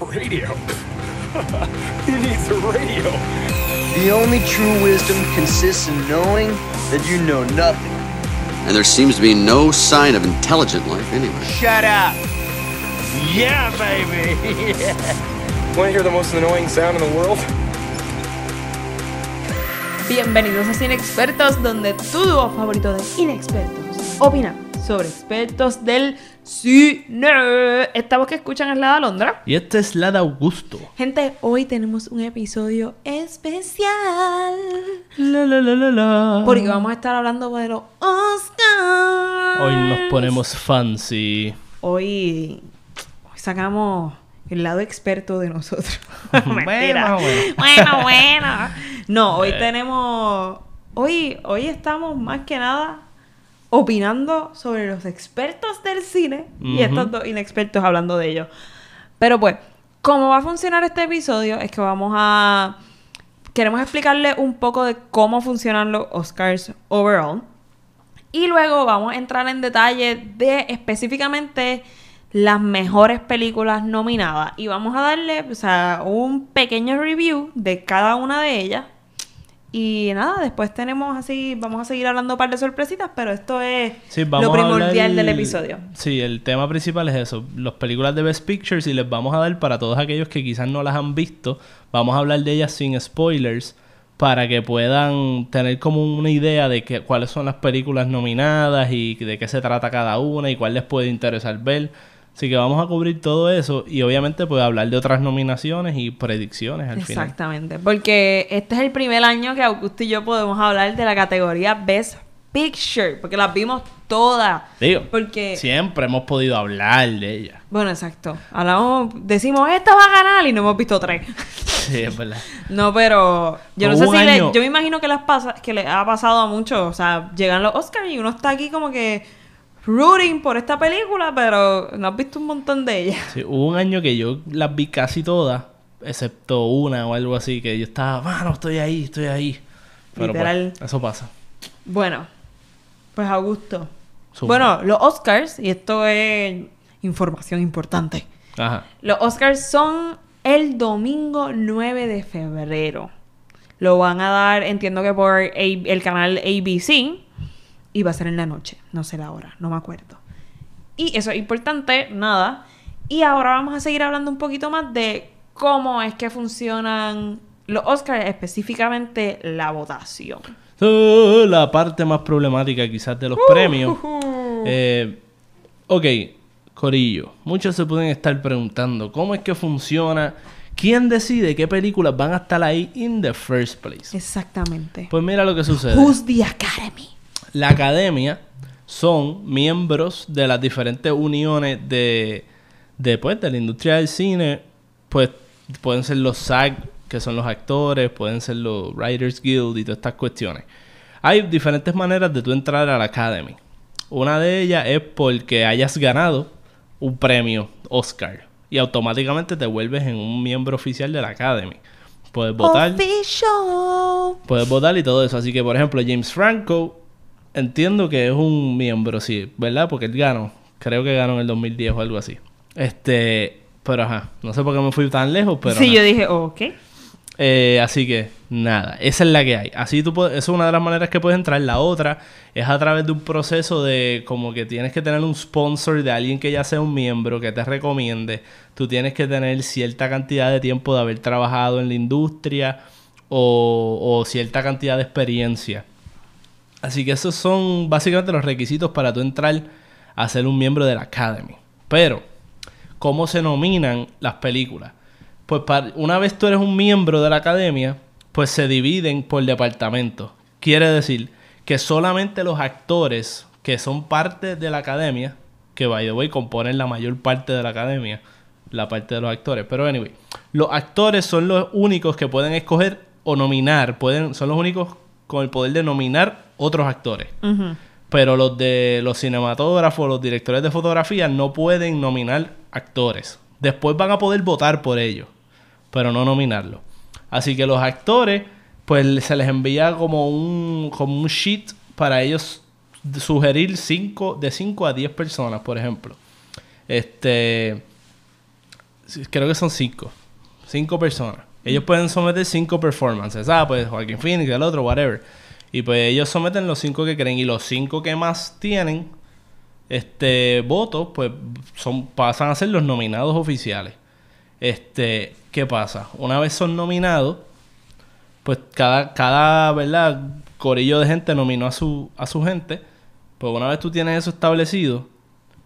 Radio? Who needs a radio? The only true wisdom consists in knowing that you know nothing. And there seems to be no sign of intelligent life anywhere. Shut up! Yeah, baby! Want to hear the most annoying sound in the world? Bienvenidos a Cine Expertos, donde tu dúo favorito de inexpertos opina sobre expertos del cine. Esta voz que escuchan es la de Alondra. Y esta es la de Augusto. Gente, hoy tenemos un episodio especial. La, la, la, la, la. Porque vamos a estar hablando de los Oscars. Hoy nos ponemos fancy. Hoy, hoy sacamos el lado experto de nosotros. Bueno, bueno. bueno, bueno. No, hoy tenemos. Hoy, hoy estamos más que nada opinando sobre los expertos del cine y estos dos inexpertos hablando de ellos. Pero pues, ¿cómo va a funcionar este episodio? Es que vamos a. Queremos explicarle un poco de cómo funcionan los Oscars overall. Y luego vamos a entrar en detalle de específicamente las mejores películas nominadas. Y vamos a darle o sea, un pequeño review de cada una de ellas. Y nada, después tenemos así, vamos a seguir hablando un par de sorpresitas, pero esto es Sí, lo primordial del episodio. Sí, el tema principal es eso. Las películas de Best Pictures y les vamos a dar para todos aquellos que quizás no las han visto. Vamos a hablar de ellas sin spoilers para que puedan tener como una idea de que, cuáles son las películas nominadas y de qué se trata cada una y cuál les puede interesar ver. Así que vamos a cubrir todo eso y obviamente pues hablar de otras nominaciones y predicciones al final. Exactamente, porque este es el primer año que Augusto y yo podemos hablar de la categoría Best Picture, porque las vimos todas. Digo, Porque siempre hemos podido hablar de ellas. Bueno, exacto. Hablamos, decimos, esta va a ganar y no hemos visto tres. Sí, es verdad. no, pero yo no sé si le- yo me imagino que les pasa, que le ha pasado a muchos, o sea, llegan los Oscars y uno está aquí como que rooting por esta película, pero no has visto un montón de ellas. Sí, hubo un año que yo las vi casi todas, excepto una o algo así, que yo estaba, mano, estoy ahí, estoy ahí. Pero Literal. pues, eso pasa. Bueno, pues Augusto. Zumba. Bueno, los Oscars, y esto es información importante. Ajá. Los Oscars son el domingo 9 de febrero. Lo van a dar, entiendo que por A- el canal ABC. Y va a ser en la noche. No sé la hora, no me acuerdo. Y eso es importante, nada. Y ahora vamos a seguir hablando un poquito más de cómo es que funcionan los Oscars, específicamente la votación. Uh, la parte más problemática quizás de los premios. Eh, ok, Corillo. Muchos se pueden estar preguntando cómo es que funciona, quién decide qué películas van a estar ahí in the first place. Exactamente. Pues mira lo que sucede. Who's the Academy? La academia son miembros de las diferentes uniones de, de, pues, de la industria del cine. Pues pueden ser los SAG, que son los actores, pueden ser los Writers Guild y todas estas cuestiones. Hay diferentes maneras de tú entrar a la Academy. Una de ellas es porque hayas ganado un premio Oscar y automáticamente te vuelves en un miembro oficial de la Academy. Puedes votar. Official. Puedes votar y todo eso. Así que, por ejemplo, James Franco, entiendo que es un miembro, sí, ¿verdad? Porque él ganó. Creo que ganó en el 2010 o algo así. Este, pero ajá, no sé por qué me fui tan lejos, pero. sí, ajá. yo dije, ok. Eh, así que, nada, esa es la que hay. Así tú puedes, esa es una de las maneras que puedes entrar. La otra es a través de un proceso de como que tienes que tener un sponsor de alguien que ya sea un miembro, que te recomiende. Tú tienes que tener cierta cantidad de tiempo de haber trabajado en la industria o, o cierta cantidad de experiencia. Así que esos son básicamente los requisitos para tú entrar a ser un miembro de la Academy. Pero, ¿cómo se nominan las películas? Pues una vez tú eres un miembro de la academia, pues se dividen por departamento. Quiere decir que solamente los actores que son parte de la academia, que by the way componen la mayor parte de la academia, la parte de los actores. Pero anyway, los actores son los únicos que pueden escoger o nominar, pueden, son los únicos con el poder de nominar otros actores. Pero los de los cinematógrafos, los directores de fotografía no pueden nominar actores. Después van a poder votar por ellos, pero no nominarlos. Así que los actores, pues se les envía como un, como un sheet para ellos sugerir cinco, de 5 a 10 personas, por ejemplo. Este. creo que son cinco. Cinco personas. Ellos pueden someter cinco performances. Ah, pues Joaquín Phoenix, el otro, whatever. Y pues ellos someten los cinco que creen. Y los cinco que más tienen este votos, pues son, pasan a ser los nominados oficiales. Este, ¿qué pasa? Una vez son nominados, pues cada, cada, ¿verdad? Corillo de gente nominó a su, a su gente. Pues una vez tú tienes eso establecido,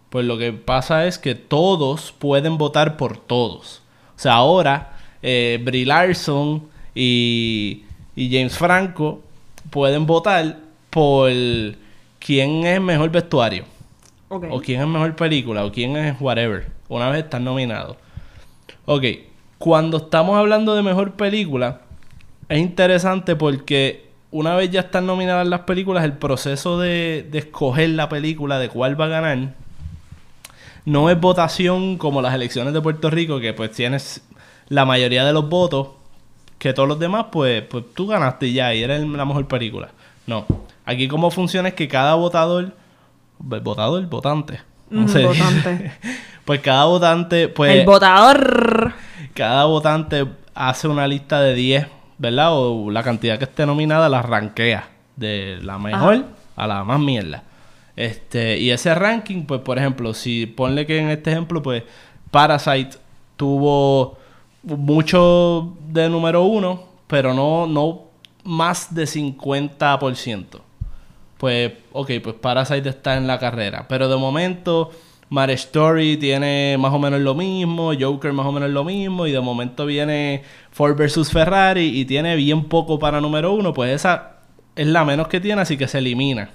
pues lo que pasa es que todos pueden votar por todos. O sea, ahora eh, Brie Larson y, y James Franco pueden votar por quién es mejor vestuario, o quién es mejor película, o quién es whatever, una vez están nominados. Ok, cuando estamos hablando de mejor película, es interesante porque una vez ya están nominadas las películas, el proceso de, de escoger la película, de cuál va a ganar, no es votación como las elecciones de Puerto Rico, que pues tienes la mayoría de los votos, que todos los demás, pues, pues tú ganaste ya, y eres la mejor película. No. Aquí como funciona es que cada votador, votador, votante, no sé. votante. pues cada votante, pues el votador. cada votante hace una lista de 10, ¿verdad? O la cantidad que esté nominada la rankea de la mejor a la más mierda. Este, y ese ranking, pues por ejemplo, si ponle que en este ejemplo, pues Parasite tuvo mucho de número uno, pero no, no más de 50%. Pues, ok, pues Parasite está en la carrera. Pero de momento, Marriage Story tiene más o menos lo mismo, Joker más o menos lo mismo, y de momento viene Ford vs Ferrari y tiene bien poco para número uno, pues esa es la menos que tiene, así que se elimina.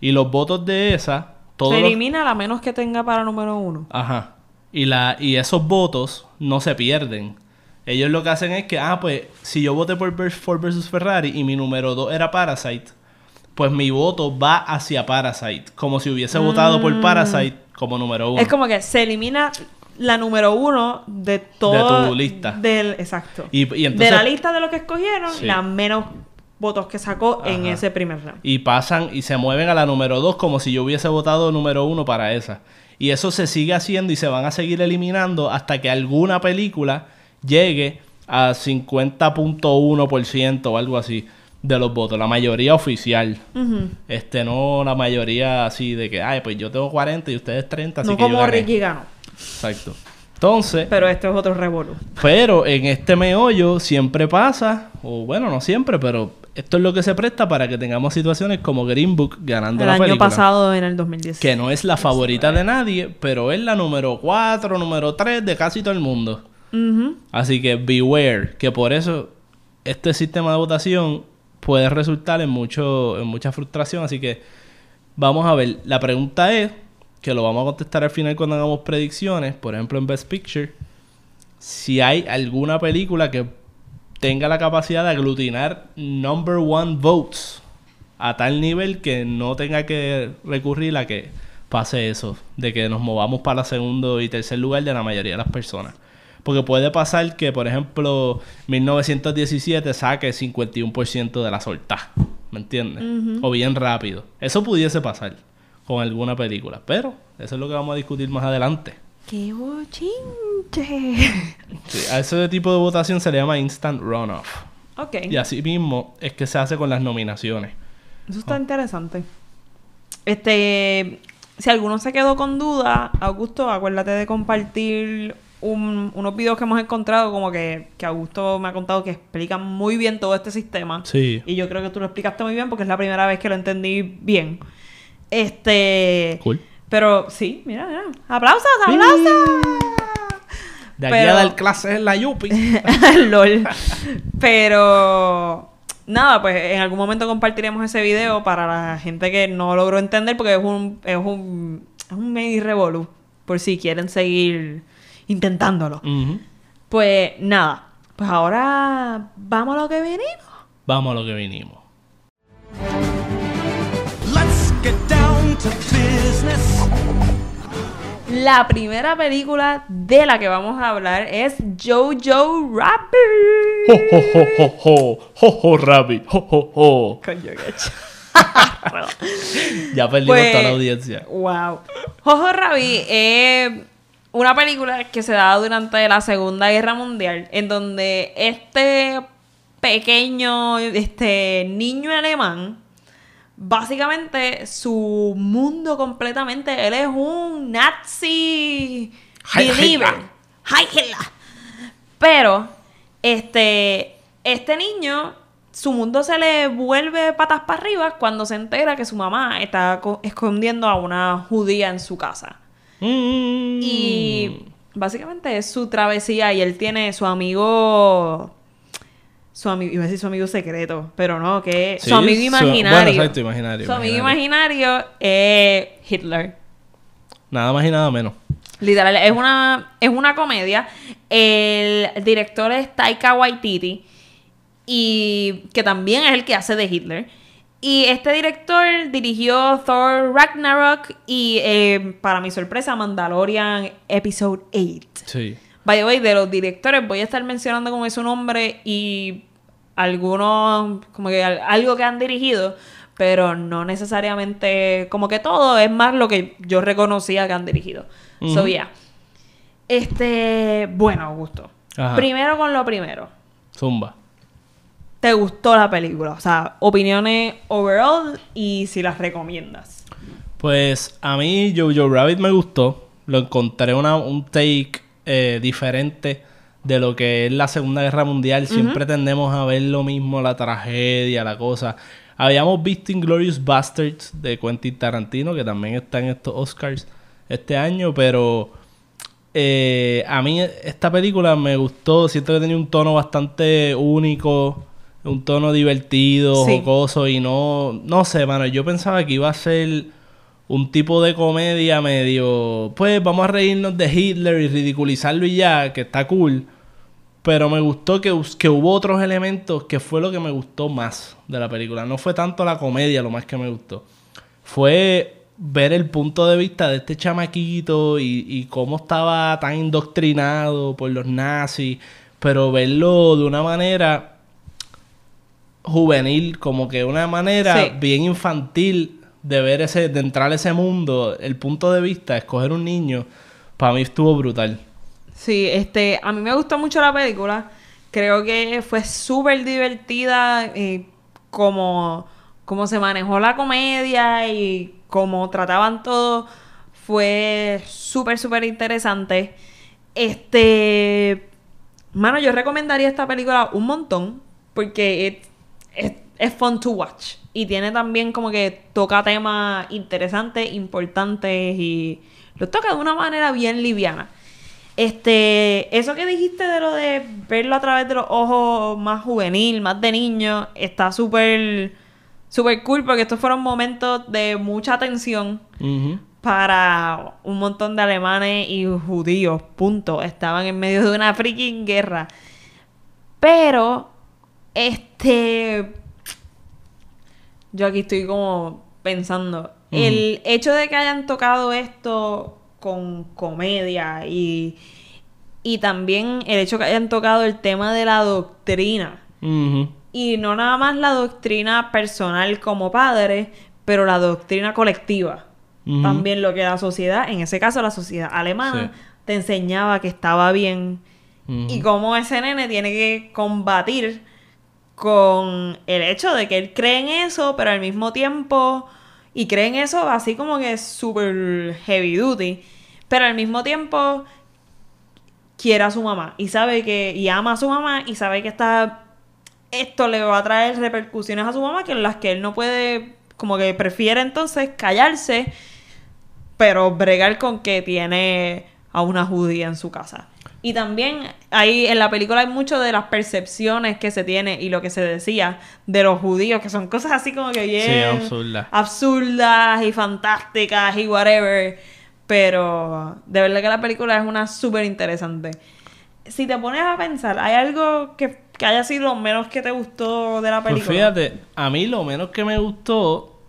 Y los votos de esa, todos Se los- elimina la menos que tenga para número uno. Ajá. Y, la, y esos votos no se pierden. Ellos lo que hacen es que, ah, pues, si yo voté por Ford vs Ferrari y mi número 2 era Parasite, pues mi voto va hacia Parasite. Como si hubiese votado por Parasite como número 1. Mm. Es como que se elimina la número uno de todo. De tu lista. Del, exacto. Y- y entonces- de la lista de lo que escogieron, Sí. la menos votos que sacó en ese primer round. Y pasan y se mueven a la número 2 como si yo hubiese votado número 1 para esa. Y eso se sigue haciendo y se van a seguir eliminando hasta que alguna película llegue a 50.1% o algo así de los votos. La mayoría oficial. Ujú. Este, no la mayoría así de que, ay, pues yo tengo 40 y ustedes 30, así No que yo como gané. Ricky ganó. Exacto. Entonces, Pero este es otro revolú. pero en este meollo siempre pasa, o bueno, no siempre, pero esto es lo que se presta para que tengamos situaciones como Green Book ganando El la año película. pasado, en el 2010. Que no es la favorita de nadie, pero es la número 4, número 3 de casi todo el mundo. Así que beware, que por eso este sistema de votación puede resultar en mucho en mucha frustración, así que vamos a ver, la pregunta es que lo vamos a contestar al final cuando hagamos predicciones, por ejemplo en Best Picture, si hay alguna película que tenga la capacidad de aglutinar number one votes a tal nivel que no tenga que recurrir a que pase eso, de que nos movamos para segundo y tercer lugar de la mayoría de las personas. Porque puede pasar que, por ejemplo, 1917 saque 51% de la solta. ¿Me entiendes? O bien rápido. Eso pudiese pasar con alguna película. Pero eso es lo que vamos a discutir más adelante. ¡Qué bochinche! Sí, a ese tipo de votación se le llama instant runoff. ok. Y así mismo es que se hace con las nominaciones. Eso Oh. está interesante. Este, si alguno se quedó con duda, Augusto, acuérdate de compartir un- unos videos que hemos encontrado, como que, que Augusto me ha contado que explican muy bien todo este sistema. Sí. Y yo creo que tú lo explicaste muy bien porque es la primera vez que lo entendí bien. Este. Cool. Pero sí, mira, mira. ¡Aplausos, aplausos! De aquí Pero- a dar clases en la Yupi. LOL. Pero nada, pues en algún momento compartiremos ese video para la gente que no logró entender porque es un es un es un mini revolu por si quieren seguir intentándolo. Pues nada, pues ahora vamos a lo que venimos. Vamos a lo que vinimos. Let's get down. La primera película de la que vamos a hablar es Jojo Rabbit. Ho, ho, ho, ho, ho, ho, ho, Rabbit, ho, ho, ho. Coño, Ya perdimos Pues- toda la audiencia. Wow. Jojo Rabbit es una película que se daba durante la Segunda Guerra Mundial, en donde este pequeño este niño alemán, básicamente su mundo completamente, él es un nazi believer. Pero, este, este niño, su mundo se le vuelve patas para arriba cuando se entera que su mamá está co- escondiendo a una judía en su casa. Mm. Y básicamente es su travesía y él tiene su amigo... Su amigo, iba a decir su amigo secreto, pero no, que Sí, su amigo su- imaginario. bueno, exacto, imaginario, Su amigo imaginario. imaginario es Hitler. Nada más y nada menos. Literal, es una, es una comedia. El director es Taika Waititi. Y que también es el que hace de Hitler. Y este director dirigió Thor Ragnarok y, eh, para mi sorpresa, Mandalorian Episode 8. Sí. By the way, de los directores voy a estar mencionando como es su nombre y algunos, como que al- algo que han dirigido, pero no necesariamente, como que todo, es más lo que yo reconocía que han dirigido. So, Ujú. yeah. Este, bueno, Augusto. Ajá. Primero con lo primero. Zumba. ¿Te gustó la película? O sea, opiniones overall y si las recomiendas. Pues a mí Jojo Rabbit me gustó. Lo encontré una, un take eh, diferente de lo que es la Segunda Guerra Mundial. Siempre tendemos a ver lo mismo, la tragedia, la cosa. Habíamos visto Inglorious Bastards de Quentin Tarantino, que también está en estos Oscars este año, pero eh, a mí esta película me gustó. Siento que tenía un tono bastante único, un tono divertido, Sí. jocoso y no, no sé, mano. Yo pensaba que iba a ser un tipo de comedia medio, pues vamos a reírnos de Hitler y ridiculizarlo y ya, que está cool. Pero me gustó que, que hubo otros elementos que fue lo que me gustó más de la película. No fue tanto la comedia lo más que me gustó. Fue ver el punto de vista de este chamaquito y, y cómo estaba tan indoctrinado por los nazis. Pero verlo de una manera juvenil, como que una manera Sí. bien infantil de ver ese, de entrar a ese mundo, el punto de vista, escoger un niño, para mí estuvo brutal. Sí, este, a mí me gustó mucho la película. Creo que fue súper divertida eh, como, como se manejó la comedia y cómo trataban todo. Fue súper, súper interesante. Este, mano, yo recomendaría esta película un montón porque es fun to watch. Y tiene también como que toca temas interesantes, importantes y los toca de una manera bien liviana. Este, eso que dijiste de lo de verlo a través de los ojos más juvenil, más de niño, está súper, súper cool porque estos fueron momentos de mucha tensión para un montón de alemanes y judíos, punto. Estaban en medio de una freaking guerra. Pero, este, yo aquí estoy como pensando, el hecho de que hayan tocado esto con comedia y, y también el hecho que hayan tocado el tema de la doctrina. Y no nada más la doctrina personal como padre, pero la doctrina colectiva. También lo que la sociedad, en ese caso la sociedad alemana, Sí. te enseñaba que estaba bien. Y cómo ese nene tiene que combatir con el hecho de que él cree en eso, pero al mismo tiempo... Y cree en eso así como que súper heavy duty. Pero al mismo tiempo quiere a su mamá. Y sabe que... Y ama a su mamá y sabe que está... Esto le va a traer repercusiones a su mamá que en las que él no puede... Como que prefiere entonces callarse pero bregar con que tiene a una judía en su casa. Y también ahí en la película hay mucho de las percepciones que se tiene y lo que se decía de los judíos, que son cosas así como que bien Sí, absurdas. absurdas y fantásticas y whatever. Pero de verdad que la película es una súper interesante. Si te pones a pensar, ¿hay algo que, que haya sido lo menos que te gustó de la Pues película? fíjate, a mí lo menos que me gustó,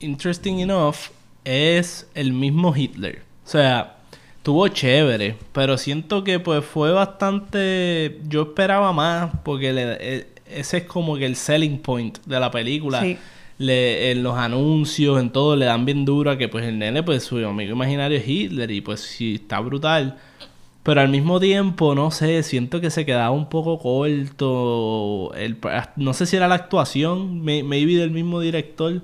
interesting enough, es el mismo Hitler. O sea, tuvo chévere, pero siento que pues fue bastante... Yo esperaba más, porque le- eh, ese es como que el selling point de la película. Sí. le, en los anuncios, en todo, le dan bien duro a que pues el nene, pues su amigo imaginario es Hitler y pues sí, está brutal. Pero al mismo tiempo, no sé, siento que se quedaba un poco corto. El, no sé si era la actuación, may- maybe del mismo director,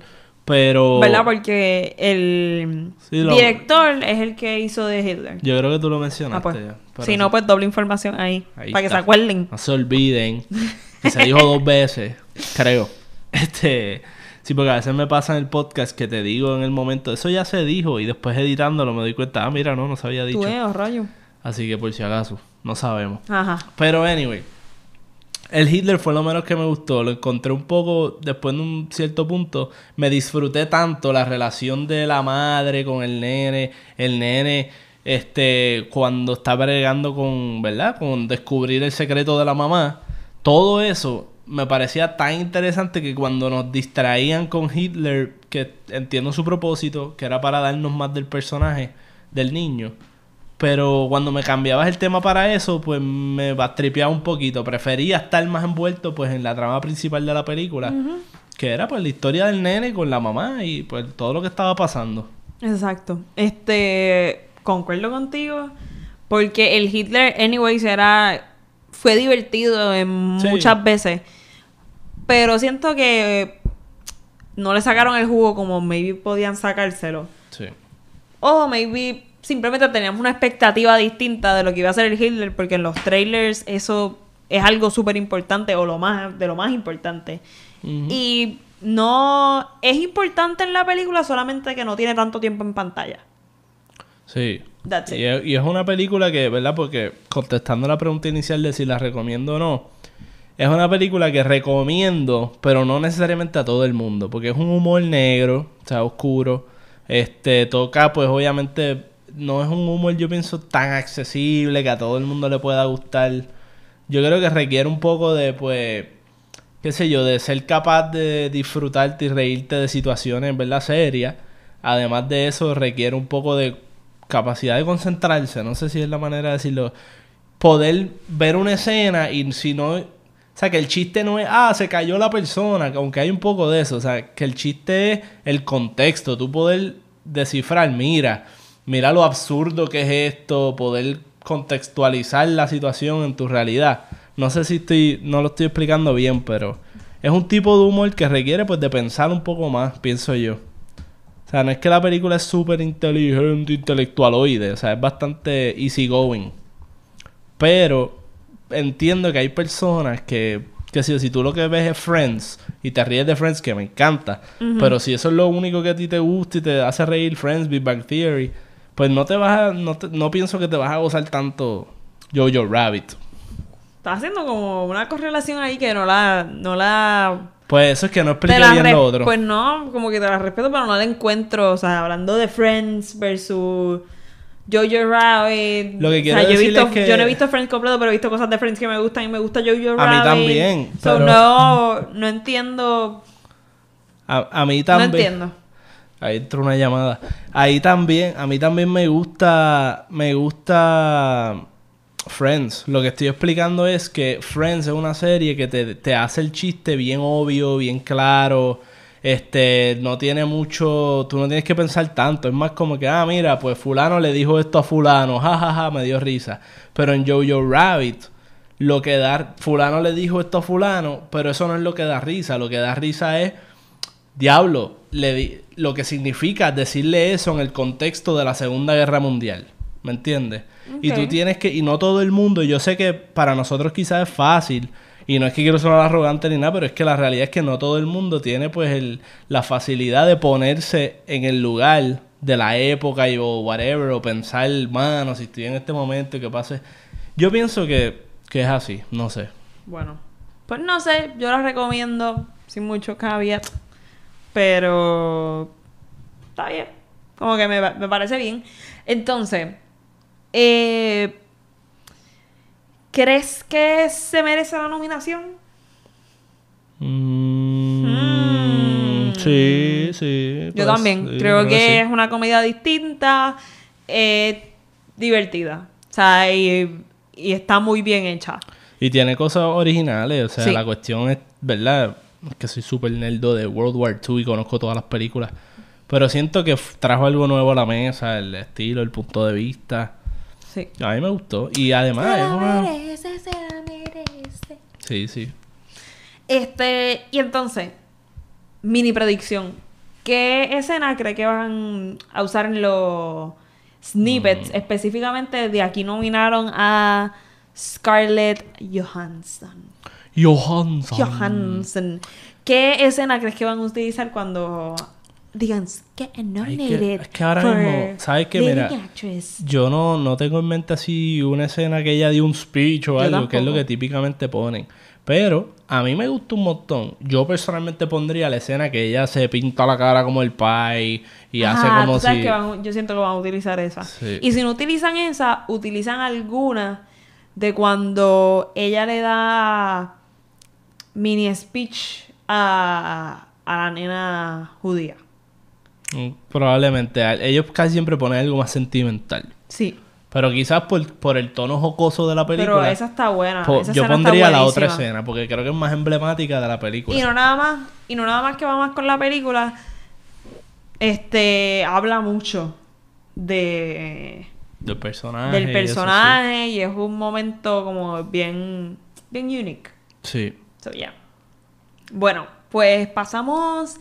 pero... ¿Verdad? Porque el Sí, lo- director es el que hizo de Hitler. Yo creo que tú lo Ah, mencionaste pues. ya. pero Si sí. no, pues doble información ahí. Ahí para que se acuerden. No se olviden. Que se dijo dos veces, creo. Este... Sí, porque a veces me pasa en el podcast que te digo en el momento, eso ya se dijo, y después editándolo me doy cuenta, ah, mira, no, no se había dicho. Tú eh, oh, rollo. Así que por si acaso, no sabemos. Ajá. Pero anyway, el Hitler fue lo menos que me gustó. Lo encontré un poco, después de un cierto punto, me disfruté tanto la relación de la madre con el nene, el nene, este, cuando está bregando con, ¿verdad? Con descubrir el secreto de la mamá. Todo eso me parecía tan interesante que cuando nos distraían con Hitler, que entiendo su propósito, que era para darnos más del personaje del niño. Pero cuando me cambiabas el tema para eso, pues me bastripeaba un poquito. Prefería estar más envuelto pues en la trama principal de la película. Que era pues la historia del nene con la mamá y pues todo lo que estaba pasando. Exacto. Este, concuerdo contigo. Porque el Hitler, anyways, era. Fue divertido en Sí. muchas veces. Pero siento que no le sacaron el jugo como maybe podían sacárselo. Sí. O maybe simplemente teníamos una expectativa distinta de lo que iba a ser el Hitler, porque en los trailers eso es algo súper importante, o lo más, de lo más importante. Y no es importante en la película, solamente que no tiene tanto tiempo en pantalla. Sí. That's it. Y es, y es una película que, ¿verdad? Porque contestando la pregunta inicial de si la recomiendo o no, es una película que recomiendo, pero no necesariamente a todo el mundo, porque es un humor negro, o sea, oscuro. Este, toca, pues obviamente, no es un humor, yo pienso, tan accesible que a todo el mundo le pueda gustar. Yo creo que requiere un poco de, pues, qué sé yo, de ser capaz de disfrutarte y reírte de situaciones, ¿verdad? Serias. Además de eso, requiere un poco de capacidad de concentrarse, no sé si es la manera de decirlo. Poder ver una escena y si no... O sea, que el chiste no es, ah, se cayó la persona, que aunque hay un poco de eso. O sea, que el chiste es el contexto, tú poder descifrar, mira, mira lo absurdo que es esto, poder contextualizar la situación en tu realidad. No sé si estoy, no lo estoy explicando bien, pero es un tipo de humor que requiere pues de pensar un poco más, pienso yo. O sea, no es que la película es súper inteligente, intelectualoide, o sea, es bastante easygoing. Pero entiendo que hay personas que, que si, si tú lo que ves es Friends y te ríes de Friends, que me encanta, pero si eso es lo único que a ti te gusta y te hace reír Friends, Big Bang Theory, pues no te vas a, no, te- no pienso que te vas a gozar tanto Jojo Rabbit. Estás haciendo como una correlación ahí que no la... No la Pues eso es que no la bien lo otro. Pues no, como que te la respeto, pero no la encuentro. O sea, hablando de Friends versus Jojo Rabbit. Lo que quiero o sea, yo, he decirle visto, es que- yo no he visto Friends completo, pero he visto cosas de Friends que me gustan y me gusta Jojo Rabbit. A mí también, So, no, no entiendo. a, a mí No también. entiendo. Ahí entró una llamada. Ahí también, a mí también me gusta, me gusta Friends. Lo que estoy explicando es que Friends es una serie que te, te hace el chiste bien obvio, bien claro. Este, no tiene mucho, tú no tienes que pensar tanto. Es más como que, ah, mira, pues fulano le dijo esto a fulano, jajaja, me dio risa. Pero en Jojo Rabbit, lo que da, fulano le dijo esto a fulano, pero eso no es lo que da risa. Lo que da risa es Diablo, le di- lo que significa decirle eso en el contexto de la Segunda Guerra Mundial. ¿Me entiendes? Y tú tienes que, y no todo el mundo, yo sé que para nosotros quizás es fácil, y no es que quiero sonar arrogante ni nada, pero es que la realidad es que no todo el mundo tiene pues el, la facilidad de ponerse en el lugar de la época y, o whatever, o pensar, mano, si estoy en este momento y que pase. Yo pienso que, que es así, no sé. Bueno, pues no sé, yo la recomiendo sin mucho caveat, pero está bien, como que me, me parece bien. Entonces, eh, ¿crees que se merece la nominación? Mm, Hmm. Sí, sí. Yo pues, también, sí, creo que, sí. es una comedia distinta, eh, divertida, o sea, y, y está muy bien hecha. Y tiene cosas originales, o sea, Sí. la cuestión es, ¿verdad? Que soy súper nerdo de World War II y conozco todas las películas. Pero siento que trajo algo nuevo a la mesa, el estilo, el punto de vista. Sí. A mí me gustó. Y además, es una- Sí, sí. Este, y entonces, mini predicción. ¿Qué escena cree que van a usar en los Mm. snippets? Específicamente de aquí nominaron a Scarlett Johansson. Johansson. Johansson. ¿Qué escena crees que van a utilizar cuando digan get nominated es que ahora for mismo, ¿sabes qué? Mira, actress"? Yo no, no tengo en mente así una escena que ella dio un speech o Yo algo, que es lo que típicamente ponen. Pero a mí me gusta un montón. Yo personalmente pondría la escena que ella se pinta la cara como el pai y hace como tú sabes si... que van- yo siento que van a utilizar esa. Sí. Y si no utilizan esa, utilizan alguna de cuando ella le da mini speech a, a la nena judía. Probablemente. Ellos casi siempre ponen algo más sentimental. Sí. Pero quizás por, por el tono jocoso de la película. Pero esa está buena. po- esa yo está pondría la otra escena porque creo que es más emblemática de la película. Y no nada más, y no nada más que va más con la película, este habla mucho de Del personaje. del y eso, personaje y es un momento como bien bien unique. sí. So, yeah. Bueno, pues pasamos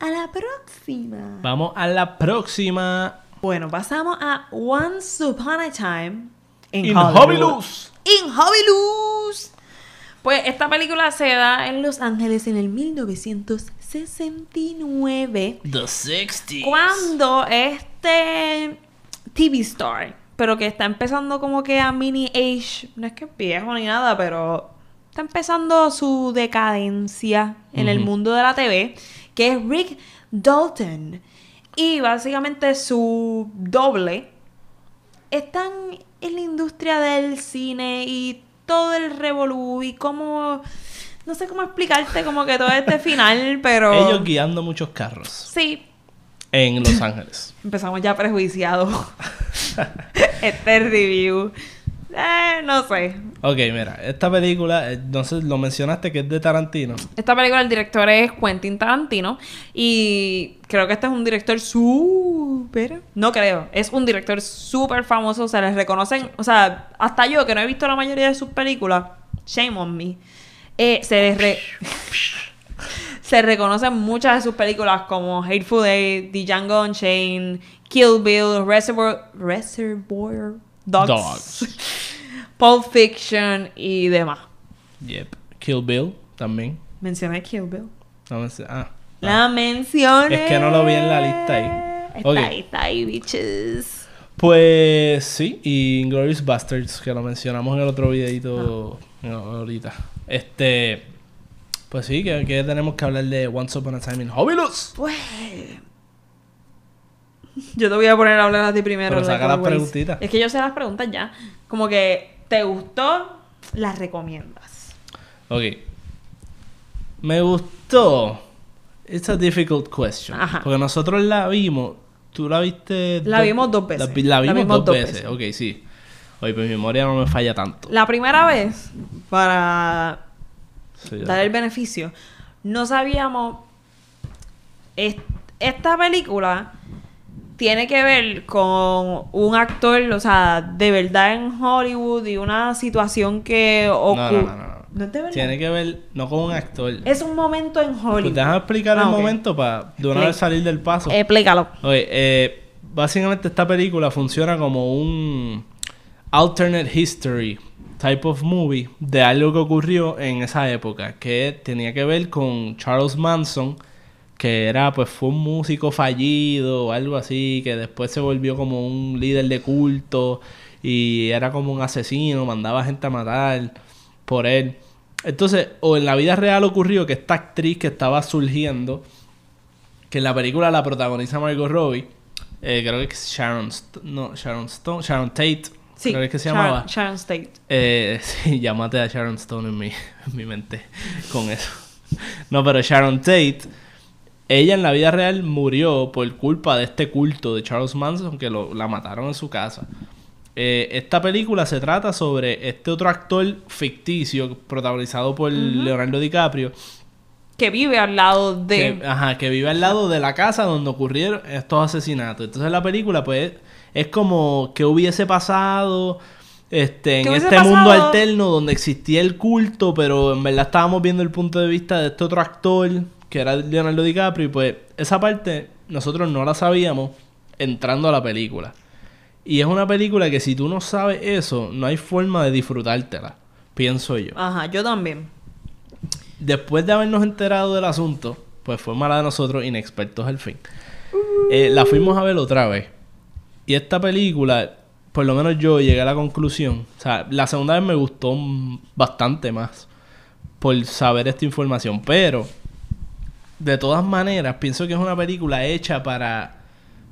a la próxima. Vamos a la próxima. Bueno, pasamos a Once Upon a Time in, In Hollywood. In Hobilus. Pues esta película se da en Los Ángeles en el 1969. The 60s. Cuando este TV star, pero que está empezando como que a mini age, no es que es viejo ni nada, pero está empezando su decadencia en el mundo de la TV, que es Rick Dalton. Y básicamente su doble están en la industria del cine y todo el revolú y cómo no sé cómo explicarte como que todo este final, pero Ellos guiando muchos carros sí, en Los Ángeles. Empezamos ya prejuiciados. este review. Eh, no sé. ok, mira, esta película, eh, no sé, lo mencionaste que es de Tarantino. Esta película, el director es Quentin Tarantino. Y creo que este es un director súper. No creo. Es un director súper famoso. Se les reconocen. O sea, hasta yo que no he visto la mayoría de sus películas. Shame on me. eh, se les re- se reconocen muchas de sus películas como Hateful Eight, The Django Unchained, Kill Bill, Reservoir, Reservoir Dogs, Dogs. Pulp Fiction y demás. Yep. Kill Bill también. Mencioné Kill Bill. No me sé- Ah. La mencioné. Es que no lo vi en la lista ahí. Está Ok. ahí, está ahí, bitches. Pues sí, y Inglourious Bastards, que lo mencionamos en el otro videito no, ahorita. Este. Pues sí, que, que tenemos que hablar de Once Upon a Time in Hobilus. Pues. Yo te voy a poner a hablar a ti primero. Pero like saca las always. preguntitas. Es que yo sé las preguntas ya. Como que, ¿te gustó? Las recomiendas. Ok. Me gustó. It's a difficult question. Ajá. Porque nosotros la vimos. ¿Tú la viste? La vimos dos veces. La, vi- la La vimos dos, dos veces. veces. Ok, sí. Oye, pues mi memoria no me falla tanto. La primera vez, para Sí, dar el beneficio, no sabíamos. es- esta película tiene que ver con un actor, o sea, de verdad en Hollywood y una situación que ocurre. no, no, no. ¿No es de verdad? Tiene que ver, no con un actor. Es un momento en Hollywood. Pues déjame explicar Ah, el ok. momento para de una vez salir del paso. Explícalo. Oye, eh, básicamente esta película funciona como un alternate history type of movie de algo que ocurrió en esa época, que tenía que ver con Charles Manson, que era pues fue un músico fallido o algo así, que después se volvió como un líder de culto y era como un asesino, mandaba gente a matar por él. Entonces, o en la vida real ocurrió que esta actriz que estaba surgiendo, que en la película la protagoniza Margot Robbie, eh, creo que es Sharon, St- no, Sharon Stone, Sharon Tate, Sí. creo que se Sharon- llamaba. Sharon State. Eh, sí, llámate a Sharon Stone en mi, en mi mente con eso. No, pero Sharon Tate, ella en la vida real murió por culpa de este culto de Charles Manson que lo, la mataron en su casa. Eh, esta película se trata sobre este otro actor ficticio protagonizado por Leonardo DiCaprio. Que vive al lado de... que, ajá, que vive al lado de la casa donde ocurrieron estos asesinatos. Entonces la película, pues, es como que hubiese pasado este, en ¿Qué hubiese este mundo alterno donde existía el culto, pero en verdad estábamos viendo el punto de vista de este otro actor, que era Leonardo DiCaprio, y pues esa parte nosotros no la sabíamos entrando a la película. Y es una película que si tú no sabes eso, no hay forma de disfrutártela, pienso yo. Ajá, yo también. Después de habernos enterado del asunto, pues fue mala de nosotros, inexpertos al fin. Eh, la fuimos a ver otra vez. Y esta película, por lo menos yo llegué a la conclusión. O sea, la segunda vez me gustó bastante más por saber esta información. Pero, de todas maneras, pienso que es una película hecha para.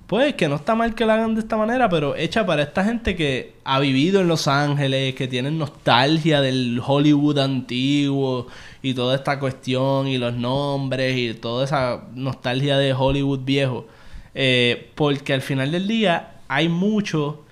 Pues que no está mal que la hagan de esta manera, pero hecha para esta gente que ha vivido en Los Ángeles, que tienen nostalgia del Hollywood antiguo y toda esta cuestión y los nombres y toda esa nostalgia de Hollywood viejo. Eh, porque al final del día hay mucho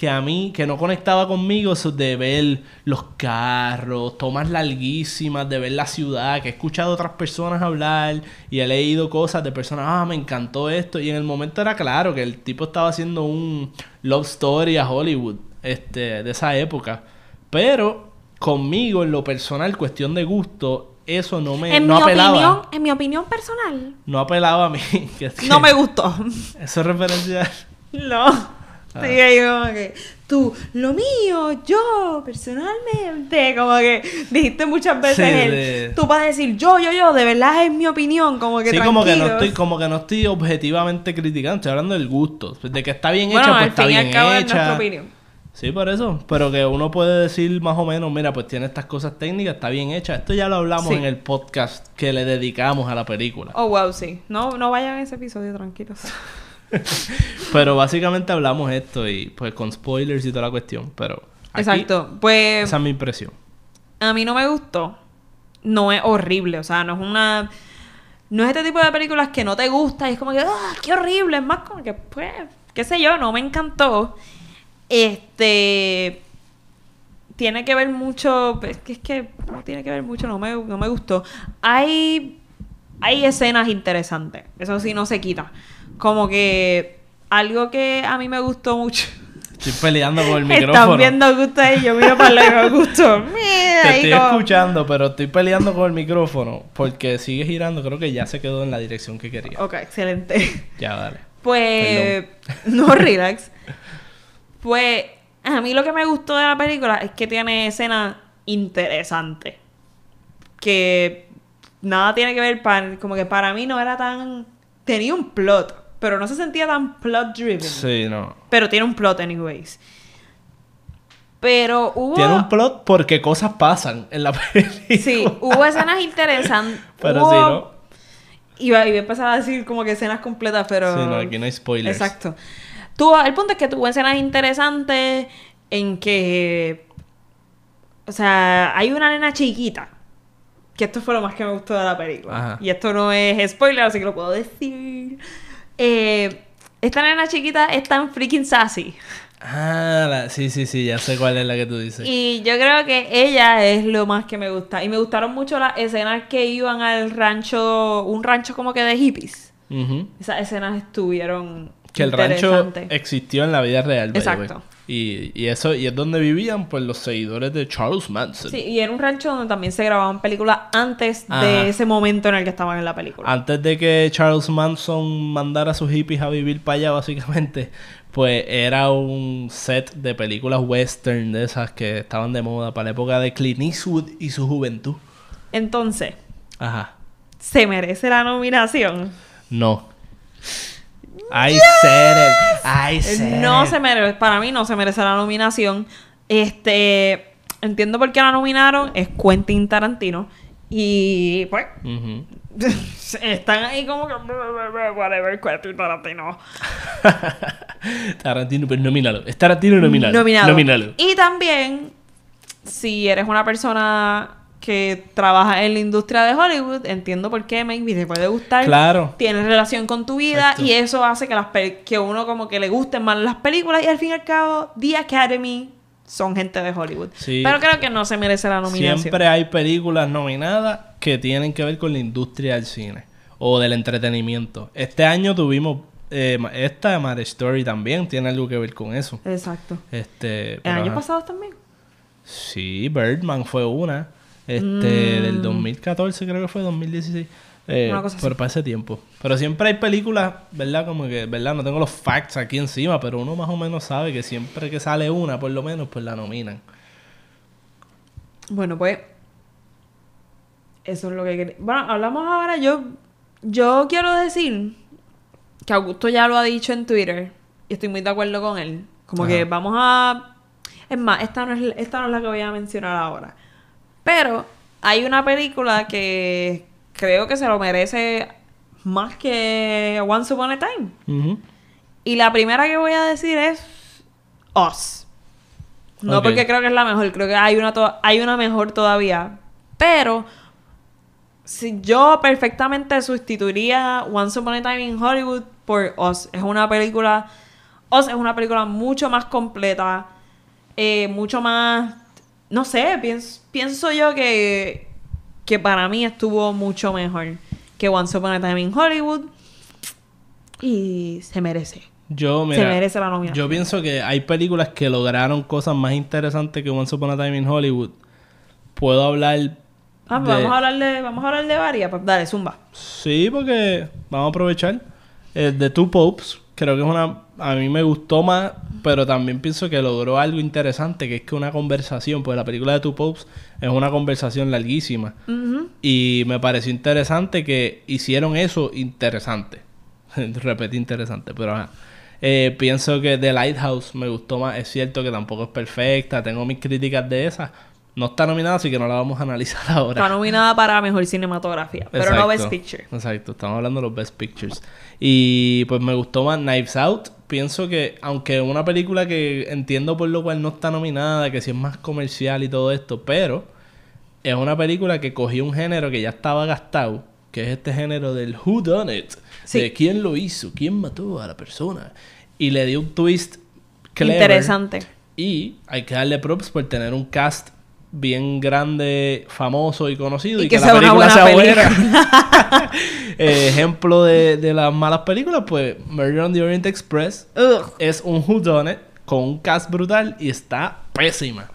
que a mí, que no conectaba conmigo, eso de ver los carros, tomas larguísimas, de ver la ciudad, que he escuchado a otras personas hablar y he leído cosas de personas, ah, me encantó esto, y en el momento era claro que el tipo estaba haciendo un love story a Hollywood, este, de esa época. Pero conmigo, en lo personal, cuestión de gusto, eso no me En no mi apelaba. opinión, en mi opinión personal, No apelaba a mí. que es que- no me gustó. Eso es referencia. No. Ah. Sí, ahí como que tú, lo mío, yo, personalmente, como que dijiste muchas veces Sí, el, de- tú vas a decir yo, yo, yo, de verdad es mi opinión, como que Sí, como que no tranquilos. estoy, como que no estoy objetivamente criticando, estoy hablando del gusto. De que está bien Bueno, hecha, pues al está fin y bien al cabo es hecha. nuestra opinión. Sí, por eso. Pero que uno puede decir más o menos, mira, pues tiene estas cosas técnicas, está bien hecha. Esto ya lo hablamos Sí. en el podcast que le dedicamos a la película. Oh, wow, sí. No, no vayan a ese episodio, tranquilos. Pero básicamente hablamos esto y pues con spoilers y toda la cuestión. Pero aquí, Exacto. Pues esa es mi impresión. a mí no me gustó. No es horrible, o sea, no es una... No es este tipo de películas que no te gusta y es como que, ¡ah, qué horrible! Es más como que, pues, qué sé yo, no me encantó. Este... Tiene que ver mucho... Es que es que no tiene que ver mucho, no me, no me gustó. Hay... Hay escenas interesantes, eso sí no se quita. Como que algo que a mí me gustó mucho. Estoy peleando con el Están micrófono. viendo gusto ahí, yo miro para lado y me gustó. Mira, Te estoy como- escuchando, pero estoy peleando con el micrófono porque sigue girando. Creo que ya se quedó en la dirección que quería. Ok, excelente. Ya, dale. Pues, no, relax. Pues, a mí lo que me gustó de la película es que tiene escenas interesantes. Que nada tiene que ver, para, como que para mí no era tan... Tenía un plot, pero no se sentía tan plot driven. Sí, no. Pero tiene un plot anyways. Pero hubo... Tiene un plot porque cosas pasan en la película. Sí, hubo escenas interesantes. Pero hubo- sí, ¿no? Iba, iba a empezar a decir como que escenas completas, pero... Sí, no, aquí no hay spoilers. Exacto. Tuvo, el punto es que tuvo escenas interesantes en que... O sea, hay una nena chiquita. Que esto fue lo más que me gustó de la película. Ajá. Y esto no es spoiler, así que lo puedo decir. Eh, esta nena chiquita es tan freaking sassy. Ah, la- sí, sí, sí, ya sé cuál es la que tú dices. Y yo creo que ella es lo más que me gusta. Y me gustaron mucho las escenas que iban al rancho, un rancho como que de hippies. Esas escenas estuvieron Que el rancho existió en la vida real. Exacto. Y, y eso, y es donde vivían pues los seguidores de Charles Manson. Sí, y era un rancho donde también se grababan películas antes Ajá. de ese momento en el que estaban en la película. Antes de que Charles Manson mandara a sus hippies a vivir para allá, básicamente, pues era un set de películas western de esas que estaban de moda para la época de Clint Eastwood y su juventud. Entonces, Ajá. ¿se merece la nominación? No. I said it. I said No it. se merece, para mí no se merece la nominación. Este, entiendo por qué la nominaron, es Quentin Tarantino. Y pues, están ahí como que, whatever, Quentin Tarantino. Tarantino, pero nomínalo. Es Tarantino nominalo. Nominado. Nomínalo. Y también, si eres una persona que trabaja en la industria de Hollywood, entiendo por qué maybe te puede gustar. Claro. Tienes relación con tu vida Exacto. y eso hace que las que uno como que le gusten más las películas y al fin y al cabo The Academy son gente de Hollywood. Sí. Pero creo que no se merece la nominación. Siempre hay películas nominadas que tienen que ver con la industria del cine o del entretenimiento. Este año tuvimos eh, esta Mad Story también tiene algo que ver con eso. Exacto. Este, ¿El año ajá. pasado también? Sí, Birdman fue una. Este, Mm. del 2014 creo que fue 2016. Eh, Una cosa así. pero para ese tiempo. Pero siempre hay películas, ¿verdad? Como que, ¿verdad? No tengo los facts aquí encima, pero uno más o menos sabe que siempre que sale una, por lo menos, pues la nominan. Bueno, pues. Eso es lo que quería. Bueno, hablamos ahora. Yo. Yo quiero decir que Augusto ya lo ha dicho en Twitter. Y estoy muy de acuerdo con él. Como que vamos a. Es más, esta no es, esta no es la que voy a mencionar ahora. Pero hay una película que creo que se lo merece más que Once Upon a Time. Y la primera que voy a decir es Us. No porque creo que es la mejor, creo que hay una, hay una mejor todavía. Pero si yo perfectamente sustituiría Once Upon a Time in Hollywood por Us. Es una película. Us es una película mucho más completa. eh, mucho más. No sé, pienso, pienso yo que. Que para mí estuvo mucho mejor que Once Upon a Time in Hollywood. Y se merece. Yo, mira, Se merece la nominación. Yo pienso que hay películas que lograron cosas más interesantes que Once Upon a Time in Hollywood. Puedo hablar. Ah, pues de- vamos a hablar de, vamos a hablar de varias. Pues dale, zumba. Sí, porque vamos a aprovechar. Eh, The Two Popes, creo que es una. A mí me gustó más, pero también pienso que logró algo interesante, que es que una conversación, pues la película de Two Popes es una conversación larguísima. Y me pareció interesante que hicieron eso interesante. Repetí interesante, pero ajá. Eh, pienso que The Lighthouse me gustó más. Es cierto que tampoco es perfecta. Tengo mis críticas de esa. No está nominada, así que no la vamos a analizar ahora. Está nominada para mejor cinematografía, pero no Best Exacto, Picture. Exacto, estamos hablando de los Best Pictures. Y pues me gustó más Knives Out. Pienso que, aunque una película que entiendo por lo cual no está nominada, que sí es más comercial y todo esto, pero es una película que cogió un género que ya estaba gastado, que es este género del Who Done It, Sí. de quién lo hizo, quién mató a la persona, y le dio un twist clever. Interesante. Y hay que darle props por tener un cast bien grande, famoso y conocido. Y Y, que que, sea la una película sea buena buena. Eh, ejemplo de, de las malas películas, pues Murder on the Orient Express Ugh. es un whodunit con un cast brutal y está pésima.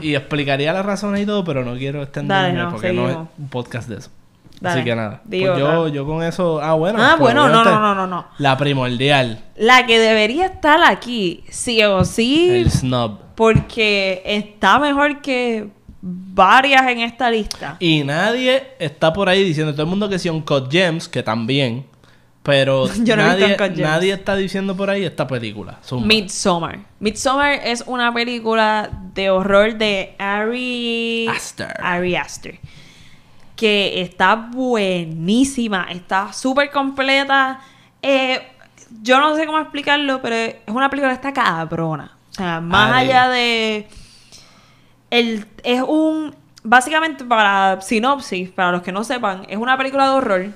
Sí. y explicaría las razones y todo, pero no quiero extenderme Dale, no, porque no es un podcast de eso. Dale, Así que nada. Pues yo, yo con eso. Ah, bueno. Ah, pues bueno, no, no, no, no, no. La primordial. La que debería estar aquí, sí o sí, El snub. porque está mejor que varias en esta lista. Y nadie está por ahí diciendo, todo el mundo que sí, Uncut Gems, que también, pero Yo no nadie, nadie está diciendo por ahí esta película. Zumba. Midsommar. Midsommar es una película de horror de Ari Aster. Ari Aster. Que está buenísima. Está súper completa. Eh, yo no sé cómo explicarlo, pero es una película que está cabrona. O sea, más allá de. El, es un. Básicamente, para sinopsis, para los que no sepan, es una película de horror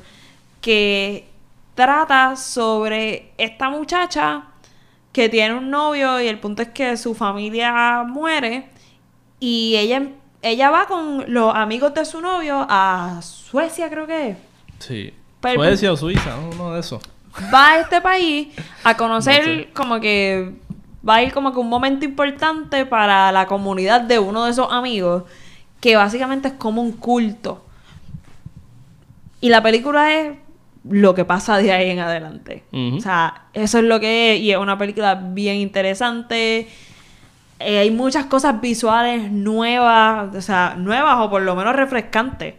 que trata sobre esta muchacha que tiene un novio y el punto es que su familia muere y ella, ella va con los amigos de su novio a Suecia, creo que es. Sí. Pero- Suecia o Suiza, uno de esos. Va a este país a conocer No sé. como que va a ir como que un momento importante para la comunidad de uno de esos amigos que básicamente es como un culto. Y la película es lo que pasa de ahí en adelante. O sea, eso es lo que es y es una película bien interesante. Eh, hay muchas cosas visuales nuevas, o sea, nuevas o por lo menos refrescantes.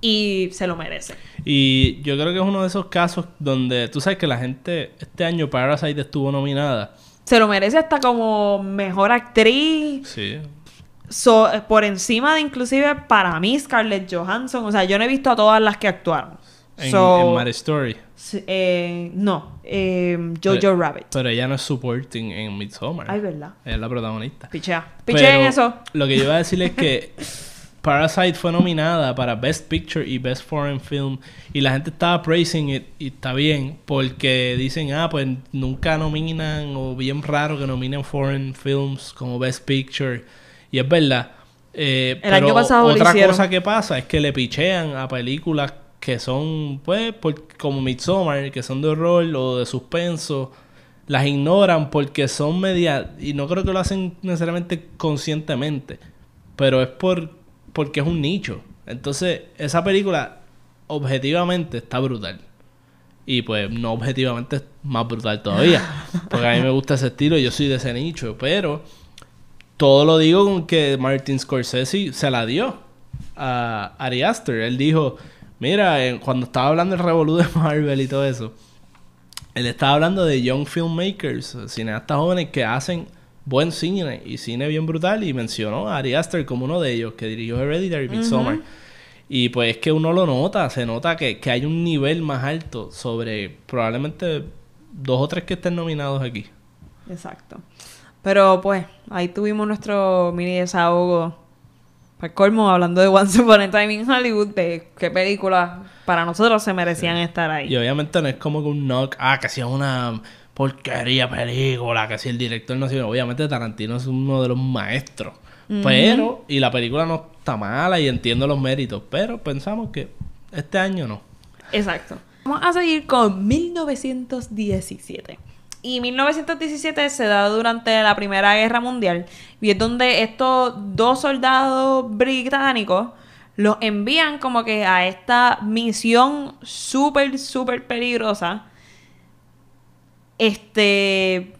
Y se lo merece. Y yo creo que es uno de esos casos donde tú sabes que la gente, este año Parasite estuvo nominada. Se lo merece hasta como mejor actriz. Sí. So- por encima de inclusive para mí Scarlett Johansson. O sea, yo no he visto a todas las que actuaron. En, So, en Mad Story. eh, no, eh, Jojo Pero- Rabbit. Pero ella no es supporting en Midsommar. Ay, ¿verdad? Ella es la protagonista. Pichea. Pichea en eso. Lo que yo iba a decir es que Parasite fue nominada para Best Picture y Best Foreign Film y la gente estaba praising it y está bien porque dicen, ah, pues nunca nominan o bien raro que nominen foreign films como Best Picture y es verdad. Eh, El año pero pasado lo otra cosa que pasa es que le pichean a películas que son, pues, por- como Midsommar, que son de horror o de suspenso las ignoran porque son media y no creo que lo hacen necesariamente conscientemente pero es por porque es un nicho. Entonces esa película objetivamente está brutal. Y pues no objetivamente es más brutal todavía porque a mí me gusta ese estilo yo soy de ese nicho pero todo lo digo con que Martin Scorsese se la dio a Ari Aster. Él dijo mira eh, cuando estaba hablando del revolú de Marvel y todo eso él estaba hablando de young filmmakers, cineastas jóvenes que hacen buen cine y cine bien brutal y mencionó a Ari Aster como uno de ellos que dirigió Hereditary y Midsommar. Y pues es que uno lo nota, se nota que, que hay un nivel más alto sobre probablemente dos o tres que estén nominados aquí. Exacto. Pero pues, ahí tuvimos nuestro mini desahogo. Para colmo, hablando de Once Upon a Time in Hollywood, de qué películas para nosotros se merecían estar ahí. Y obviamente no es como que un knock, ah, que si es una porquería película, que si el director no sirve. Obviamente Tarantino es uno de los maestros. Pero, y la película no está mala y entiendo los méritos, pero pensamos que este año no. Exacto. Vamos a seguir con 1917. Y 1917 se da durante la Primera Guerra Mundial. Y es donde estos dos soldados británicos los envían como que a esta misión súper, súper peligrosa. Este.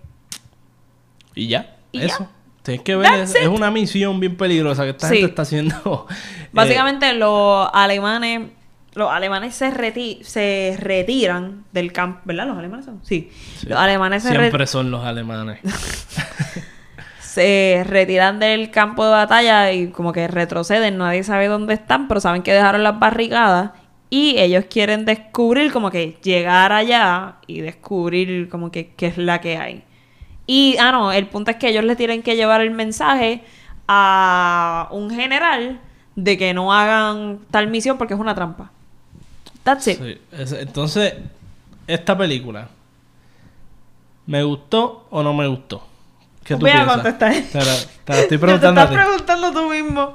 Y ya, ¿Y eso. ya? Tienes que ver, es, una misión bien peligrosa que esta Sí. gente está haciendo. eh, Básicamente los alemanes, los alemanes se, reti- se retiran del campo, ¿verdad? Los alemanes son. Sí. sí. Los alemanes se, re- Siempre son los alemanes. se retiran del campo de batalla y como que retroceden, nadie sabe dónde están, pero saben que dejaron las barricadas y ellos quieren descubrir como que llegar allá y descubrir como que qué es la que hay. Y, ah, no, el punto es que ellos le tienen que llevar el mensaje a un general de que no hagan tal misión porque es una trampa. That's it. Sí, es- entonces, esta película, ¿me gustó o no me gustó? ¿Qué tú Voy a piensas? contestar. Te la, te la estoy preguntando Te a ti. estás preguntando tú mismo.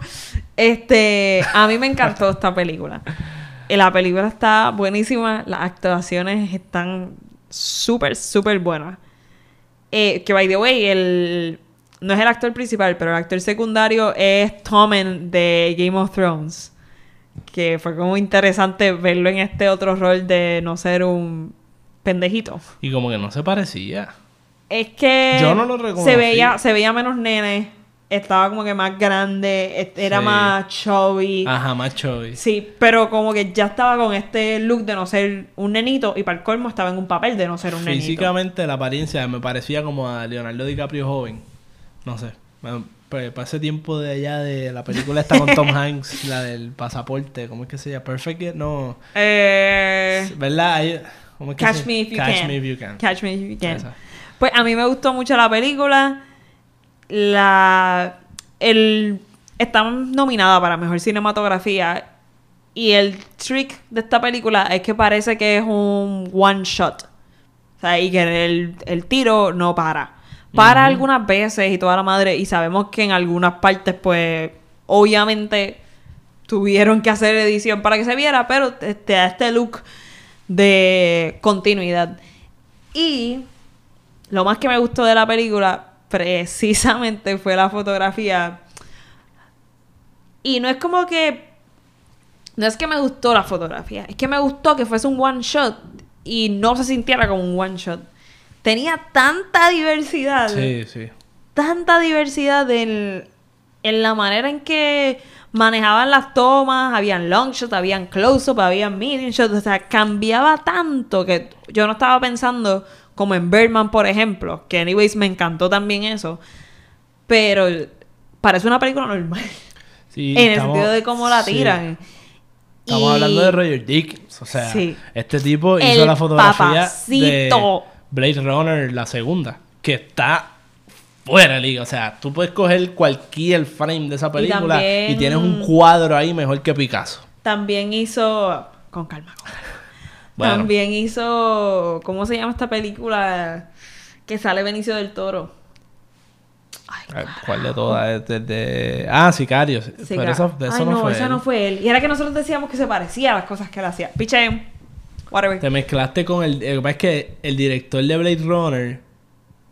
Este, a mí me encantó esta película. Eh, La película está buenísima, las actuaciones están súper, súper buenas. Eh, que by the way, el no es el actor principal, pero el actor secundario es Tommen de Game of Thrones. Que fue como interesante verlo en este otro rol de no ser un pendejito. Y como que no se parecía. Es que Yo no lo reconocí. se veía, se veía menos nene, estaba como que más grande, era Sí. más chubby. Ajá, macho. y- Sí, pero como que ya estaba con este look de no ser un nenito y para el colmo estaba en un papel de no ser un nenito. Físicamente la apariencia me parecía como a Leonardo DiCaprio joven. No sé. Pues, para ese tiempo de allá de la película esta con Tom Hanks, la del pasaporte, ¿cómo es que se llama? Perfect no, Eh, ¿verdad? Hay- ¿cómo es que Catch se- Me If You Catch Can. Me If You Can. Catch Me If You Can. Esa. Pues a mí me gustó mucho la película. La. El. Está nominada para mejor cinematografía. Y el trick de esta película es que parece que es un one shot. O sea, y que el, el tiro no para. Para algunas veces y toda la madre. Y sabemos que en algunas partes, pues, obviamente tuvieron que hacer edición para que se viera, pero te, te da este look de continuidad. Y lo más que me gustó de la película precisamente fue la fotografía. Y no es como que... No es que me gustó la fotografía, es que me gustó que fuese un one shot y no se sintiera como un one shot. Tenía tanta diversidad Sí, sí. tanta diversidad en, en la manera en que manejaban las tomas, habían long shots, habían close-up, habían medium shots, o sea, cambiaba tanto que yo no estaba pensando como en Birdman, por ejemplo, que anyways me encantó también eso, pero parece una película normal, Sí, en el sentido de cómo la sí. tiran. Estamos Y- hablando de Roger Dickens. O sea, Sí. este tipo El hizo la fotografía papacito. de Blade Runner, la segunda, que está fuera de liga. O sea, tú puedes coger cualquier frame de esa película y, también- tienes un cuadro ahí mejor que Picasso. También hizo. Con calma, con calma. Bueno. También hizo. ¿Cómo se llama esta película? Que sale Benicio del Toro. Eh, ¿Cuál de todas? De, de- Ah, Sicario. Sí, Pero eso, de eso Ay, no, fue. esa él. no fue él. Y era que nosotros decíamos que se parecía a las cosas que él hacía. Piche. Whatever. Te mezclaste con el. Lo que pasa es que el director de Blade Runner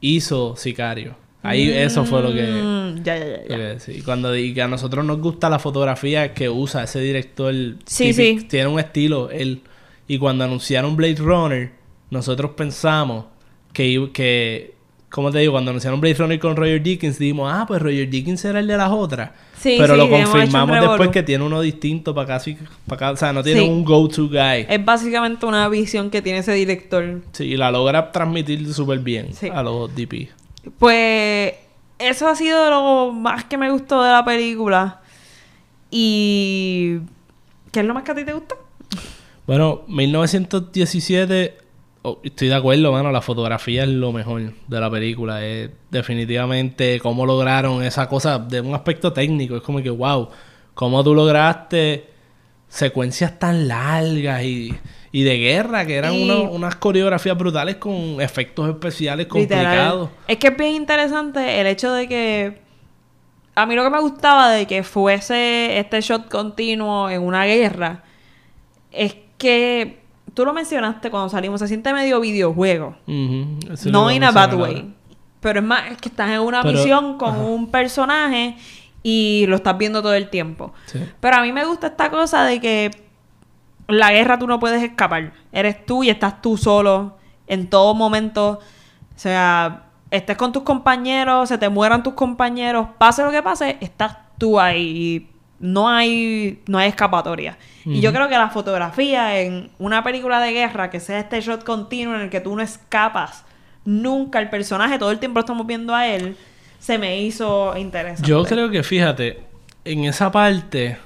hizo Sicario. Ahí eso fue lo que. Mm, ya, ya, ya. que sí. Cuando y que a nosotros nos gusta la fotografía que usa ese director. Sí, típico- sí. Tiene un estilo. Él. Y cuando anunciaron Blade Runner, nosotros pensamos que. que como te digo, cuando anunciaron Blade Runner con Roger Dickens, dijimos, ah, pues Roger Dickens era el de las otras. Sí, Pero sí, lo confirmamos después que tiene uno distinto para casi. Para cada, o sea, no tiene Sí. un go-to guy. Es básicamente una visión que tiene ese director. Sí, y la logra transmitir súper bien a los DP. Pues eso ha sido lo más que me gustó de la película. Y... ¿Qué es lo más que a ti te gustó? Bueno, 1917, oh, estoy de acuerdo, mano, la fotografía es lo mejor de la película. Es definitivamente cómo lograron esa cosa de un aspecto técnico. Es como que, wow, cómo tú lograste secuencias tan largas y, y de guerra, que eran Y- unas coreografías brutales con efectos especiales Literal. complicados. Es que es bien interesante el hecho de que... A mí lo que me gustaba de que fuese este shot continuo en una guerra es que... Tú lo mencionaste cuando salimos, se siente medio videojuego. No in a bad way. Pero es más, es que estás en una Pero- misión con ajá. un personaje y lo estás viendo todo el tiempo. Sí. Pero a mí me gusta esta cosa de que la guerra tú no puedes escapar. Eres tú y estás tú solo en todo momento. O sea, estés con tus compañeros, se te mueran tus compañeros, pase lo que pase, estás tú ahí. No hay, no hay escapatoria. Y yo creo que la fotografía en una película de guerra, que sea este shot continuo en el que tú no escapas nunca el personaje, todo el tiempo lo estamos viendo a él, se me hizo interesante. Yo creo que, fíjate, en esa parte,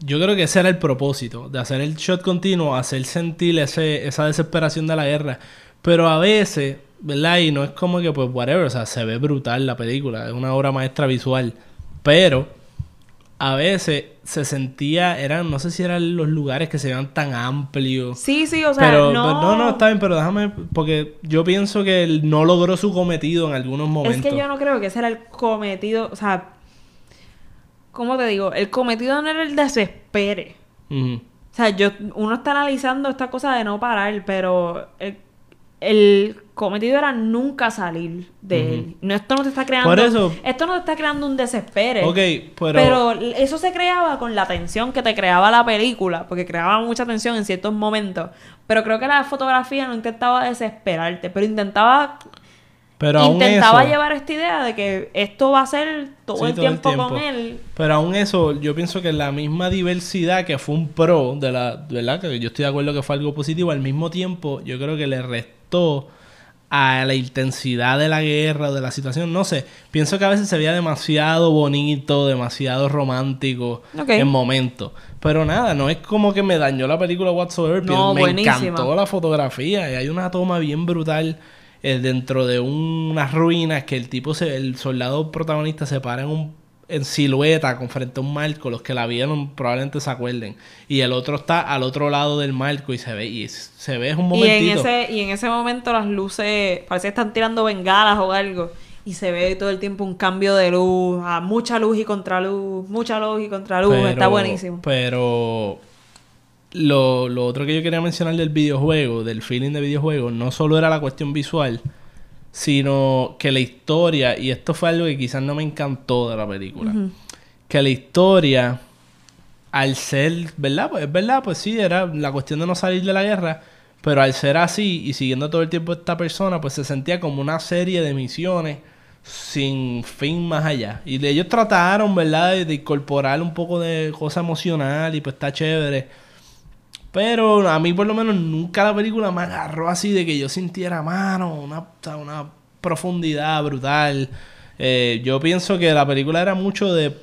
yo creo que ese era el propósito, de hacer el shot continuo, hacer sentir ese, esa desesperación de la guerra. Pero a veces, ¿verdad? Y no es como que, pues, whatever, o sea, se ve brutal la película, es una obra maestra visual. Pero a veces se sentía, eran, no sé si eran los lugares que se veían tan amplios. Sí, sí, o sea, pero, no... pero no, no, está bien, pero déjame, porque yo pienso que él no logró su cometido en algunos momentos. Es que yo no creo que ese era el cometido, o sea, ¿cómo te digo? El cometido no era el desespere. O sea, yo, uno está analizando esta cosa de no parar, pero el, el cometido era nunca salir de él. No, esto no te está creando. Por eso- Esto no te está creando un desespere. Ok, pero- Pero eso se creaba con la tensión que te creaba la película, porque creaba mucha tensión en ciertos momentos. Pero creo que la fotografía no intentaba desesperarte, pero intentaba Pero aún intentaba eso- llevar esta idea de que esto va a ser todo, Sí, el, tiempo con él. Pero aún eso, yo pienso que la misma diversidad que fue un pro de la, ¿verdad? Que yo estoy de acuerdo que fue algo positivo, al mismo tiempo yo creo que le restó a la intensidad de la guerra o de la situación, no sé, pienso que a veces se veía demasiado bonito, demasiado romántico Ok. en momentos. Pero nada, no es como que me dañó la película whatsoever, No, me buenísima. encantó la fotografía y hay una toma bien brutal eh, dentro de unas ruinas que el tipo se, el soldado protagonista se para en un en silueta con frente a un marco, los que la vieron probablemente se acuerden. Y el otro está al otro lado del marco y se ve, y se ve es un Y en, momentito. ese, y en ese momento las luces, parece que están tirando bengalas o algo. Y se ve todo el tiempo un cambio de luz, a mucha luz y contraluz, mucha luz y contraluz. Está buenísimo. Pero lo, lo otro que yo quería mencionar del videojuego, del feeling de videojuego, no solo era la cuestión visual, sino que la historia, y esto fue algo que quizás no me encantó de la película, que la historia, al ser, ¿verdad? Pues es verdad, pues sí, era la cuestión de no salir de la guerra, pero al ser así y siguiendo todo el tiempo a esta persona, pues se sentía como una serie de misiones sin fin más allá. Y ellos trataron, ¿verdad?, de, de incorporar un poco de cosa emocional y pues está chévere. Pero a mí por lo menos nunca la película me agarró así de que yo sintiera mano, una, una profundidad brutal. Eh, yo pienso que la película era mucho de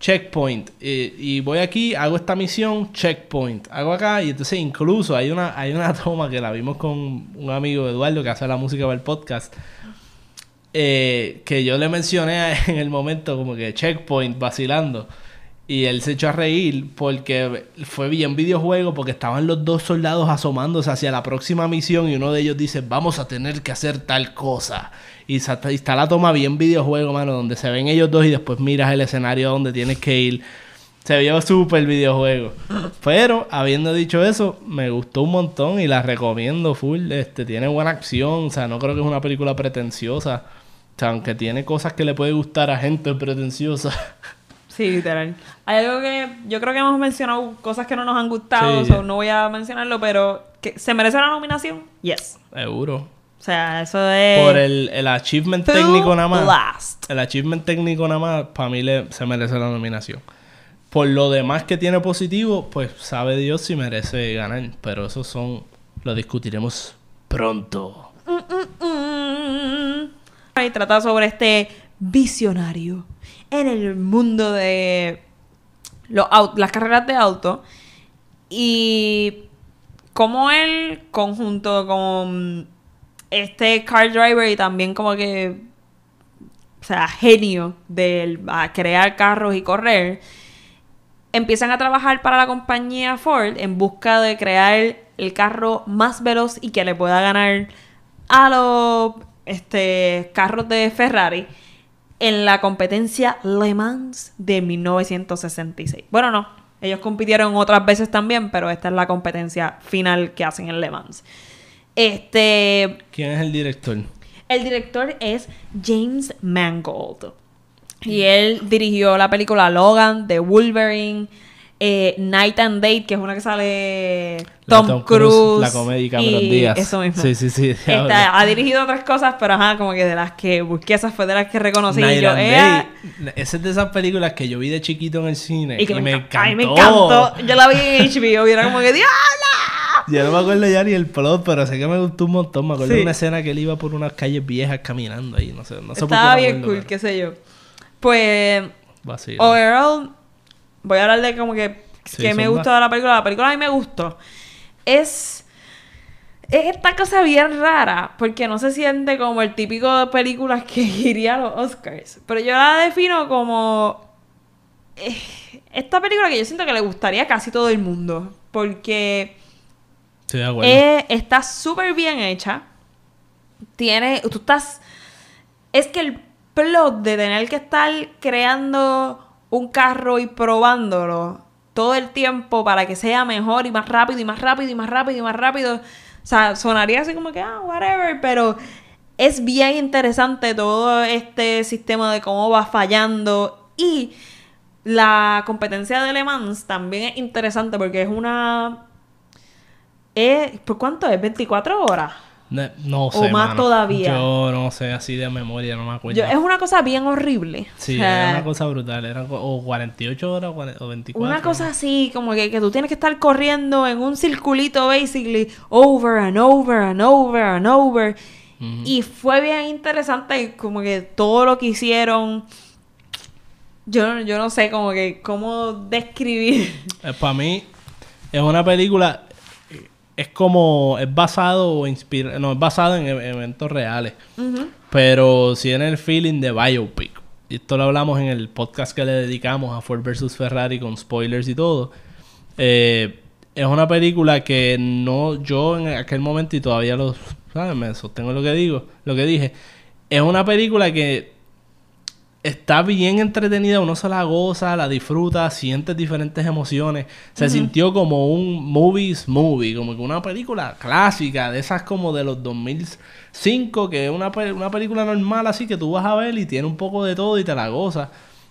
checkpoint. eh, y voy aquí, hago esta misión, checkpoint. Hago acá y entonces incluso hay una, hay una toma que la vimos con un amigo Eduardo que hace la música para el podcast. eh, que yo le mencioné en el momento como que checkpoint vacilando. Y él se echó a reír porque fue bien videojuego porque estaban los dos soldados asomándose hacia la próxima misión y uno de ellos dice, vamos a tener que hacer tal cosa. Y está la toma bien videojuego, mano, donde se ven ellos dos y después miras el escenario donde tienes que ir. Se vio súper videojuego. Pero, habiendo dicho eso, me gustó un montón y la recomiendo full. Este, tiene buena acción. O sea, no creo que es una película pretenciosa. O sea, aunque tiene cosas que le puede gustar a gente pretenciosa. Sí, literal. Hay algo que yo creo que hemos mencionado cosas que no nos han gustado, Sí. so no voy a mencionarlo, pero que se merece una nominación. Yes. Seguro. O sea, eso es Por el, el achievement técnico nada más. El achievement técnico nada más, para mí le, se merece la nominación. Por lo demás que tiene positivo, pues sabe Dios si merece ganar. Pero esos son. Lo discutiremos pronto. Mm. Y trata sobre este visionario en el mundo de las carreras de auto y como él conjunto con este car driver y también como que o sea genio de crear carros y correr empiezan a trabajar para la compañía Ford en busca de crear el carro más veloz y que le pueda ganar a los este, carros de Ferrari en la competencia Le Mans de 1966. Bueno, no, ellos compitieron otras veces también, pero esta es la competencia final que hacen en Le Mans. Este, ¿Quién es el director? el director es James Mangold. Y él dirigió la película Logan, The Wolverine, eh, Night and Date, que es una que sale Tom, Tom Cruise, Cruise. la comedia Cameron y Díaz. Eso mismo. Sí, sí, sí, ha dirigido otras cosas, pero ajá, como que de las que busqué, esas fue de las que reconocí. Y Night yo, and "Eh, Day. Esa es de esas películas que yo vi de chiquito en el cine. y que me, encantó. Ay, me encantó. Yo la vi en HBO y era como que, ¡Diabla! Yo no me acuerdo ya ni el plot, pero sé que me gustó un montón. Me acuerdo Sí. de una escena que él iba por unas calles viejas caminando ahí. No sé, no sé por qué Estaba bien cool, pero qué sé yo. Pues, vacilo. overall, voy a hablar de como que, Sí, que me de la película. La película a mí me gustó. Es, es esta cosa bien rara, porque no se siente como el típico de películas que iría a los Oscars. Pero yo la defino como eh, esta película que yo siento que le gustaría a casi todo el mundo. Porque Estoy de acuerdo. eh, está súper bien hecha. Tiene. Tú estás. Es que el plot de tener que estar creando un carro y probándolo todo el tiempo para que sea mejor y más rápido y más rápido y más rápido y más rápido. O sea, sonaría así como que, ah, whatever, pero es bien interesante todo este sistema de cómo va fallando y la competencia de Le Mans también es interesante porque es una ¿Por cuánto es? ¿24 horas? No, no o sé. más mano. todavía. Yo no sé, así de memoria, no me acuerdo. Yo- es una cosa bien horrible. Sí, O sea, era una cosa brutal. Eran co- o 48 horas o 40 o 24. una cosa así, como que, que tú tienes que estar corriendo en un circulito, basically, over and over and over and over. Y fue bien interesante, como que todo lo que hicieron. Yo, yo no sé, como que, cómo describir. para mí, es una película. Es como. Es basado o inspira, No, es basado en e- eventos reales. Pero sí en el feeling de biopic. Y esto lo hablamos en el podcast que le dedicamos a Ford vs Ferrari con spoilers y todo. Eh, es una película que no yo en aquel momento y todavía lo ¿sabes? me sostengo lo que digo, lo que dije. Es una película que está bien entretenida, uno se la goza, la disfruta, sientes diferentes emociones. Se sintió como un movies movie, como que una película clásica, de esas como de los 2005, que es una, una película normal así que tú vas a ver y tiene un poco de todo y te la gozas.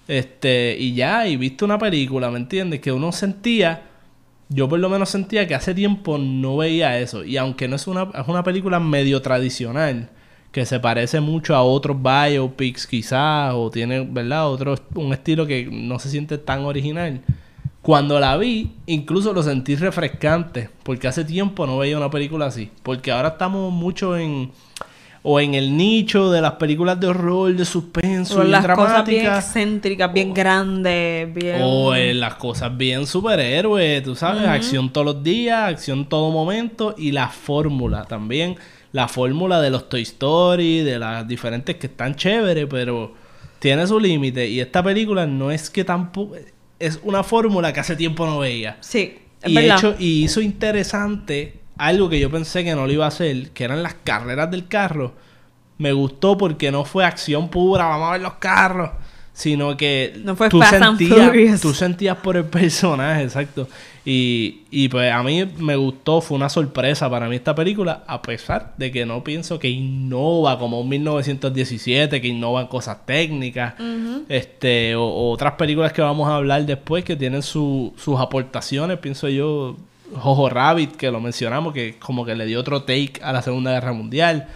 Este, y ya, y viste una película, ¿me entiendes? Que uno sentía, yo por lo menos sentía que hace tiempo no veía eso. Y aunque no es una, es una película medio tradicional, que se parece mucho a otros biopics quizás, o tiene, ¿verdad? Otro, un estilo que no se siente tan original. Cuando la vi, incluso lo sentí refrescante, porque hace tiempo no veía una película así. Porque ahora estamos mucho en, o en el nicho de las películas de horror, de suspenso, y las cosas bien excéntricas, bien grandes, bien... O en las cosas bien superhéroes, tú sabes, acción todos los días, acción todo momento y la fórmula también. La fórmula de los Toy Story, de las diferentes que están chéveres, pero tiene su límite. Y esta película no es que tampoco. Es una fórmula que hace tiempo no veía. Sí, es Y, verdad. hecho, y hizo interesante algo que yo pensé que no lo iba a hacer, que eran las carreras del carro. Me gustó porque no fue acción pura, vamos a ver los carros, sino que No fue tú, sentías, tú sentías por el personaje, exacto. Y, y pues a mí me gustó, fue una sorpresa para mí esta película, a pesar de que no pienso que innova como un 1917, que innova en cosas técnicas, este, o, o otras películas que vamos a hablar después que tienen su- sus aportaciones, pienso yo, Jojo Rabbit, que lo mencionamos, que como que le dio otro take a la Segunda Guerra Mundial.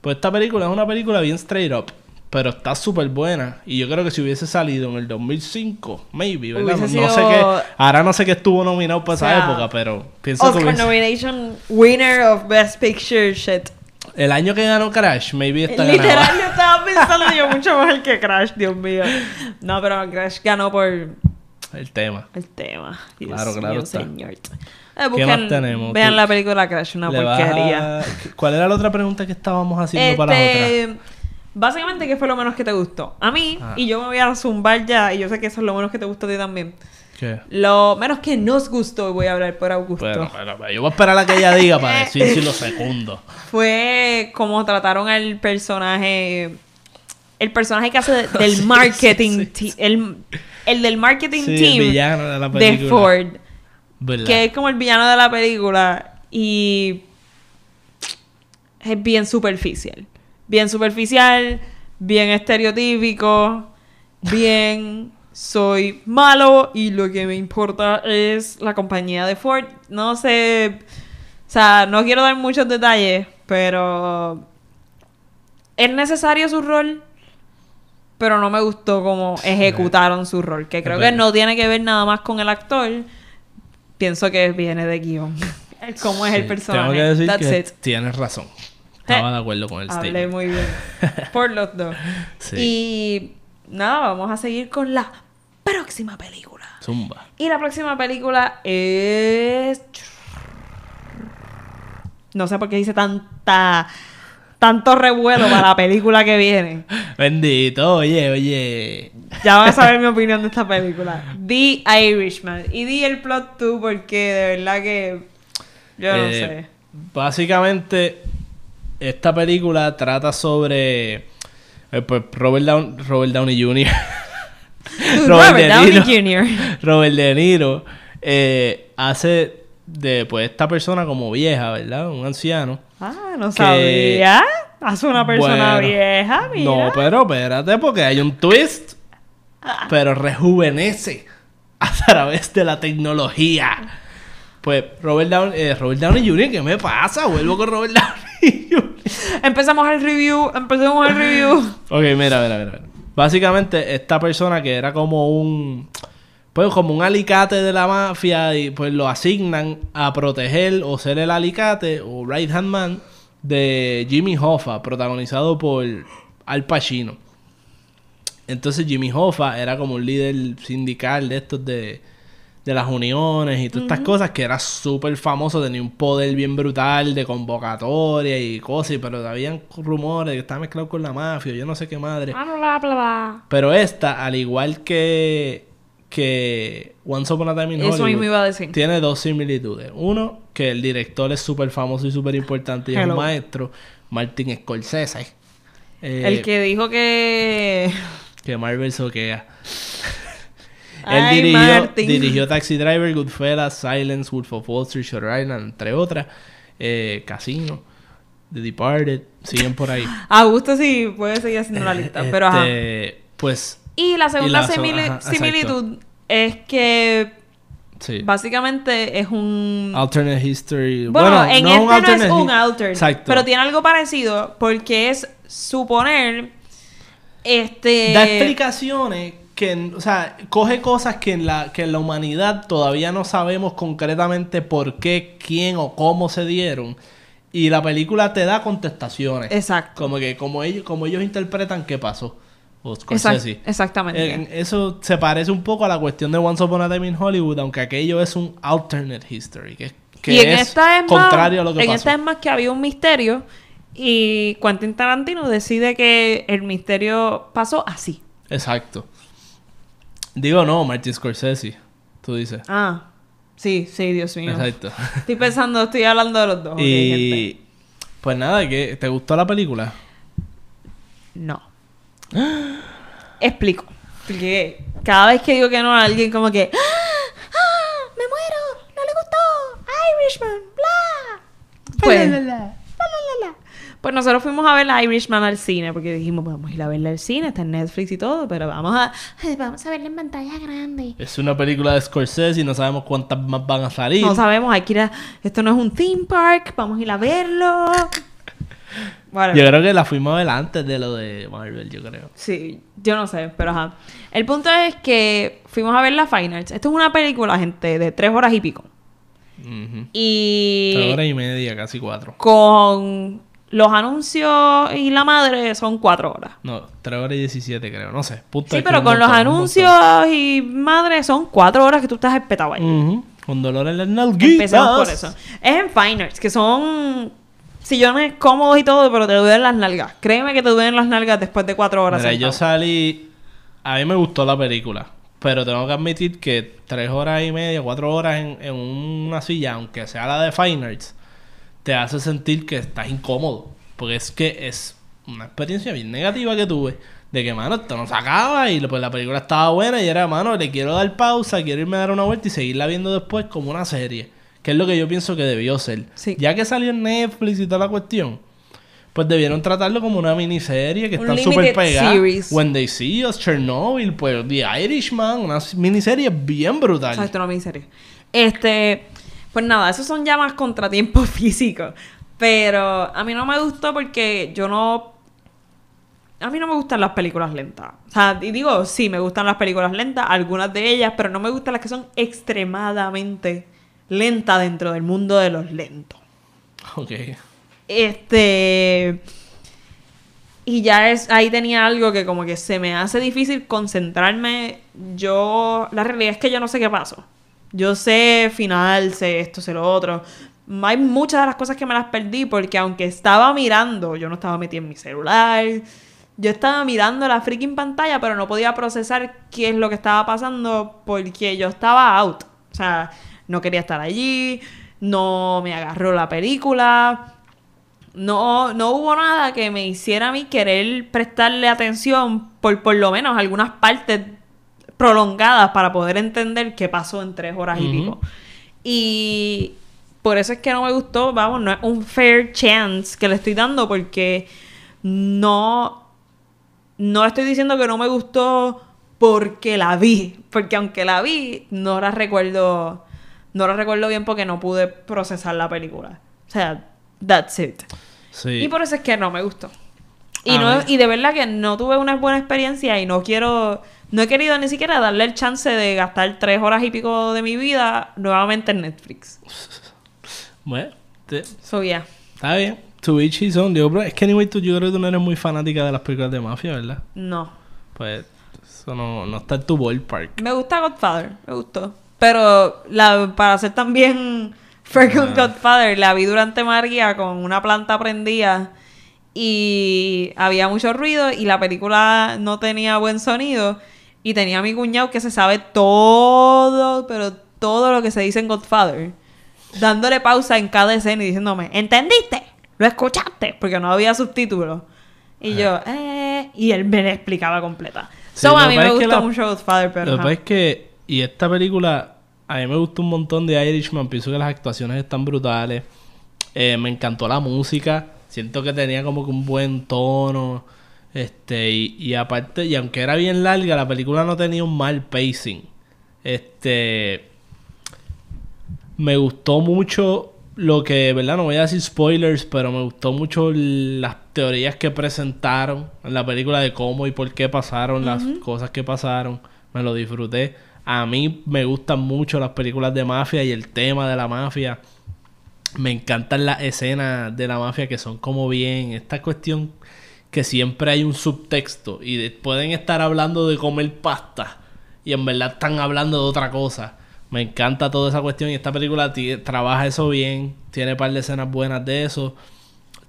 Pues esta película es una película bien straight up, pero está súper buena. Y yo creo que si hubiese salido en el 2005, maybe, ¿verdad? Hubiese No, sé qué, ahora no sé qué estuvo nominado para O sea, esa época, pero pienso que Oscar hubiese- nomination winner of Best Picture shit. el año que ganó Crash, maybe está Literal, ganado. yo estaba pensando yo mucho más que Crash, Dios mío. No, pero Crash ganó por El tema. el tema. Dios Claro, claro mío, está. señor. Eh, ¿Qué más tenemos? Vean la película Crash, una porquería. a- ¿Cuál era la otra pregunta que estábamos haciendo para la otra? Básicamente, ¿qué fue lo menos que te gustó? A mí, Ah. y yo me voy a zumbar ya, y yo sé que eso es lo menos que te gustó a ti también. ¿Qué? Lo menos que nos gustó, y voy a hablar por Augusto, yo voy a esperar a que ella diga para decir si lo segundo. fue cómo trataron al personaje. El personaje que hace de- del marketing sí, el, el del marketing Sí, el team villano de la de película. Ford. ¿Verdad? Que es como el villano de la película. Y es bien superficial. Bien superficial, bien estereotípico, bien soy malo y lo que me importa es la compañía de Ford. No sé, o sea, no quiero dar muchos detalles, pero es necesario su rol, pero no me gustó cómo ejecutaron su rol, que creo que no tiene que ver nada más con el actor. Pienso que viene de guion. Cómo es el personaje. Tengo que decir That's que it. tienes razón. Estaba de acuerdo con el Hablé statement. muy bien. Por los dos. Sí. Y nada, vamos a seguir con la próxima película. Zumba. Y la próxima película es. No sé por qué dice tanta. Tanto revuelo para la película que viene. Bendito, oye, oye. Ya vas a saber mi opinión de esta película. The Irishman. Y di el plot tú porque de verdad que. Yo no Eh, sé. Básicamente, esta película trata sobre eh, pues, Robert, Down- Robert Downey Jr. Robert Downey. Jr. Robert De Niro eh, hace de pues esta persona como vieja, ¿verdad? Un anciano. Ah, no Que- sabía. Hace una persona Bueno, vieja, mira. No, pero espérate, porque hay un twist. Pero rejuvenece a través de la tecnología. Pues Robert Downey, eh, Robert Downey Jr., ¿qué me pasa? Vuelvo con Robert Downey. Empezamos el review, empecemos el review. Ok, mira, mira, mira. Básicamente, esta persona que era como un. Pues como un alicate de la mafia, y pues lo asignan a proteger o ser el alicate o right hand man de Jimmy Hoffa, protagonizado por Al Pacino. Entonces Jimmy Hoffa era como un líder sindical de estos de, de las uniones y todas estas cosas, que era súper famoso, tenía un poder bien brutal de convocatoria y cosas, pero habían rumores de que estaba mezclado con la mafia, yo no sé qué madre. Pero esta, al igual que, que Once Upon a Time in Eso Hollywood, mismo iba a decir. tiene dos similitudes. Uno, que el director es súper famoso y súper importante y es un maestro, Martin Scorsese. Eh, el que dijo que. que Marvel soquea. Ay, Él dirigió, dirigió Taxi Driver, Goodfellas, Silence, Wolf of Wall Street, Shutter Island, entre otras. Eh, Casino, The Departed, siguen por ahí. Augusto sí puede seguir haciendo la lista, pero ajá. Este, Pues, Y la segunda y la so- simili- ajá, exacto. similitud es que sí. básicamente es un. Alternate History. Bueno, en no este no es alternate un hi- alter, Exacto. pero tiene algo parecido porque es suponer este Da explicaciones que, o sea, coge cosas que en la que en la humanidad todavía no sabemos concretamente por qué, quién o cómo se dieron. Y la película te da contestaciones. Exacto. Como que como ellos, como ellos interpretan qué pasó. O Exact- exactamente. En- eso se parece un poco a la cuestión de Once Upon a Time in Hollywood, aunque aquello es un alternate history, que, que y en es esta es más, contrario a lo que en pasó. esta es más que había un misterio Y Quentin Tarantino decide que el misterio pasó así. Exacto. Digo, no, Martin Scorsese. Tú dices. Ah, sí, sí, Dios mío. Exacto. Estoy pensando, estoy hablando de los dos. gente. y. Pues nada, ¿qué? ¿te gustó la película? No. Explico. Porque cada vez que digo que no a alguien como que ¡Ah! ¡Ah! ¡Me muero! ¡No le gustó! ¡Irishman! ¡Bla! Pues. Pues nosotros fuimos a ver la Irishman al cine porque dijimos, vamos a ir a verla al cine, está en Netflix y todo, pero vamos a, vamos a verla en pantalla grande. Es una película de Scorsese y no sabemos cuántas más van a salir. No sabemos, hay que ir a... Esto no es un theme park, vamos a ir a verlo. Whatever. Yo creo que la fuimos a ver antes de lo de Marvel, yo creo. Sí, yo no sé, pero ajá. El punto es que fuimos a ver la Fine Arts. Esto es una película, gente, de tres horas y pico. Y Tres horas y media, casi cuatro. con los anuncios y la madre son cuatro horas. No, tres horas y diecisiete, creo. No sé. Punto Sí, pero con los montón, anuncios y madre son cuatro horas que tú estás espetado ahí. Con dolor en las nalguitas. Empecemos por eso. Es en Fine Arts, que son sillones cómodos y todo, pero te duelen las nalgas. Créeme que te duelen las nalgas después de cuatro horas. Mira, yo salí. A mí me gustó la película. Pero tengo que admitir que tres horas y media, cuatro horas en, en una silla, aunque sea la de Fine Arts, te hace sentir que estás incómodo. Porque es que es una experiencia bien negativa que tuve. De que, mano, esto no se acaba y pues la película estaba buena y era, mano, le quiero dar pausa, quiero irme a dar una vuelta y seguirla viendo después como una serie. Que es lo que yo pienso que debió ser. Sí. Ya que salió en Netflix y toda la cuestión, pues debieron tratarlo como una miniserie que limited súper pegadas. series. When They See Us, Chernobyl, pues The Irishman, una miniserie bien brutal. Exacto, no me serio. Este, pues nada, esos son ya más contratiempos físicos. Pero a mí no me gustó porque yo no. A mí no me gustan las películas lentas. O sea, y digo, sí, me gustan las películas lentas, algunas de ellas, pero no me gustan las que son extremadamente lentas dentro del mundo de los lentos. Ok. Este. Y ya es, ahí tenía algo que como que se me hace difícil concentrarme. Yo, la realidad es que yo no sé qué pasó. Yo sé final, sé esto, sé lo otro. Hay muchas de las cosas que me las perdí porque aunque estaba mirando, yo no estaba metida en mi celular. Yo estaba mirando la freaking pantalla, pero no podía procesar qué es lo que estaba pasando porque yo estaba out. O sea, no quería estar allí, no me agarró la película. No, no hubo nada que me hiciera a mí querer prestarle atención por por lo menos algunas partes prolongadas para poder entender qué pasó en tres horas y pico. Y por eso es que no me gustó, vamos, no es un fair chance que le estoy dando porque no, no estoy diciendo que no me gustó porque la vi, porque aunque la vi, no la recuerdo, no la recuerdo bien porque no pude procesar la película. O sea, that's it. Sí. Y por eso es que no me gustó. Y, no, y de verdad que no tuve una buena experiencia y no quiero, no he querido ni siquiera darle el chance de gastar tres horas y pico de mi vida nuevamente en Netflix. Bueno, te- So, yeah. está bien. To each his own. Digo, pero es que anyway, tú, yo creo que tú no eres muy fanática de las películas de mafia, ¿verdad? No. Pues eso no, no está en tu ballpark. Me gusta Godfather, me gustó. Pero la, para ser también con Ah. Godfather, la vi durante María con una planta prendida y había mucho ruido y la película no tenía buen sonido y tenía a mi cuñado que se sabe todo, pero todo lo que se dice en Godfather, dándole pausa en cada escena y diciéndome, ¿entendiste? ¿Lo escuchaste? Porque no había subtítulos. Y yo, eh, y él me la explicaba completa. Sí, so, a mí me gustó la- mucho Godfather, pero... Lo que pasa es que, y esta película, a mí me gustó un montón de Irishman. Pienso que las actuaciones están brutales. Eh, me encantó la música. Siento que tenía como que un buen tono. Este, y, y aparte, y aunque era bien larga, la película no tenía un mal pacing. Este. Me gustó mucho lo que, ¿verdad? No voy a decir spoilers, pero me gustó mucho las teorías que presentaron en la película de cómo y por qué pasaron las cosas que pasaron. Me lo disfruté. A mí me gustan mucho las películas de mafia y el tema de la mafia. Me encantan las escenas de la mafia que son como bien. Esta cuestión que siempre hay un subtexto y de- pueden estar hablando de comer pasta y en verdad están hablando de otra cosa. Me encanta toda esa cuestión y esta película trabaja eso bien. Tiene un par de escenas buenas de eso.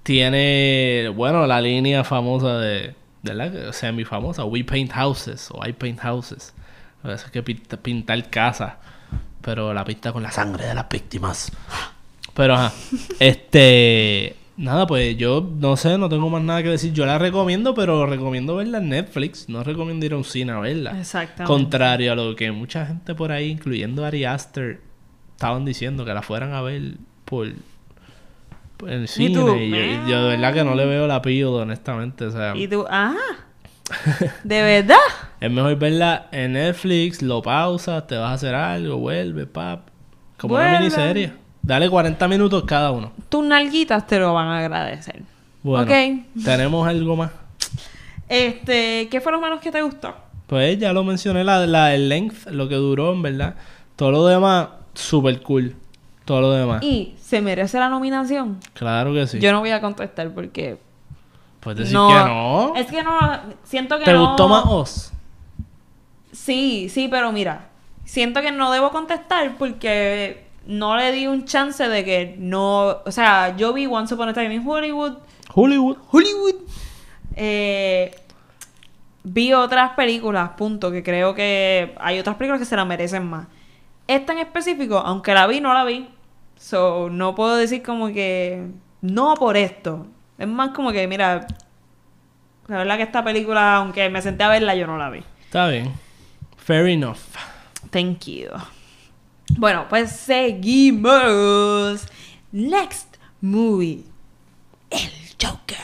Tiene, bueno, la línea famosa de, ¿verdad? Semi famosa, We Paint Houses o I Paint Houses. A veces que pinta, pintar casa, pero la pinta con la sangre de las víctimas. Pero ajá, este, nada, pues yo no sé, no tengo más nada que decir. Yo la recomiendo, pero recomiendo verla en Netflix. No recomiendo ir a un cine a verla. Exactamente. Contrario a lo que mucha gente por ahí, incluyendo Ari Aster, estaban diciendo que la fueran a ver por, por el cine. tú? Y yo, yo de verdad que no le veo la appeal, honestamente. O sea, Y tú, ah, ¿de verdad? es mejor verla en Netflix, lo pausas, te vas a hacer algo, vuelve, pap. Como una miniserie. Dale 40 minutos cada uno. Tus nalguitas te lo van a agradecer. Bueno, Ok. tenemos algo más. Este, ¿qué fue lo menos que te gustó? Pues ya lo mencioné, la, la el length, lo que duró, en verdad. Todo lo demás, super cool. Todo lo demás. Y se merece la nominación. Claro que sí. Yo no voy a contestar porque Puedes decir no, que no. Es que no, siento que ¿Te no. gustó más Oz? Sí, sí, pero mira, siento que no debo contestar porque no le di un chance de que no, o sea, yo vi Once Upon a Time in Hollywood, Hollywood. Hollywood, eh, vi otras películas, punto, que creo que hay otras películas que se la merecen más. Esta en específico, aunque la vi, no la vi, so no puedo decir como que no por esto. Es más como que, mira, la verdad que esta película, aunque me senté a verla, yo no la vi. Está bien. Fair enough. Thank you. Bueno, pues seguimos. Next movie. El Joker.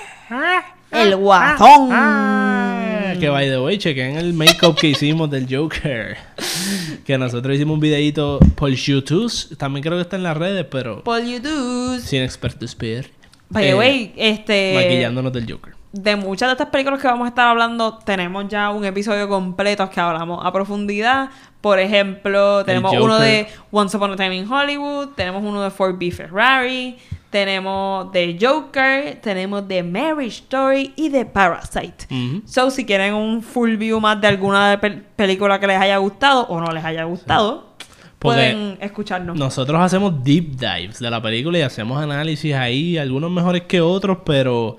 El guasón. Ah, que by the way, chequen el make-up que hicimos del Joker. que nosotros hicimos un videito por YouTube. También creo que está en las redes, pero Paul you do. sin expertos spear. By the Eh, way, este. Maquillándonos del Joker. De muchas de estas películas que vamos a estar hablando, tenemos ya un episodio completo que hablamos a profundidad. Por ejemplo, tenemos uno de Once Upon a Time in Hollywood, tenemos uno de Ford B. Ferrari, tenemos de Joker, tenemos de Marriage Story y de Parasite. So, si quieren un full view más de alguna pel- película que les haya gustado o no les haya gustado, pueden escucharnos. Nosotros hacemos deep dives de la película y hacemos análisis ahí, algunos mejores que otros, pero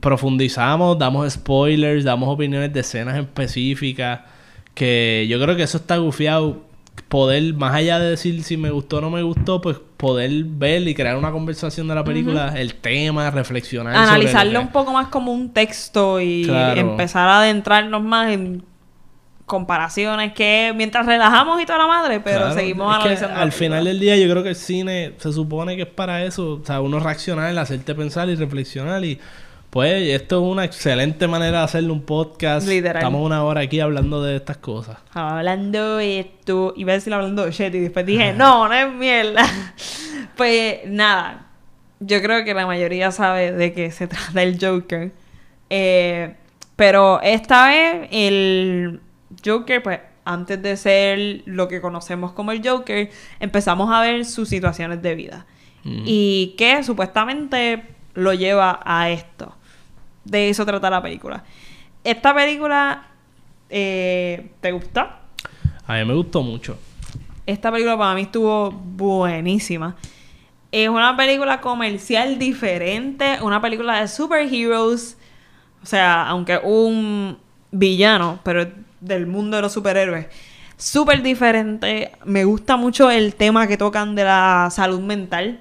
profundizamos, damos spoilers, damos opiniones de escenas específicas, que yo creo que eso está gufiado. Poder, más allá de decir si me gustó o no me gustó, pues poder ver y crear una conversación de la película, el tema, reflexionar. sobre Analizarlo que- un poco más como un texto y Claro. empezar a adentrarnos más en comparaciones que mientras relajamos y toda la madre, pero Claro, seguimos analizando. al final del día yo creo que el cine se supone que es para eso, o sea, uno reaccionar, hacerte pensar y reflexionar y pues esto es una excelente manera de hacerle un podcast. Literal. Estamos una hora aquí hablando de estas cosas. Hablando esto, iba a decir hablando de shit y después dije, no, no es mierda. pues nada, yo creo que la mayoría sabe de qué se trata el Joker. Eh, pero esta vez el Joker, pues antes de ser lo que conocemos como el Joker, empezamos a ver sus situaciones de vida. Y que supuestamente lo lleva a esto. De eso trata la película. Esta película, eh, ¿te gustó? A mí me gustó mucho. Esta película para mí estuvo buenísima. Es una película comercial diferente, una película de superheroes. O sea, aunque un villano, pero del mundo de los superhéroes. Súper diferente. Me gusta mucho el tema que tocan de la salud mental.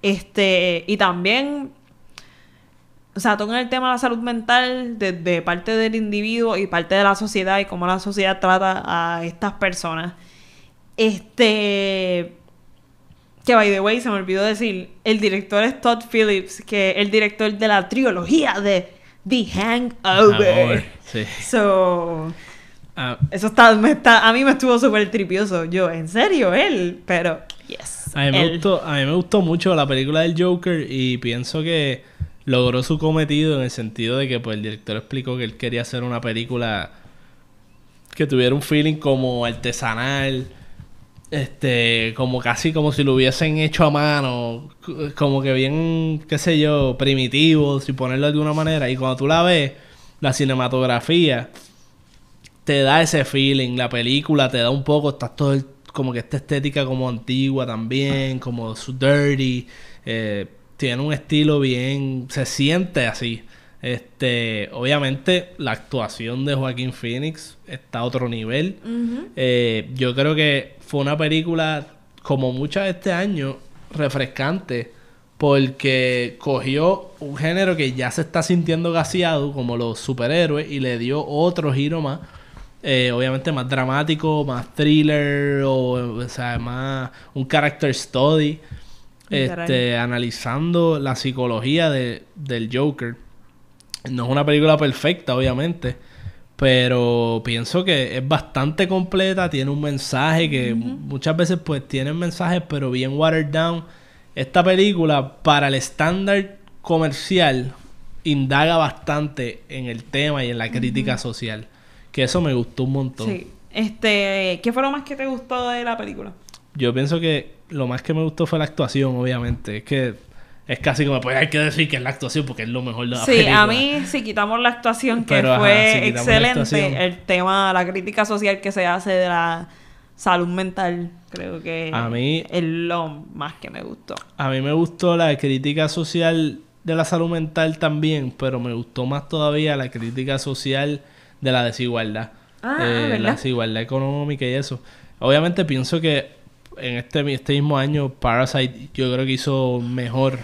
Este, y también, o sea, tocan el tema de la salud mental desde parte del individuo y parte de la sociedad y cómo la sociedad trata a estas personas. Este. Que by the way, se me olvidó decir. El director es Todd Phillips, que es el director de la trilogía de The Hangover. Amor, sí. So. Ah, Eso está, me está- a mí me estuvo súper tripioso. Yo, ¿en serio? Él. Pero, yes. a, mí me él. gustó, a mí me gustó mucho la película del Joker y pienso que logró su cometido en el sentido de que pues, el director explicó que él quería hacer una película que tuviera un feeling como artesanal, este, como casi como si lo hubiesen hecho a mano, como que bien, qué sé yo, primitivo, si ponerlo de alguna manera. Y cuando tú la ves, la cinematografía te da ese feeling, la película te da un poco, estás todo como que esta estética como antigua también, como su dirty, eh, tiene un estilo bien, se siente así. Este, obviamente la actuación de Joaquín Phoenix está a otro nivel. Eh, yo creo que fue una película como muchas de este año refrescante porque cogió un género que ya se está sintiendo gaseado como los superhéroes y le dio otro giro más eh, obviamente más dramático, más thriller o, o sea, más un character study este, analizando la psicología de, del Joker. No es una película perfecta, obviamente, pero pienso que es bastante completa, tiene un mensaje que muchas veces pues tiene mensajes pero bien watered down. Esta película para el estándar comercial indaga bastante en el tema y en la crítica social, que eso me gustó un montón. Sí. Este, ¿qué fue lo más que te gustó de la película? Yo pienso que lo más que me gustó fue la actuación, obviamente. Es que es casi como, pues hay que decir que es la actuación porque es lo mejor de la Sí, película. a mí, si quitamos la actuación, que Pero, ajá, fue si excelente, el tema, la crítica social que se hace de la salud mental, creo que A mí- es lo más que me gustó. A mí me gustó la crítica social de la salud mental también, pero me gustó más todavía la crítica social de la desigualdad. Ah, Eh, la desigualdad económica y eso. Obviamente pienso que en este, este mismo año Parasite yo creo que hizo mejor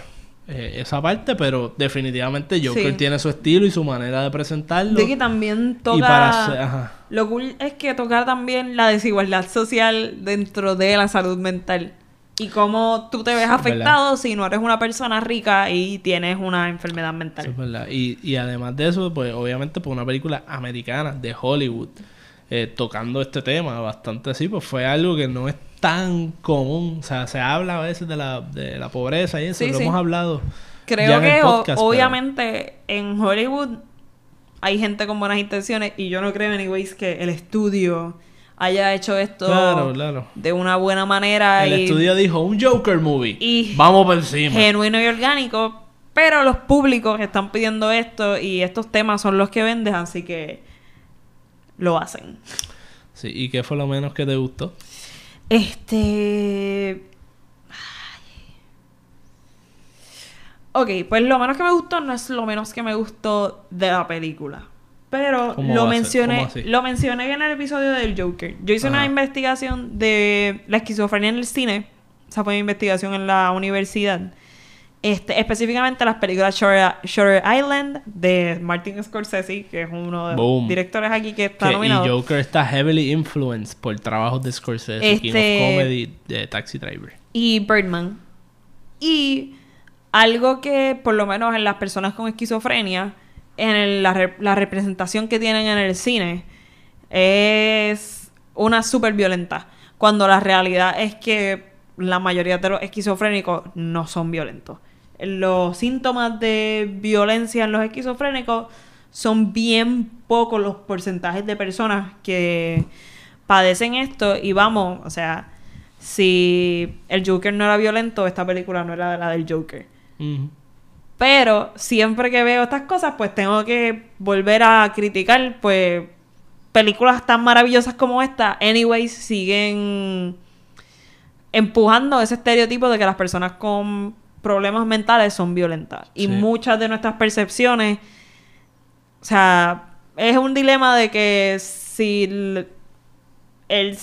eh, esa parte, pero definitivamente Joker Sí. tiene su estilo y su manera de presentarlo. De que también toca... Y para. Lo cool es que toca también la desigualdad social dentro de la salud mental. Y cómo tú te ves afectado si no eres una persona rica y tienes una enfermedad mental. es verdad. Y, y además de eso, pues obviamente por una película americana de Hollywood eh, tocando este tema bastante así, pues fue algo que no es tan común. O sea, se habla a veces de la, de la pobreza y eso, Sí, lo sí. hemos hablado. Creo que o- podcast, pero- obviamente en Hollywood hay gente con buenas intenciones y yo no creo anyways que el estudio haya hecho esto Claro, claro. de una buena manera El y estudio dijo, un Joker movie. y Vamos por encima. genuino y orgánico, pero los públicos están pidiendo esto y estos temas son los que vendes, así que lo hacen. Sí, ¿y qué fue lo menos que te gustó? Este. Ay. Ok, pues lo menos que me gustó no es lo menos que me gustó de la película. Pero ¿Cómo lo mencioné, lo mencioné en el episodio del Joker. Yo hice una investigación de la esquizofrenia en el cine. Esa fue mi investigación en la universidad. Este, específicamente las películas Shutter, Shutter Island de Martin Scorsese, que es uno de Boom. los directores aquí que está Que- y nominado. Joker está heavily influenced por trabajos de Scorsese, King of Este- Comedy, de Taxi Driver. y Birdman. Y algo que, por lo menos en las personas con esquizofrenia, en el- la, la representación que tienen en el cine, es una súper violenta. Cuando la realidad es que la mayoría de los esquizofrénicos no son violentos. Los síntomas de violencia en los esquizofrénicos son bien pocos los porcentajes de personas que padecen esto y vamos, o sea, si el Joker no era violento, esta película no era la del Joker. Pero siempre que veo estas cosas, pues tengo que volver a criticar, pues películas tan maravillosas como esta, anyways, siguen empujando ese estereotipo de que las personas con problemas mentales son violentas. Y Sí. muchas de nuestras percepciones, o sea, es un dilema de que si el, el-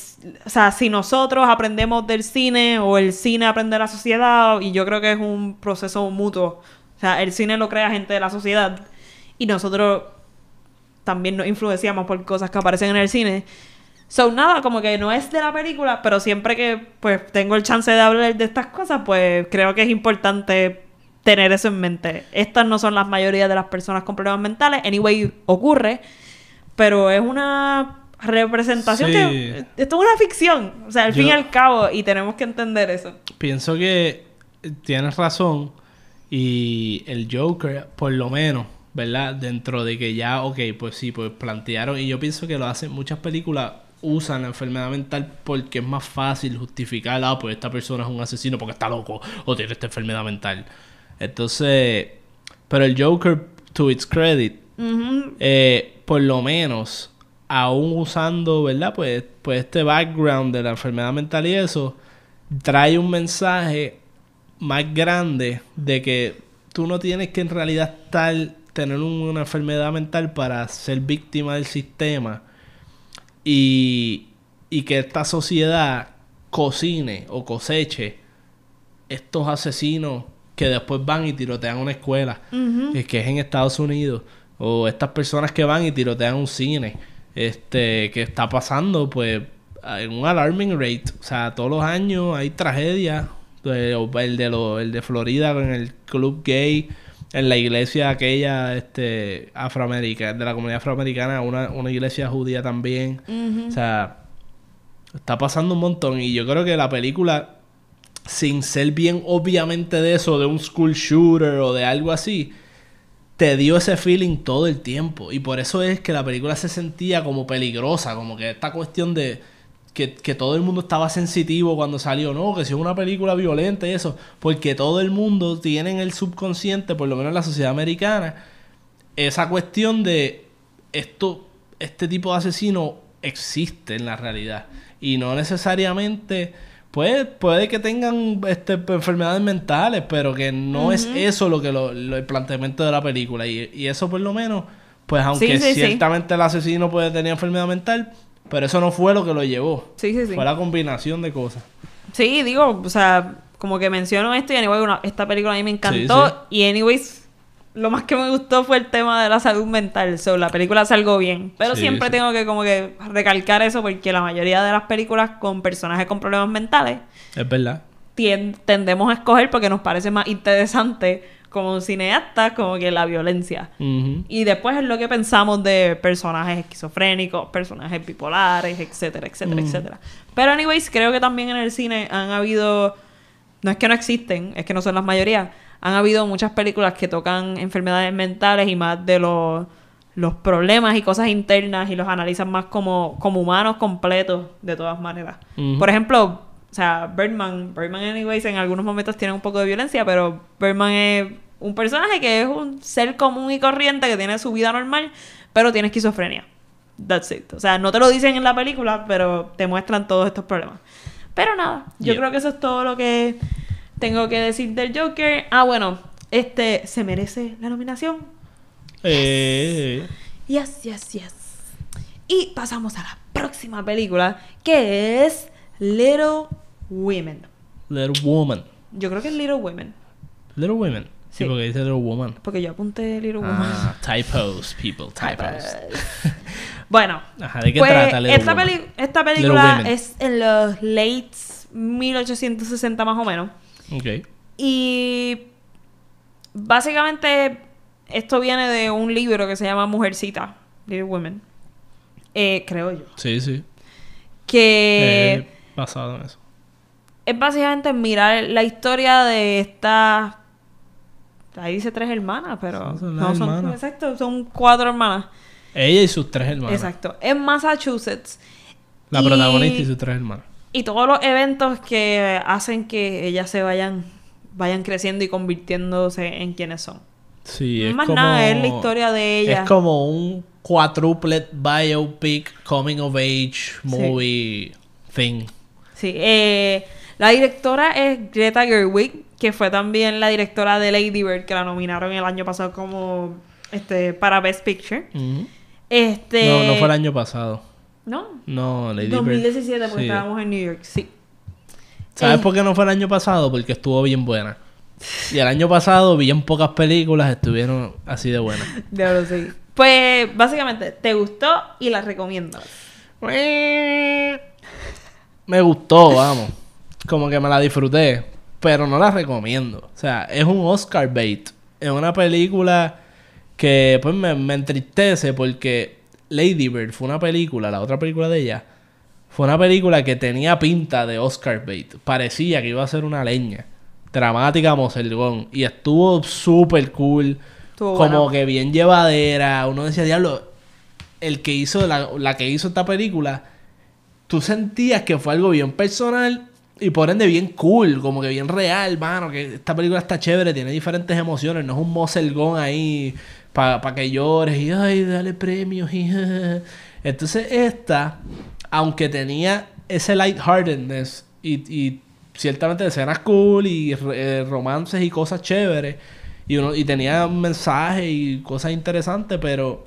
o sea, si nosotros aprendemos del cine o el cine aprende de la sociedad, y yo creo que es un proceso mutuo. O sea, el cine lo crea gente de la sociedad y nosotros también nos influenciamos por cosas que aparecen en el cine. So, nada, como que no es de la película, pero siempre que pues tengo el chance de hablar de estas cosas, pues creo que es importante tener eso en mente. Estas no son las mayoría de las personas con problemas mentales, anyway, ocurre, pero es una representación Sí. que esto es una ficción, o sea, al fin y al cabo, y tenemos que entender eso. Pienso que tienes razón y el Joker, por lo menos, ¿verdad? Dentro de que ya, ok, pues sí, pues plantearon y yo pienso que lo hacen, muchas películas usan la enfermedad mental porque es más fácil justificar, ah, pues esta persona es un asesino porque está loco o tiene esta enfermedad mental. Entonces, pero el Joker, to its credit, eh, por lo menos, aún usando, ¿verdad? Pues, pues este background de la enfermedad mental y eso, trae un mensaje más grande de que tú no tienes que en realidad estar, tener un- una enfermedad mental para ser víctima del sistema y, y que esta sociedad cocine o coseche estos asesinos que después van y tirotean una escuela, que es en Estados Unidos, o estas personas que van y tirotean un cine, este, que está pasando, pues, en un alarming rate. O sea, todos los años hay tragedias. O El de, lo- el de Florida con el club gay, en la iglesia aquella este, afroamericana, de la comunidad afroamericana, una, una iglesia judía también. O sea, está pasando un montón. Y yo creo que la película, sin ser bien obviamente de eso, de un school shooter o de algo así, te dio ese feeling todo el tiempo. Y por eso es que la película se sentía como peligrosa, como que esta cuestión de que, que todo el mundo estaba sensitivo cuando salió, no, que si es una película violenta y eso, porque todo el mundo tiene en el subconsciente, por lo menos en la sociedad americana, esa cuestión de esto, este tipo de asesino existe en la realidad. Y no necesariamente, pues, puede que tengan este, enfermedades mentales, pero que no es eso lo que lo, lo- el planteamiento de la película. Y, y eso por lo menos, pues aunque Sí, sí, sí. ciertamente el asesino puede tener enfermedad mental, pero eso no fue lo que lo llevó. Sí, sí, sí. Fue la combinación de cosas. Sí, digo, o sea, como que menciono esto y anyway, una- esta película a mí me encantó. Sí, Y anyways, lo más que me gustó fue el tema de la salud mental. So, la película salgo bien. Pero Sí, siempre tengo que como que recalcar eso porque la mayoría de las películas con personajes con problemas mentales Es verdad. tendemos a escoger porque nos parece más interesante como cineastas como que la violencia. Y después es lo que pensamos de personajes esquizofrénicos, personajes bipolares, etcétera, etcétera, etcétera. Pero anyways, creo que también en el cine han habido, no es que no existen, es que no son las mayoría, han habido muchas películas que tocan enfermedades mentales y más de los, los problemas y cosas internas y los analizan más como, como humanos completos de todas maneras. Por ejemplo, o sea, Birdman, Birdman anyways en algunos momentos tiene un poco de violencia, pero Birdman es un personaje que es un ser común y corriente que tiene su vida normal, pero tiene esquizofrenia. That's it. O sea, no te lo dicen en la película, pero te muestran todos estos problemas. Pero nada, yo creo que eso es todo lo que tengo que decir del Joker. Ah, bueno, este se merece la nominación. Eh, Yes, yes, yes. Y pasamos a la próxima película, que es Little Women. Little Woman. Yo creo que es Little Women. Little Women. Sí, porque dice Little Woman. Porque yo apunté Little. Ah, typos, people, typos. Bueno, Ajá, ¿de qué pues, trata Little esta, Woman? peli- esta película es en los late 1860 más o menos. Ok. Y básicamente esto viene de un libro que se llama Mujercita, Little Women. Eh, creo yo. Sí, sí. Que Eh, basado en eso. es básicamente mirar la historia de estas... Ahí dice tres hermanas, pero... Son no son... hermanas. Exacto, son cuatro hermanas. Ella y sus tres hermanas. Exacto. En Massachusetts. La Y- protagonista y sus tres hermanas. Y todos los eventos que hacen que ellas se vayan, vayan creciendo y convirtiéndose en quienes son. Sí, es Más como... nada, es la historia de ella. Es como un quadruplet biopic coming of age movie thing. Sí. eh, la directora es Greta Gerwig, que fue también la directora de Lady Bird, que la nominaron el año pasado como este para Best Picture. Este. No, no fue el año pasado. ¿No? No, Lady Bird. 2017, porque Sí. estábamos en New York, sí. ¿Sabes Eh. por qué no fue el año pasado? Porque estuvo bien buena. Y el año pasado, bien pocas películas estuvieron así de buenas. Diablo, sí. Pues básicamente, te gustó y la recomiendo. Me gustó, vamos. Como que me la disfruté. Pero no la recomiendo. O sea, es un Oscar bait. Es una película que pues me, me entristece porque Lady Bird fue una película, la otra película de ella, fue una película que tenía pinta de Oscar bait. Parecía que iba a ser una leña. Dramática moselgón. Y estuvo súper cool. Estuvo como buena. que bien llevadera. Uno decía, diablo, el que hizo, la, la que hizo esta película, tú sentías que fue algo bien personal y por ende bien cool, como que bien real, mano, que esta película está chévere, tiene diferentes emociones, no es un moselgón ahí para que llores y ay, dale premios y entonces esta, aunque tenía ese lightheartedness y, y ciertamente escenas cool y eh, romances y cosas chéveres. Y, uno, y tenía mensajes y cosas interesantes, pero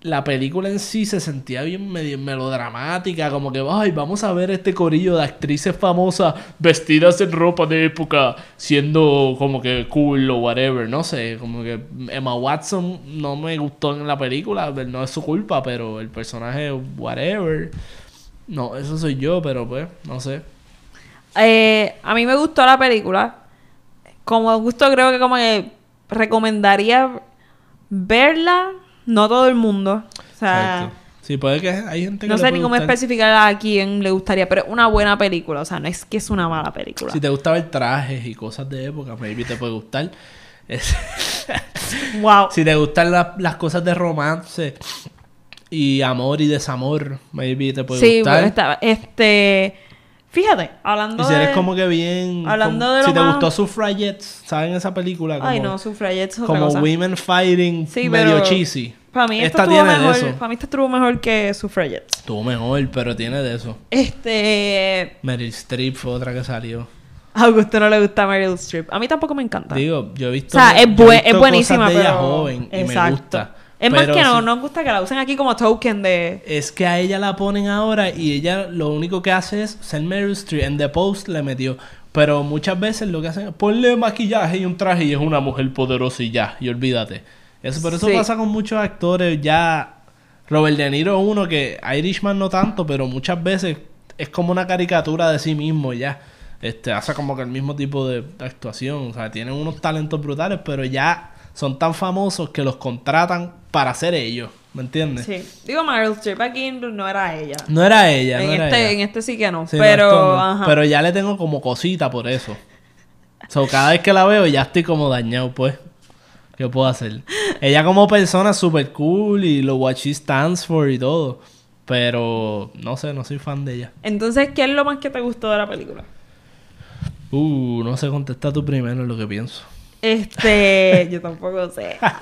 la película en sí se sentía bien medio melodramática, como que, ay, vamos a ver este corillo de actrices famosas vestidas en ropa de época, siendo como que cool o whatever, no sé, como que Emma Watson no me gustó en la película, no es su culpa, pero el personaje, whatever, no, eso soy yo, pero pues, no sé. Eh, a mí me gustó la película. Como gusto creo que como que recomendaría verla, no todo el mundo. O sea, Exacto. Sí, puede que hay gente que no sé ni cómo gustar. especificar a quién le gustaría, pero es una buena película. O sea, no es que es una mala película. Si te gusta ver trajes y cosas de época, maybe te puede gustar. Wow. si te gustan la- las cosas de romance y amor y desamor, maybe te puede Sí, gustar. bueno, estaba. Este. Fíjate, hablando y si eres de- como que bien... hablando como- de si lo te más- gustó Suffragettes, ¿saben esa película? Como, Ay, no, Suffragettes es otra Como cosa. Women Fighting, Sí, medio pero cheesy. Para mí, Esta estuvo tiene de mejor. eso. Para mí, esto estuvo mejor que Suffragettes. Estuvo mejor, pero tiene de eso. Este. Meryl Streep fue otra que salió. A Augusto no le gusta Meryl Streep. A mí tampoco me encanta. Digo, yo he o visto... sea, es, es buenísima, cosas de ella pero... joven y me Exacto. gusta. Es más que no, sí- nos gusta que la usen aquí como token de... Es que a ella la ponen ahora y ella lo único que hace es ser Meryl Streep. En The Post le metió. Pero muchas veces lo que hacen es ponle maquillaje y un traje y es una mujer poderosa y ya. Y olvídate. Eso, pero eso Sí. pasa con muchos actores ya. Robert De Niro uno que Irishman no tanto, pero muchas veces es como una caricatura de sí mismo ya. Este, hace como que el mismo tipo de actuación. O sea, tienen unos talentos brutales, pero ya son tan famosos que los contratan para ser ellos. ¿Me entiendes? Sí. Digo, Meryl Streep aquí no era ella. No era ella, en, no era este, ella. en este sí que no. Sí, pero, no. ajá. pero ya le tengo como cosita por eso. So, cada vez que la veo ya estoy como dañado, pues. ¿Qué puedo hacer? Ella como persona es súper cool y lo what she stands for y todo. Pero no sé, no soy fan de ella. Entonces, ¿qué es lo más que te gustó de la película? Uh, no sé contestar tú primero lo que pienso. Este... yo tampoco sé. ok,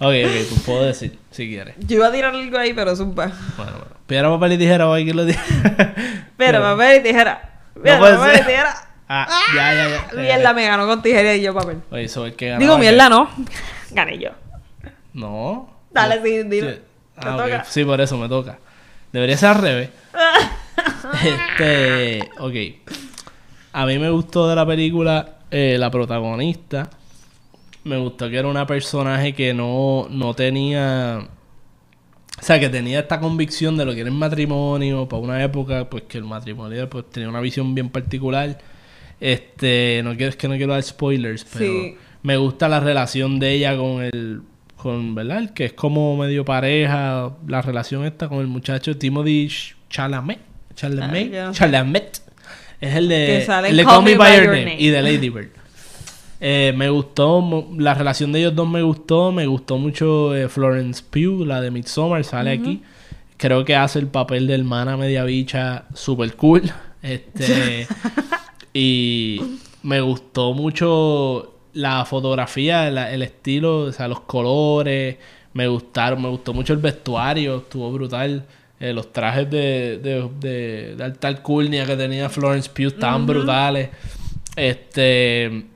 ok, pues puedo decir, si quieres. Yo iba a tirar algo ahí, pero zumba. Bueno, bueno. Piedra, papel y tijera, o hay que lo diga. Pero, papel y tijera. Puede papel y tijera. Ah, ya, ya, ya. Mierda, me ganó con tijera y yo papel. Oye, eso es que ganaba Digo, mierda, no. Gané yo. No. Dale, sí, dilo. Sí. Ah. Sí, por eso me toca. Debería ser al revés. este, ok. A mí me gustó de la película eh, la protagonista. Me gustó que era una personaje que no, no tenía... O sea, que tenía esta convicción de lo que era el matrimonio para una época, pues que el matrimonio pues tenía una visión bien particular. Este, no quiero, es que no quiero dar spoilers, pero Sí. me gusta la relación de ella con el, con, ¿verdad? El que es como medio pareja, la relación esta con el muchacho Timothy Ch- Chalamet, Chalamet, Ah. Chalamet. Es el de, el de Call Me By Your Name. y de Lady Bird. Eh, me gustó, la relación de ellos dos me gustó, me gustó mucho eh, Florence Pugh, la de Midsommar, sale aquí. Creo que hace el papel de hermana media bicha super cool. Este y me gustó mucho la fotografía, la- el estilo, o sea, los colores, me gustaron, me gustó mucho el vestuario, estuvo brutal. Eh, los trajes de, de, de, de alta alcurnia que tenía Florence Pugh estaban brutales. Este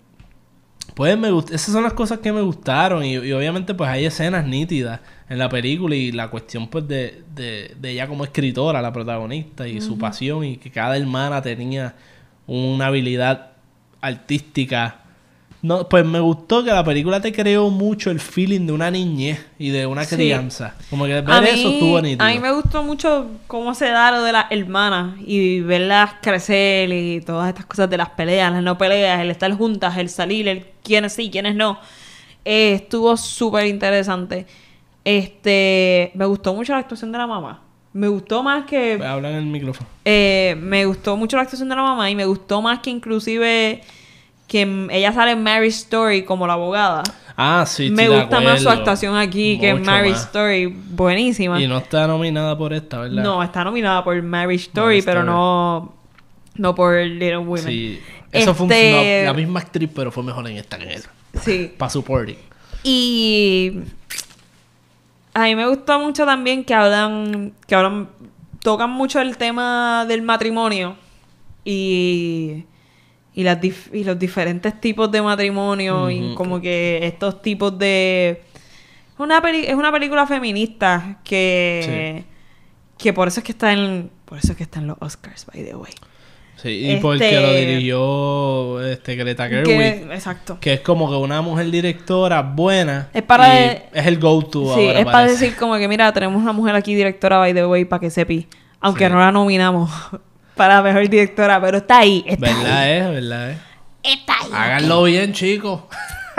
pues me gust- esas son las cosas que me gustaron y, y obviamente pues hay escenas nítidas en la película y la cuestión pues de, de, de ella como escritora, la protagonista y su pasión y que cada hermana tenía una habilidad artística. No, pues me gustó que la película te creó mucho el feeling de una niñez y de una Sí. crianza. Como que ver A mí, eso estuvo nítido. a mí me gustó mucho cómo se da lo de las hermanas y verlas crecer y todas estas cosas de las peleas, las no peleas, el estar juntas, el salir, el quiénes sí, quiénes no. Eh, estuvo súper interesante. Este, me gustó mucho la actuación de la mamá. Me gustó más que Habla en el micrófono. eh, me gustó mucho la actuación de la mamá y me gustó más que inclusive que ella sale en Mary Story como la abogada. Ah, sí, me gusta más su actuación aquí que en Mary más. Story. Buenísima. Y no está nominada por esta, ¿verdad? No, está nominada por Mary Story, pero Story. no, no por Little Women. Sí. Eso Este- no, la misma actriz, pero fue mejor en esta que en esa. Sí. Para supporting. Y a mí me gustó mucho también que hablan, que hablan, tocan mucho el tema del matrimonio y y, las dif- y los diferentes tipos de matrimonio y como que estos tipos de... Una peli- es una película feminista que... Que por eso es que está en... Por eso es que está en los Oscars, by the way. Sí, y porque Este- lo dirigió este, Greta Gerwig. Que- exacto. Que es como que una mujer directora buena. Es para y de- Es el go-to Sí, ahora, es para parece. decir como que, mira, tenemos una mujer aquí directora, by the way, para que sepi. Aunque Sí. no la nominamos para mejor directora, pero está ahí. Está ¿Verdad ahí. es? ¿Verdad es? Está ahí. Háganlo bien, chicos.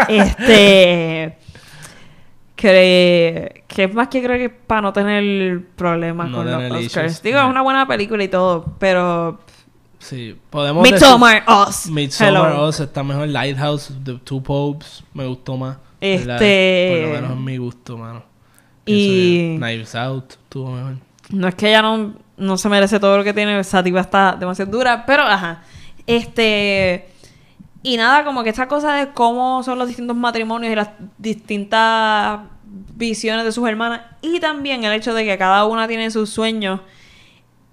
Este. Que, que es más que creo que para no tener problemas No con los Oscars. issues, Digo, es una buena película y todo, pero. Sí, podemos Midsommar Oz. Midsommar Hello. Oz está mejor. Lighthouse, The Two Popes, me gustó más. ¿verdad? Este- Por lo menos es mi gusto, mano. Y- Pienso Knives Out estuvo mejor. No es que ella no, no se merece todo lo que tiene, esa tipa está demasiado dura, pero ajá. Este. Y nada, como que esta cosa de cómo son los distintos matrimonios y las distintas visiones de sus hermanas. Y también el hecho de que cada una tiene sus sueños.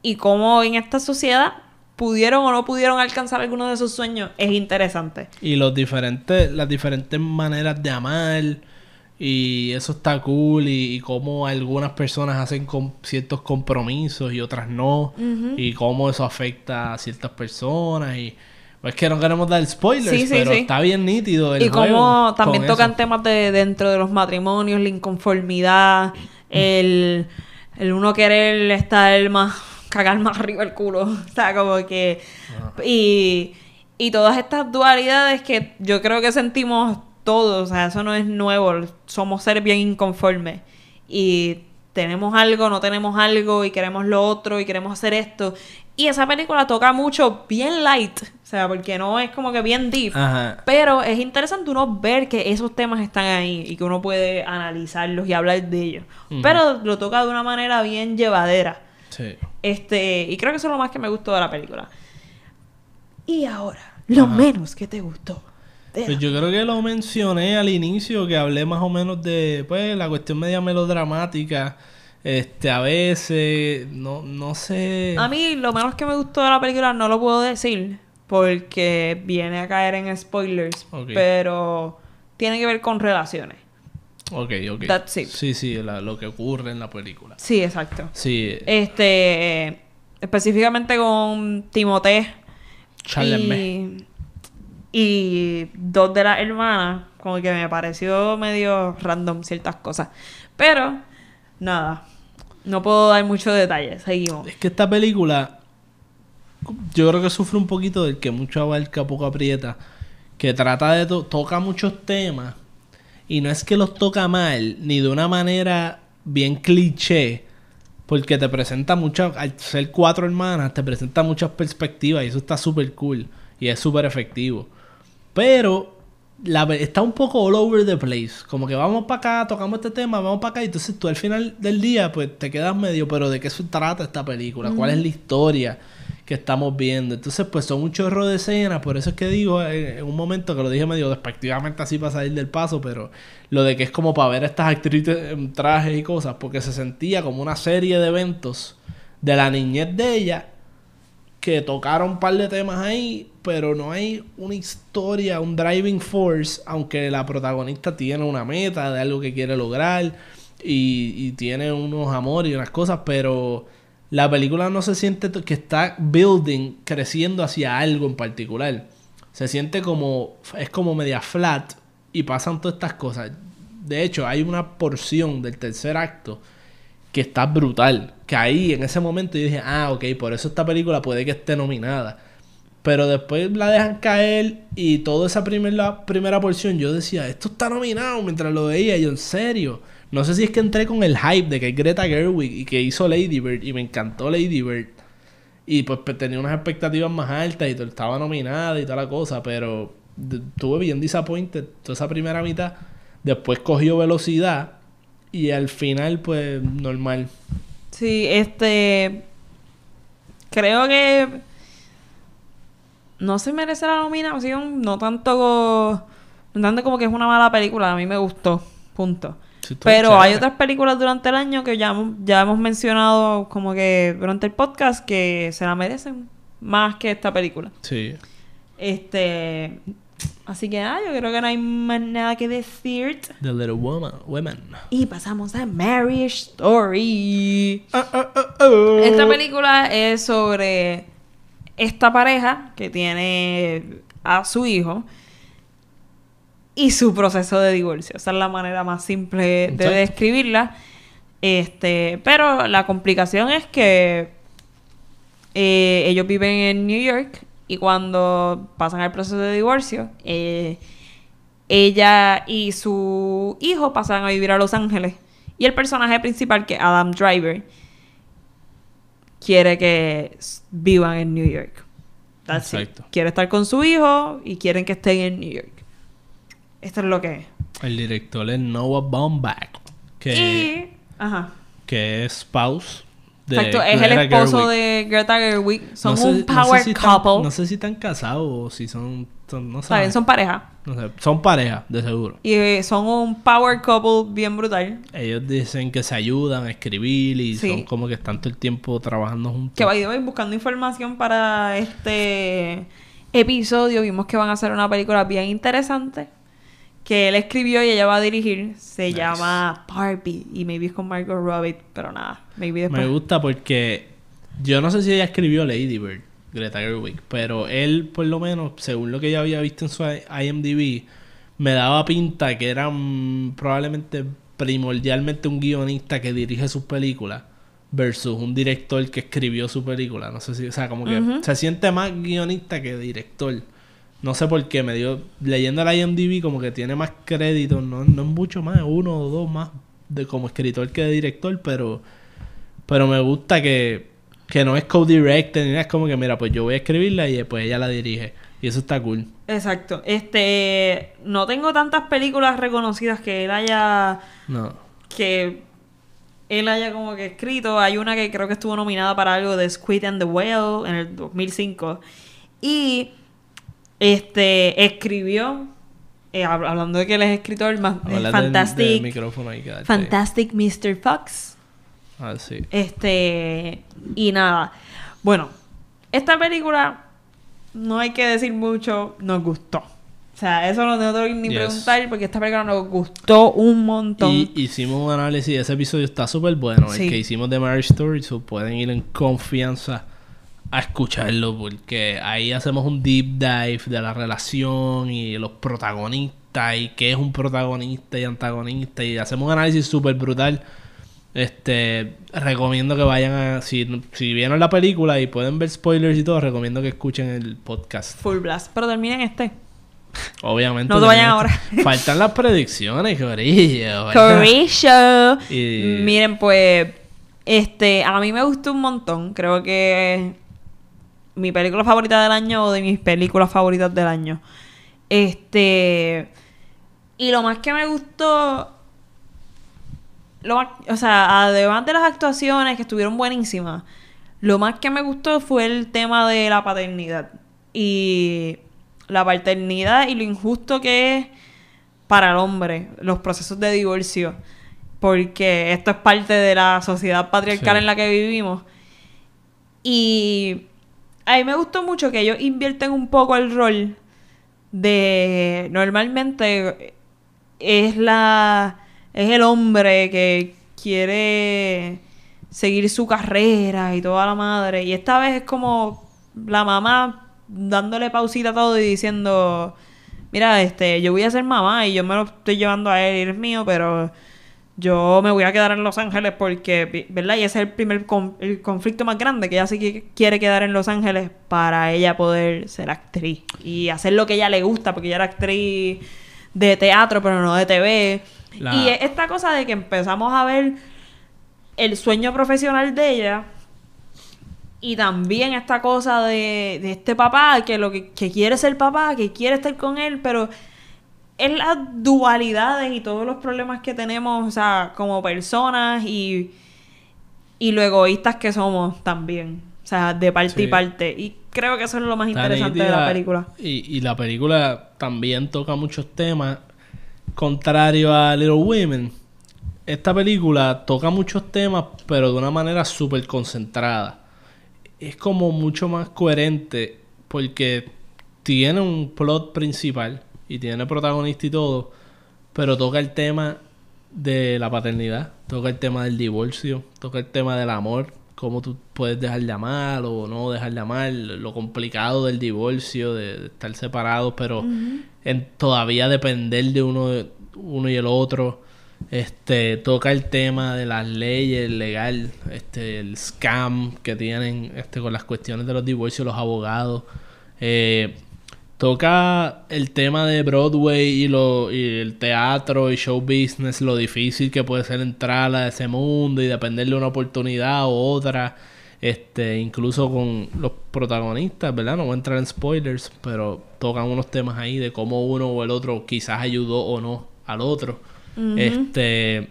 Y cómo en esta sociedad pudieron o no pudieron alcanzar alguno de sus sueños es interesante. Y los diferentes, las diferentes maneras de amar. Y eso está cool. Y, y cómo algunas personas hacen com- ciertos compromisos y otras no. Y cómo eso afecta a ciertas personas. Y pues que no queremos dar spoilers, Sí, sí, pero sí. está bien nítido el y como también tocan eso. temas de dentro de los matrimonios, la inconformidad, el, el uno querer estar más, cagar más arriba el culo. O sea, como que. Y, y todas estas dualidades que yo creo que sentimos todos, o sea, eso no es nuevo, somos seres bien inconformes. Y tenemos algo, no tenemos algo, y queremos lo otro, y queremos hacer esto. Y esa película toca mucho bien light, o sea, porque no es como que bien deep. Ajá. Pero es interesante uno ver que esos temas están ahí y que uno puede analizarlos y hablar de ellos. Pero lo toca de una manera bien llevadera. Sí. Este, y creo que eso es lo más que me gustó de la película. Y ahora, lo menos que te gustó. Pues la- yo creo que lo mencioné al inicio, que hablé más o menos de pues la cuestión media melodramática. Este, a veces, no, no sé. A mí lo menos que me gustó de la película no lo puedo decir porque viene a caer en spoilers, pero tiene que ver con relaciones. Ok, ok. That's it. Sí, sí, la- lo que ocurre en la película. Sí, exacto. Sí, Este, específicamente con Timothée Chalamet. y, y dos de las hermanas, como que me pareció medio random ciertas cosas. Pero, nada, no puedo dar muchos detalles. Seguimos. Es que esta película, yo creo que sufre un poquito del que mucho abarca, poco aprieta. Que trata de... to- toca muchos temas. Y no es que los toca mal, ni de una manera bien cliché. Porque te presenta muchas... Al ser cuatro hermanas, te presenta muchas perspectivas. Y eso está súper cool. Y es súper efectivo. Pero... La, está un poco all over the place. Como que vamos para acá, tocamos este tema, vamos para acá. Y entonces tú al final del día, pues te quedas medio, pero ¿de qué se trata esta película? ¿Cuál es la historia que estamos viendo? Entonces, pues son un chorro de escenas. Por eso es que digo, eh, en un momento que lo dije medio despectivamente así para salir del paso, pero lo de que es como para ver a estas actrices en trajes y cosas, porque se sentía como una serie de eventos de la niñez de ella que tocaron un par de temas ahí, pero no hay una historia, un driving force, aunque la protagonista tiene una meta de algo que quiere lograr y, tiene unos amores y unas cosas, pero la película no se siente que está building, creciendo hacia algo en particular. Se siente como, es como media flat y pasan todas estas cosas. De hecho, hay una porción del tercer acto que está brutal. Ahí, en ese momento, yo dije, ah, ok, por eso esta película puede que esté nominada. Pero después la dejan caer y toda esa primera, primera porción, yo decía, esto está nominado mientras lo veía. Yo, en serio. No sé si es que entré con el hype de que es Greta Gerwig y que hizo Lady Bird y me encantó Lady Bird. Y pues, tenía unas expectativas más altas y estaba nominada y toda la cosa, pero estuve bien disappointed toda esa primera mitad. Después cogió velocidad y al final, pues, normal. Sí, este. Creo que. No se merece la nominación, no tanto. No tanto como que es una mala película, a mí me gustó. Punto. Sí, Pero hay otras películas durante el año que ya, hemos- ya hemos mencionado como que durante el podcast que se la merecen más que esta película. Sí. Este. Así que nada, yo creo que no hay más nada que decir. The Little Woman. Women. Y pasamos a Marriage Story. Ah, ah, ah, ah. Esta película es sobre esta pareja que tiene a su hijo y su proceso de divorcio. Esa es la manera más simple de describirla. Este, pero la complicación es que eh, ellos viven en New York y cuando pasan el proceso de divorcio, eh, ella y su hijo pasan a vivir a Los Ángeles. Y el personaje principal, que es Adam Driver, quiere que vivan en New York. That's it. Exacto. Quiere estar con su hijo y quieren que estén en New York. Esto es lo que es. El director es Noah Baumbach. Que, Y... Ajá. que es spouse de Exacto, es el esposo Gerwig. de Greta Gerwig. Son No sé- un no sé power si couple. no sé si están casados o si son... son- no son pareja. No sé, son pareja, de seguro. Y eh, son un power couple bien brutal. Ellos dicen que se ayudan a escribir y Sí. son como que están todo el tiempo trabajando juntos. Que the way, buscando información para este episodio, vimos que van a hacer una película bien interesante. Que él escribió y ella va a dirigir. Se Nice. llama Barbie. Y maybe es con Margot Robbie. Pero nada, maybe después. Me gusta porque yo no sé si ella escribió Lady Bird, Greta Gerwig, pero él, por lo menos, según lo que yo había visto en su IMDb, me daba pinta que era probablemente primordialmente un guionista que dirige sus películas versus un director que escribió su película. No sé si, o sea, como que se siente más guionista que director. No sé por qué, me dio, leyendo la IMDb como que tiene más créditos, no, no es mucho más, uno o dos más de como escritor que de director, pero pero me gusta que, que no es co-director ni nada, es como que mira, pues yo voy a escribirla y pues ella la dirige. Y eso está cool. Exacto. Este. No tengo tantas películas reconocidas que él haya. No. Que él haya como que escrito. Hay una que creo que estuvo nominada para algo de Squid and the Whale en el 2005. Y. Este. Escribió. eh, hab- hablando de que él es escritor, más, eh, Fantastic. micrófono ahí, quédate ahí. Fantastic Mr. Fox. Ah, sí. Este. Y nada. Bueno, esta película. No hay que decir mucho. Nos gustó. O sea, eso no tengo que ni Yes. preguntar porque esta película nos gustó un montón. Y hicimos un análisis, ese episodio está súper bueno, Sí. el que hicimos de Marriage Story, so pueden ir en confianza a escucharlo, porque ahí hacemos un deep dive de la relación y los protagonistas y qué es un protagonista y antagonista y hacemos un análisis súper brutal. Este, recomiendo que vayan a, si, si vieron la película y pueden ver spoilers y todo, recomiendo que escuchen el podcast. Full Blast. Pero terminen este. Obviamente. No se vayan ahora. Faltan las predicciones, Corillo. Corisho. Y- Miren, pues. Este. A mí me gustó un montón. Creo que. Mi película favorita del año o de mis películas favoritas del año. Este. Y lo más que me gustó. Lo más- o sea, además de las actuaciones que estuvieron buenísimas, lo más que me gustó fue el tema de la paternidad. Y la paternidad y lo injusto que es para el hombre, los procesos de divorcio. Porque esto es parte de la sociedad patriarcal Sí. en la que vivimos. Y a mí me gustó mucho que ellos invierten un poco el rol de normalmente es la es el hombre que quiere seguir su carrera y toda la madre. Y esta vez es como la mamá dándole pausita a todo y diciendo mira este yo voy a ser mamá y yo me lo estoy llevando a él y es mío pero yo me voy a quedar en Los Ángeles porque, ¿verdad? Y ese es el primer con- el conflicto más grande, que ella sí que quiere quedar en Los Ángeles para ella poder ser actriz y hacer lo que ella le gusta, porque ella era actriz de teatro, pero no de TV. La- Y es esta cosa de que empezamos a ver el sueño profesional de ella y también esta cosa de, de este papá que lo que, que quiere ser papá, que quiere estar con él, pero es las dualidades y todos los problemas que tenemos, o sea, como personas y, y lo egoístas que somos también. O sea, de parte y parte. Y creo que eso es lo más interesante de la película. Y, y la película también toca muchos temas. Contrario a Little Women, esta película toca muchos temas, pero de una manera súper concentrada. Es como mucho más coherente porque tiene un plot principal y tiene protagonista y todo, pero toca el tema de la paternidad, toca el tema del divorcio, toca el tema del amor, cómo tú puedes dejar de amar o no dejar de amar, lo complicado del divorcio, de, de estar separados, pero en, todavía depender de uno, de uno y el otro. Este toca el tema de las leyes legal, este el scam que tienen este con las cuestiones de los divorcios, los abogados. Eh, toca el tema de Broadway y, lo, y el teatro y show business, lo difícil que puede ser entrar a ese mundo y depender de una oportunidad u otra. Este, incluso con los protagonistas, ¿verdad? No voy a entrar en spoilers, pero tocan unos temas ahí de cómo uno o el otro quizás ayudó o no al otro. Este.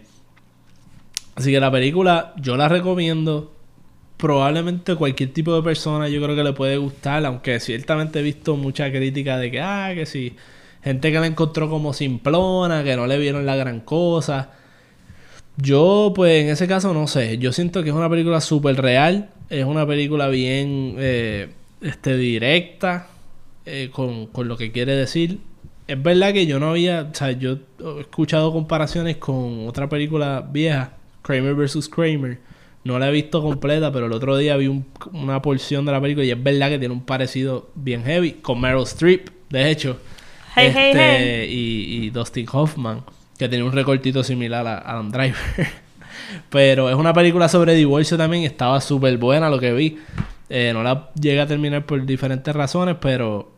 Así que la película yo la recomiendo. Probablemente cualquier tipo de persona yo creo que le puede gustar, aunque ciertamente he visto mucha crítica de que, ah, que sí, gente que la encontró como simplona, que no le vieron la gran cosa. Yo, pues en ese caso no sé, yo siento que es una película súper real, es una película bien eh, este, directa eh, con, con lo que quiere decir es verdad que yo no había, o sea, yo he escuchado comparaciones con otra película vieja, Kramer vs. Kramer. No la he visto completa, pero el otro día vi un- una porción de la película y es verdad que tiene un parecido bien heavy con Meryl Streep, de hecho. Hey, hey, Este, hey. Y, y Dustin Hoffman, que tiene un recortito similar a Adam Driver. pero es una película sobre divorcio también, y estaba súper buena lo que vi. Eh, no la llegué a terminar por diferentes razones, pero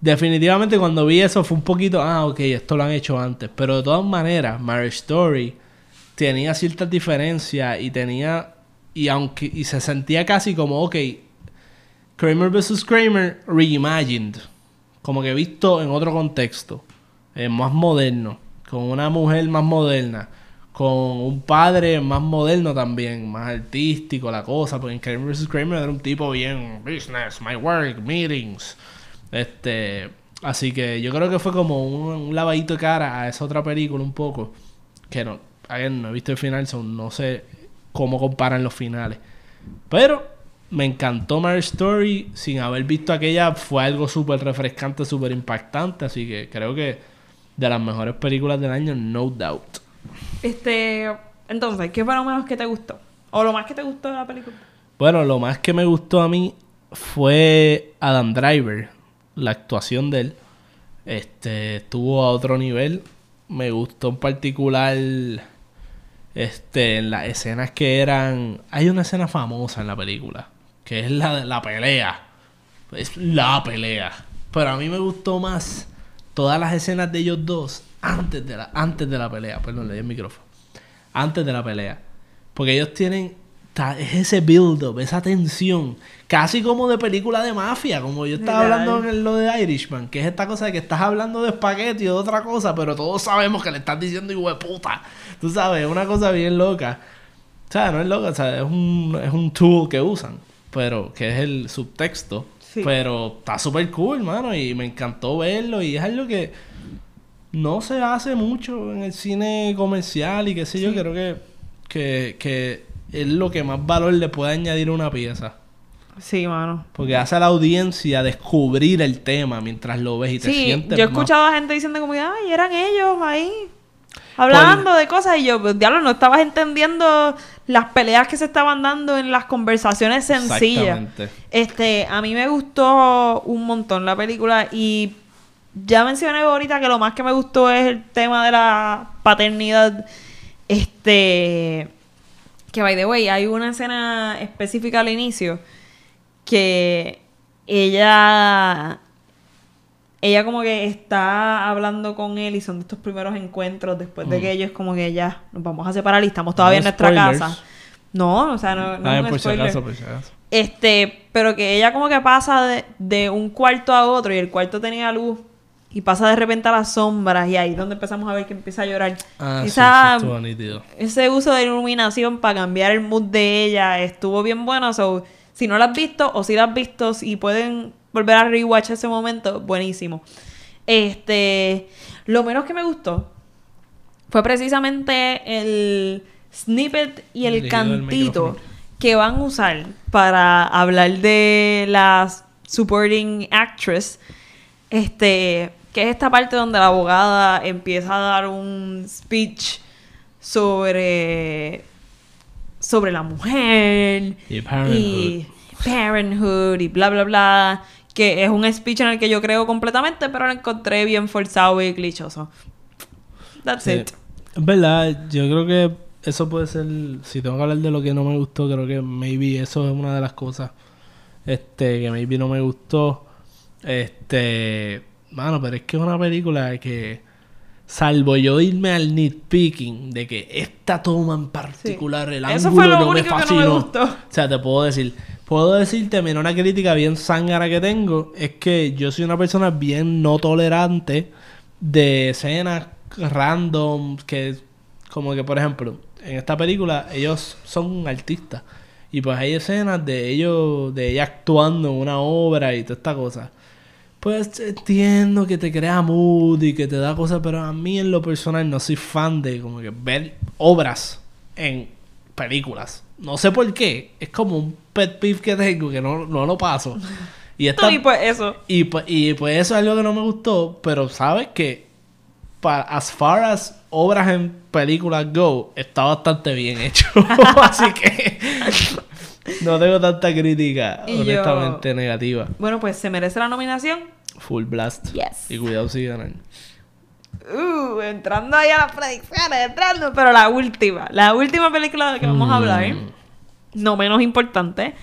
Definitivamente cuando vi eso fue un poquito, ah, ok, esto lo han hecho antes. Pero de todas maneras, Marriage Story tenía ciertas diferencias y tenía, y aunque, y se sentía casi como, ok, Kramer vs. Kramer reimagined. Como que visto en otro contexto. eh, más moderno. Con una mujer más moderna. Con un padre más moderno también. Más artístico la cosa. Porque en Kramer vs. Kramer era un tipo bien business, my work, meetings. Este. Así que yo creo que fue como un, un lavadito de cara a esa otra película un poco. Que no, again, no he visto el final, so no sé cómo comparan los finales. Pero me encantó Marriage Story. Sin haber visto aquella, fue algo súper refrescante, súper impactante. Así que creo que de las mejores películas del año, no doubt. Este, entonces, ¿qué fue lo menos que te gustó? O lo más que te gustó de la película. Bueno, lo más que me gustó a mí fue Adam Driver, la actuación de él. Este estuvo a otro nivel. Me gustó en particular este las escenas que eran hay una escena famosa en la película, que es la de la pelea. Es la pelea. Pero a mí me gustó más todas las escenas de ellos dos antes de la antes de la pelea, perdón, le di el micrófono. Antes de la pelea. Porque ellos tienen ta- es ese build-up, esa tensión, casi como de película de mafia, como yo estaba hablando en lo de Irishman, que es esta cosa de que estás hablando de espagueti o de otra cosa, pero todos sabemos que le estás diciendo hijo de puta. Tú sabes, es una cosa bien loca. O sea, no es loca, o sea, es un, es un tool que usan, pero que es el subtexto. Sí. Pero está súper cool, mano, y me encantó verlo, y es algo que no se hace mucho en el cine comercial y qué sé yo, creo que, que, que es lo que más valor le puede añadir a una pieza. Sí, mano. Porque hace a la audiencia descubrir el tema mientras lo ves y te Sí, sientes yo he más- escuchado a gente diciendo como que, ay, eran ellos ahí. Hablando de cosas y yo, pues, diablo, no estabas entendiendo las peleas que se estaban dando en las conversaciones sencillas. Exactamente. Este, a mí me gustó un montón la película y ya mencioné ahorita que lo más que me gustó es el tema de la paternidad. Este, que by the way, hay una escena específica al inicio que ella ella como que está hablando con él y son de estos primeros encuentros después de Mm. que ellos como que ya nos vamos a separar y estamos todavía No en nuestra spoilers. casa. No, o sea, no, no Ah, es por si acaso, por si acaso. Este, pero que ella como que pasa de, de un cuarto a otro y el cuarto tenía luz y pasa de repente a las sombras y ahí es donde empezamos a ver que empieza a llorar. Ah, sí, Esa- sí, nítido. ese uso de iluminación para cambiar el mood de ella estuvo bien bueno. So, si no la has visto o si la has visto y pueden volver a rewatch ese momento, buenísimo. Este, lo menos que me gustó fue precisamente el snippet y el al cantito que van a usar para hablar de la supporting actress Este, que es esta parte donde la abogada empieza a dar un speech sobre sobre la mujer Y parenthood. y parenthood y bla bla bla que es un speech en el que yo creo completamente pero lo encontré bien forzado y clichoso that's Sí. it Es verdad, yo creo que eso puede ser. Si tengo que hablar de lo que no me gustó, creo que maybe eso es una de las cosas. Este, que maybe no me gustó. Este. Mano, pero es que es una película que. Salvo yo irme al nitpicking de que esta toma en particular, el Eso ángulo fue lo no me único que no me fascinó. gustó. O sea, te puedo decir, puedo decirte, mira, una crítica bien zángara que tengo es que yo soy una persona bien no tolerante de escenas random que, como que, por ejemplo, en esta película ellos son artistas y pues hay escenas de ellos, de ella actuando en una obra y toda esta cosa. Pues entiendo que te crea mood y que te da cosas, pero a mí en lo personal no soy fan de como que ver obras en películas. No sé por qué. Es como un pet peeve que tengo que no, no lo paso. Y esta, y pues eso y, pu- y pues eso es algo que no me gustó, pero sabes que para as far as obras en películas go, está bastante bien hecho. Así que no tengo tanta crítica, Y yo- honestamente negativa. bueno pues se merece la nominación Full blast. Yes. Y cuidado si ganan. Uh, entrando ahí a las predicciones, entrando, pero la última, la última película de la que vamos a hablar, Mm. no menos importante,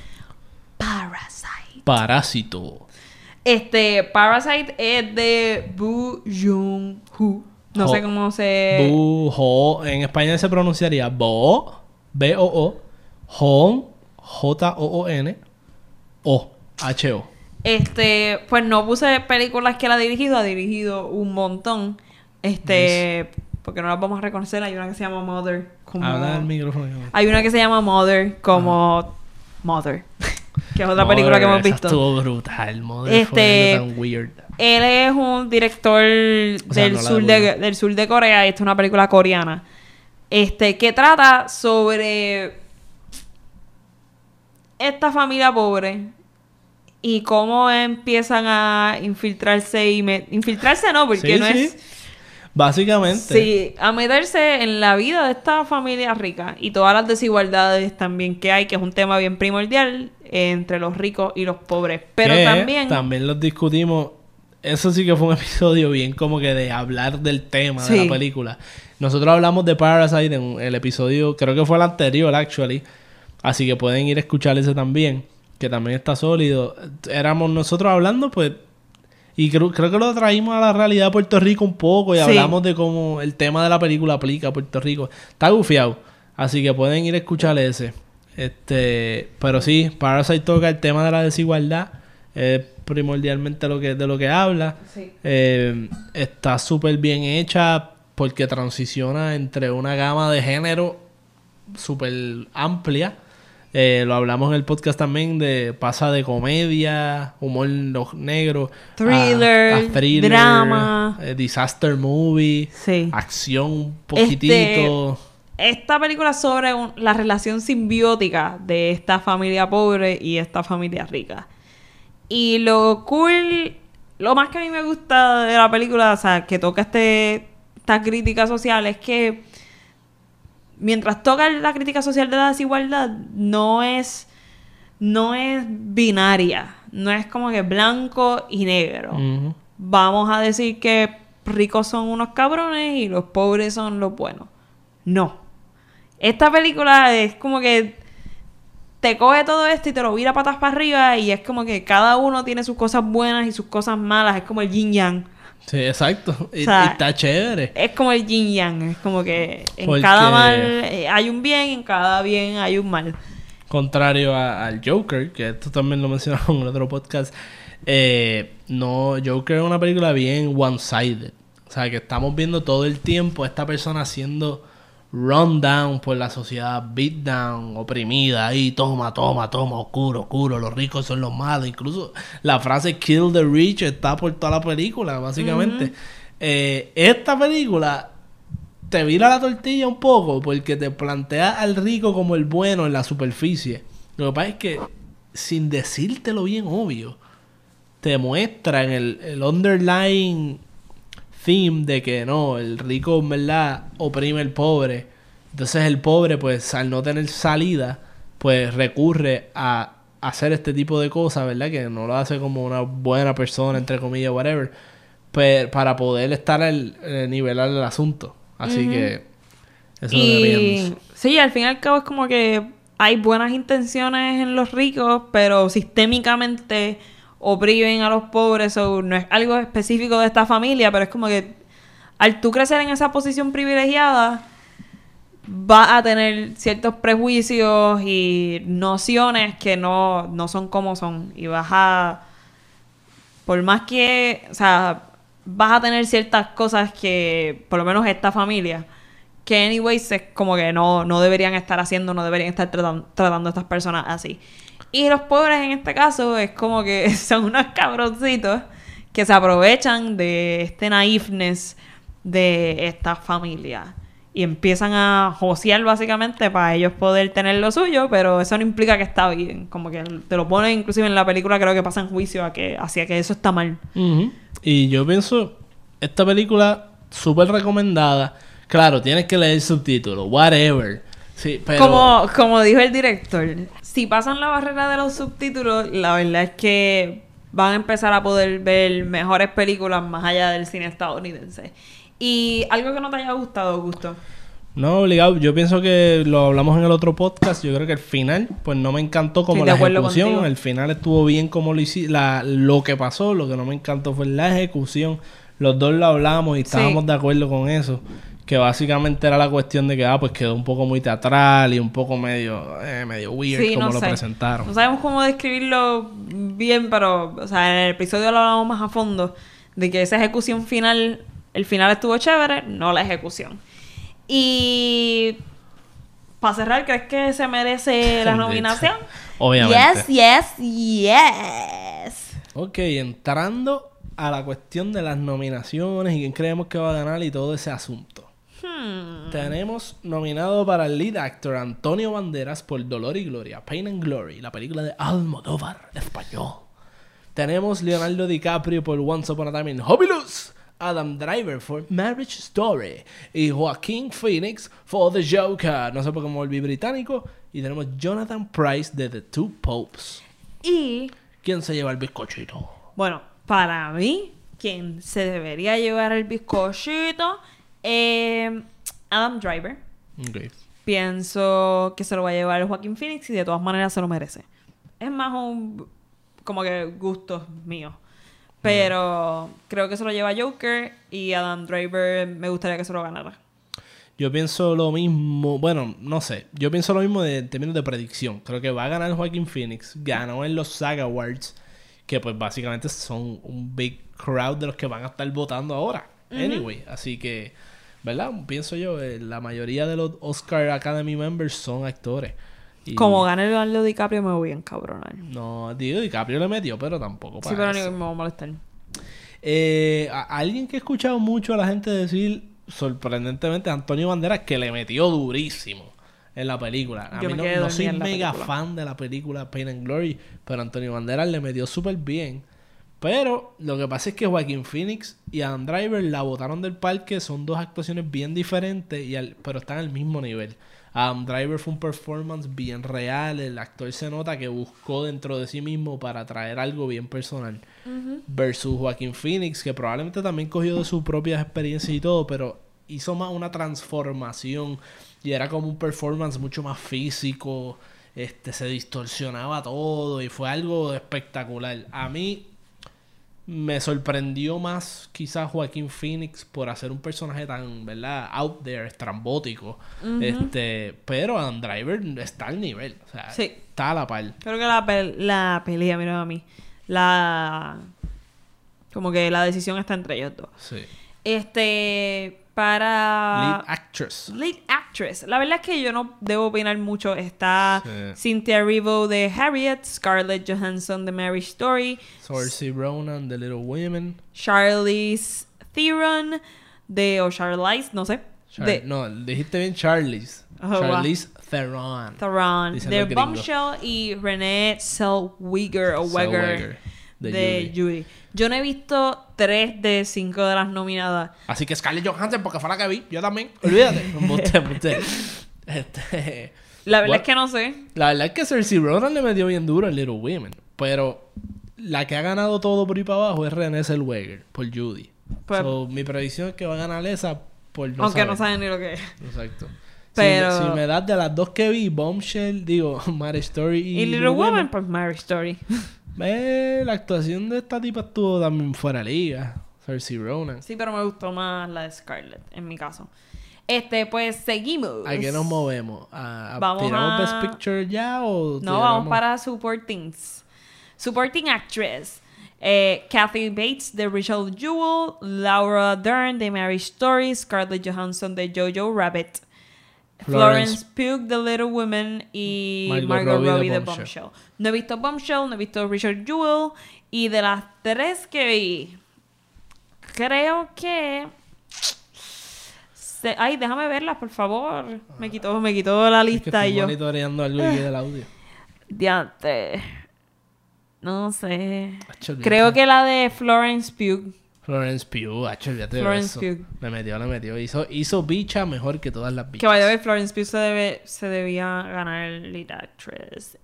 Parasite. Parásito. Este, Parasite es de Boo Joon-ho. No Ho. sé cómo se... Bu, ho, en español se pronunciaría Bo, B-O-O, Hon, J-O-O-N, O, H-O. Este, pues no puse películas que él ha dirigido, ha dirigido un montón. Este, porque no las vamos a reconocer, hay una que se llama Mother. Como... Habla del micrófono. Hay una que se llama Mother, como Mother. que es otra película que hemos visto. Estuvo brutal, Mother Este- fue tan weird. Él es un director sea, del, no sur de de, del sur de Corea. Esta es una película coreana. Este, que trata sobre esta familia pobre y cómo empiezan a infiltrarse y me- infiltrarse no, porque Sí, no sí. es Básicamente. Sí, a meterse en la vida de esta familia rica y todas las desigualdades también que hay, que es un tema bien primordial entre los ricos y los pobres. Pero que también, También los discutimos. Eso sí que fue un episodio bien como que de hablar del tema de la película. Nosotros hablamos de Parasite en el episodio, creo que fue el anterior, actually. Así que pueden ir a escuchar ese también, que también está sólido. Éramos nosotros hablando, pues. Y creo, creo que lo traímos a la realidad de Puerto Rico un poco y Sí. hablamos de cómo el tema de la película aplica a Puerto Rico. Está gufiado. Así que pueden ir a escuchar ese. Este, pero sí, Parasite toca el tema de la desigualdad. Es primordialmente lo que, de lo que habla. Sí. Eh, está súper bien hecha porque transiciona entre una gama de género súper amplia. Eh, lo hablamos en el podcast también de pasa de comedia, humor negro, Thriller, a thriller, drama. eh, disaster movie, Sí. acción un Este, poquitito. esta película es sobre un- la relación simbiótica de esta familia pobre y esta familia rica. Y lo cool, lo más que a mí me gusta de la película, o sea, que toca este, esta crítica social, es que mientras toca la crítica social de la desigualdad, no es, no es binaria, no es como que blanco y negro vamos a decir que ricos son unos cabrones y los pobres son los buenos. No. Esta película es como que te coge todo esto y te lo vira patas para arriba y es como que cada uno tiene sus cosas buenas y sus cosas malas. Es como el yin yang. Sí, exacto. Y, O sea, y está chévere. Es como el yin yang. Es como que en Porque- cada mal eh, hay un bien, en cada bien hay un mal. Contrario a- al Joker, que esto también lo mencionamos en otro podcast. eh, no, Joker es una película bien one-sided. O sea, que estamos viendo todo el tiempo a esta persona siendo run down por la sociedad, beat down, oprimida, ahí toma, toma, toma, oscuro, oscuro, los ricos son los malos. Incluso la frase kill the rich está por toda la película, básicamente. Eh, esta película te vira la tortilla un poco porque te plantea al rico como el bueno en la superficie. Lo que pasa es que, sin decírtelo bien obvio, te muestran el, el underlying theme de que no, el rico en verdad oprime al pobre. Entonces el pobre, pues al no tener salida, pues recurre a hacer este tipo de cosas, ¿verdad? Que no lo hace como una buena persona, entre comillas, whatever. Pues para poder estar al eh, nivelar el asunto. Así que eso es lo que sí, al fin y al cabo es como que hay buenas intenciones en los ricos, pero sistémicamente oprimen a los pobres. O no es algo específico de esta familia, pero es como que al tú crecer en esa posición privilegiada, vas a tener ciertos prejuicios y nociones que no, no son como son. Y vas a. Por más que. O sea, vas a tener ciertas cosas que, por lo menos esta familia, que anyways es como que no, no deberían estar haciendo, no deberían estar tratan- tratando a estas personas así. Y los pobres en este caso es como que son unos cabroncitos que se aprovechan de este naifness de esta familia. Y empiezan a josear básicamente para ellos poder tener lo suyo, pero eso no implica que está bien. Como que te lo ponen inclusive en la película, creo que pasa en juicio a que, hacia que eso está mal. Y yo pienso, esta película súper recomendada. Claro, tienes que leer el subtítulo, whatever. Sí, pero... Como, como dijo el director, si pasan la barrera de los subtítulos, la verdad es que van a empezar a poder ver mejores películas más allá del cine estadounidense. Y algo que no te haya gustado, Gusto. No, obligado. Yo pienso que lo hablamos en el otro podcast. Yo creo que el final, pues no me encantó como la ejecución. contigo. El final estuvo bien como lo hici- la Lo que pasó, lo que no me encantó fue la ejecución. Los dos lo hablamos y estábamos Sí. de acuerdo con eso. Que básicamente era la cuestión de que, ah, pues quedó un poco muy teatral y un poco medio, eh, medio weird Sí, como no lo sé. presentaron. No sabemos cómo describirlo bien, pero, o sea, en el episodio lo hablamos más a fondo de que esa ejecución final, el final estuvo chévere, no la ejecución. Y para cerrar, ¿crees que se merece la nominación? Obviamente. Yes, yes, yes. Ok, entrando a la cuestión de las nominaciones y quién creemos que va a ganar y todo ese asunto. Hmm. Tenemos nominado para el lead actor Antonio Banderas por Dolor y Gloria, Pain and Glory, la película de Almodóvar, español. Tenemos Leonardo DiCaprio por Once Upon a Time in Hobilus, Adam Driver por Marriage Story y Joaquín Phoenix for The Joker. No sé por qué me volví británico. Y tenemos Jonathan Price de The Two Popes. Y, ¿Quién se lleva el bizcochito? bueno, para mí, quien se debería llevar el bizcochito, eh, Adam Driver. Ok. Pienso que se lo va a llevar Joaquín Phoenix y de todas maneras se lo merece. Es más un como que gusto mío. Pero creo que se lo lleva Joker y Adam Driver me gustaría que se lo ganara. Yo pienso lo mismo, bueno, no sé, yo pienso lo mismo de, en términos de predicción. Creo que va a ganar Joaquin Phoenix, ganó en los SAG Awards, que pues básicamente son un big crowd de los que van a estar votando ahora. Anyway, así que, ¿verdad? Pienso yo, eh, la mayoría de los Oscar Academy members son actores. Y- Como gane Leonardo DiCaprio me voy a encabronar. No, digo, DiCaprio le metió, pero tampoco Sí, para pero eso. ni me va a molestar. Eh, a- alguien que he escuchado mucho a la gente decir, sorprendentemente, Antonio Banderas, que le metió durísimo en la película. A Yo mí no, no soy mega película. fan de la película Pain and Glory, pero Antonio Banderas le metió súper bien. Pero lo que pasa es que Joaquín Phoenix y Adam Driver la botaron del parque. Son dos actuaciones bien diferentes, y al- pero están al mismo nivel. Adam Driver fue un performance bien real. El actor se nota que buscó dentro de sí mismo para traer algo bien personal. Versus Joaquín Phoenix, que probablemente también cogió de sus propias experiencias y todo, pero hizo más una transformación. Y era como un performance mucho más físico. Este, se distorsionaba todo y fue algo espectacular. A mí me sorprendió más quizás Joaquín Phoenix por hacer un personaje tan, ¿verdad? Out there, estrambótico. Este, pero Adam Driver está al nivel, o sea, Sí. está a la par. Creo que la, pel- la pelea, mira a mí. La. Como que la decisión está entre ellos dos. Sí. Este. Para. Lead actress. Lead actress. La verdad es que yo no debo opinar mucho. Está Sí. Cynthia Erivo de Harriet, Scarlett Johansson de Marriage Story, Saoirse Ronan, The Little Women. Charlize Theron de o Charlize, no sé, Char- de No, dijiste bien Charlize. Oh, wow. Charlize Theron. Theron de. Bombshell y Renee Zellweger o Weger Zellweger. de, de Judy. Judy. Yo no he visto tres de cinco de las nominadas. Así que Scarlett Johansson, porque fue la que vi, yo también. Olvídate. Embuste, embuste. Este, La verdad Bueno. es que no sé. la verdad es que Cersei Ronan le metió bien duro a Little Women. Pero la que ha ganado todo por ahí para abajo es Renée Zellweger, por Judy. Pues- So, mi predicción es que va a ganar esa por no aunque saber. no saben ni lo que es. Exacto. Pero- Si, me, si me das de las dos que vi, Bombshell, digo, Marriage Story y, Y Little Woman, pues Mary Story. Eh, la actuación de esta tipa estuvo también fuera de liga. Cersei Ronan. Sí, pero me gustó más la de Scarlett, en mi caso. Este, pues seguimos. ¿A qué nos movemos? ¿A, a- Vamos ¿Tiramos a- Best Picture ya o No, vamos para Supportings. Supporting Actress. Eh, Kathy Bates de Rachel Jewell, Laura Dern de Mary Story, Scarlett Johansson de Jojo Rabbit, Florence, Florence Pugh de Little Women y Margot Margot, Robbie de Bombshell. No he visto Bombshell, no he visto Richard Jewell y de las tres que vi, creo que... se- Ay, déjame verlas, por favor. Me quitó, me quitó la Es que lista estoy y yo... monitoreando algo aquí del audio. Diante. No sé. Creo que la de Florence Pugh. Florence Pugh, acho, olvídate de Florence eso. Pugh. Le metió, le metió. Hizo, hizo bicha mejor que todas las bichas. Que vaya a ver, Florence Pugh se, debe, se debía ganar el lead actress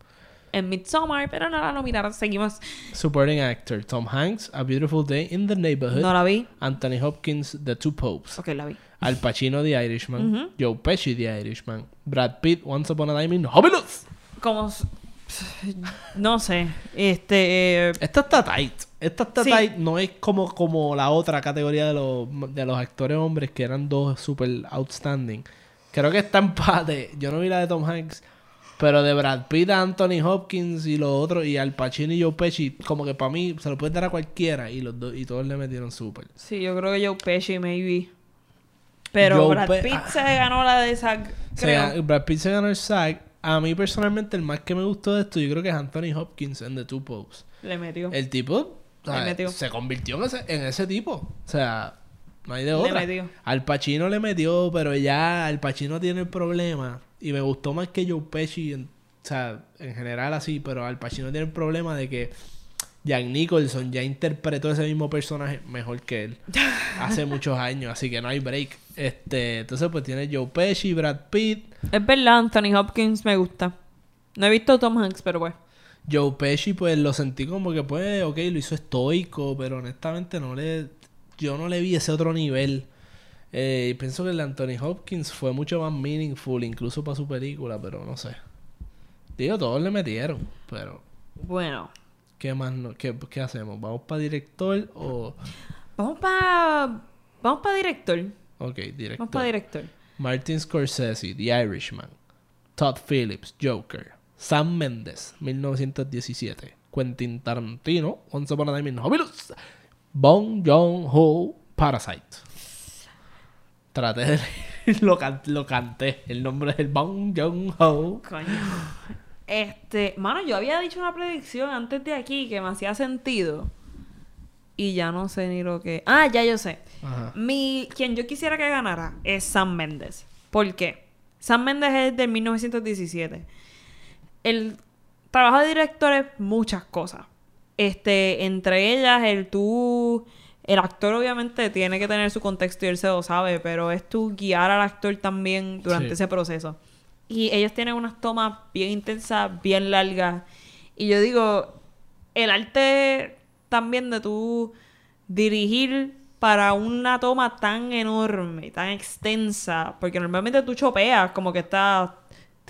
en Midsommar, pero no la nominaron. Seguimos. Supporting Actor. Tom Hanks, A Beautiful Day in the Neighborhood. No la vi. Anthony Hopkins, The Two Popes. Ok, la vi. Al Pacino, The Irishman. Joe Pesci, The Irishman. Brad Pitt, Once Upon a Time in Hollywood. Como. No sé. Este. eh, Esta está tight. Esta Sí. tight. No es como, como la otra categoría de los, de los actores hombres que eran dos super outstanding. Creo que está empate. Yo no vi la de Tom Hanks. Pero de Brad Pitt, a Anthony Hopkins y los otros, y Al Pacino y Joe Pesci, como que para mí se lo pueden dar a cualquiera. Y los dos, y todos le metieron súper. sí, yo creo que Joe Pesci, maybe. Pero Joe Brad Pe- Pitt ah. se ganó la de esa. O Creo. sea, Brad Pitt se ganó el SAG. A mí personalmente el más que me gustó de esto, yo creo que es Anthony Hopkins en The Two Popes. Le metió. El tipo metió. se convirtió en ese, en ese tipo. O sea, no hay de otra. Al Pacino le metió, pero ya Al Pacino tiene el problema. Y me gustó más que Joe Pesci, en- o sea, en general así, pero Al Pacino tiene el problema de que Jack Nicholson ya interpretó ese mismo personaje mejor que él hace muchos años, así que no hay break. Este, entonces pues tiene Joe Pesci, Brad Pitt, Es verdad, Anthony Hopkins me gusta. No he visto Tom Hanks, pero pues. Joe Pesci, pues lo sentí como que, pues, ok, lo hizo estoico, pero honestamente no le. Yo no le vi ese otro nivel. Eh, y pienso que el de Anthony Hopkins fue mucho más meaningful, incluso para su película, pero no sé. Digo, todos le metieron, pero. Bueno. ¿Qué más? No? ¿Qué, ¿Qué hacemos? ¿Vamos para director o.? Vamos para. Vamos para director. Ok, director. Vamos para director. Martin Scorsese, The Irishman. Todd Phillips, Joker. Sam Mendes, 1917. Quentin Tarantino, Once Upon a Time in Hollywood. Bong Joon-ho, Parasite. Traté de... lo, can- lo canté. El nombre es el Bong Joon-ho. Coño. Este. Mano, yo había dicho una predicción antes de aquí que me hacía sentido. Y ya no sé ni lo que. Ah, ya yo sé. Ajá. Mi, quien yo quisiera que ganara es Sam Mendes. ¿Por qué? Sam Mendes es de 1917. El trabajo de director es muchas cosas. Este, entre ellas, el tú. El actor, obviamente, tiene que tener su contexto y él se lo sabe, pero es tú guiar al actor también durante Sí. ese proceso. Y ellos tienen unas tomas bien intensas, bien largas. Y yo digo, el arte también de tú dirigir para una toma tan enorme, tan extensa, porque normalmente tú chopeas, como que estás,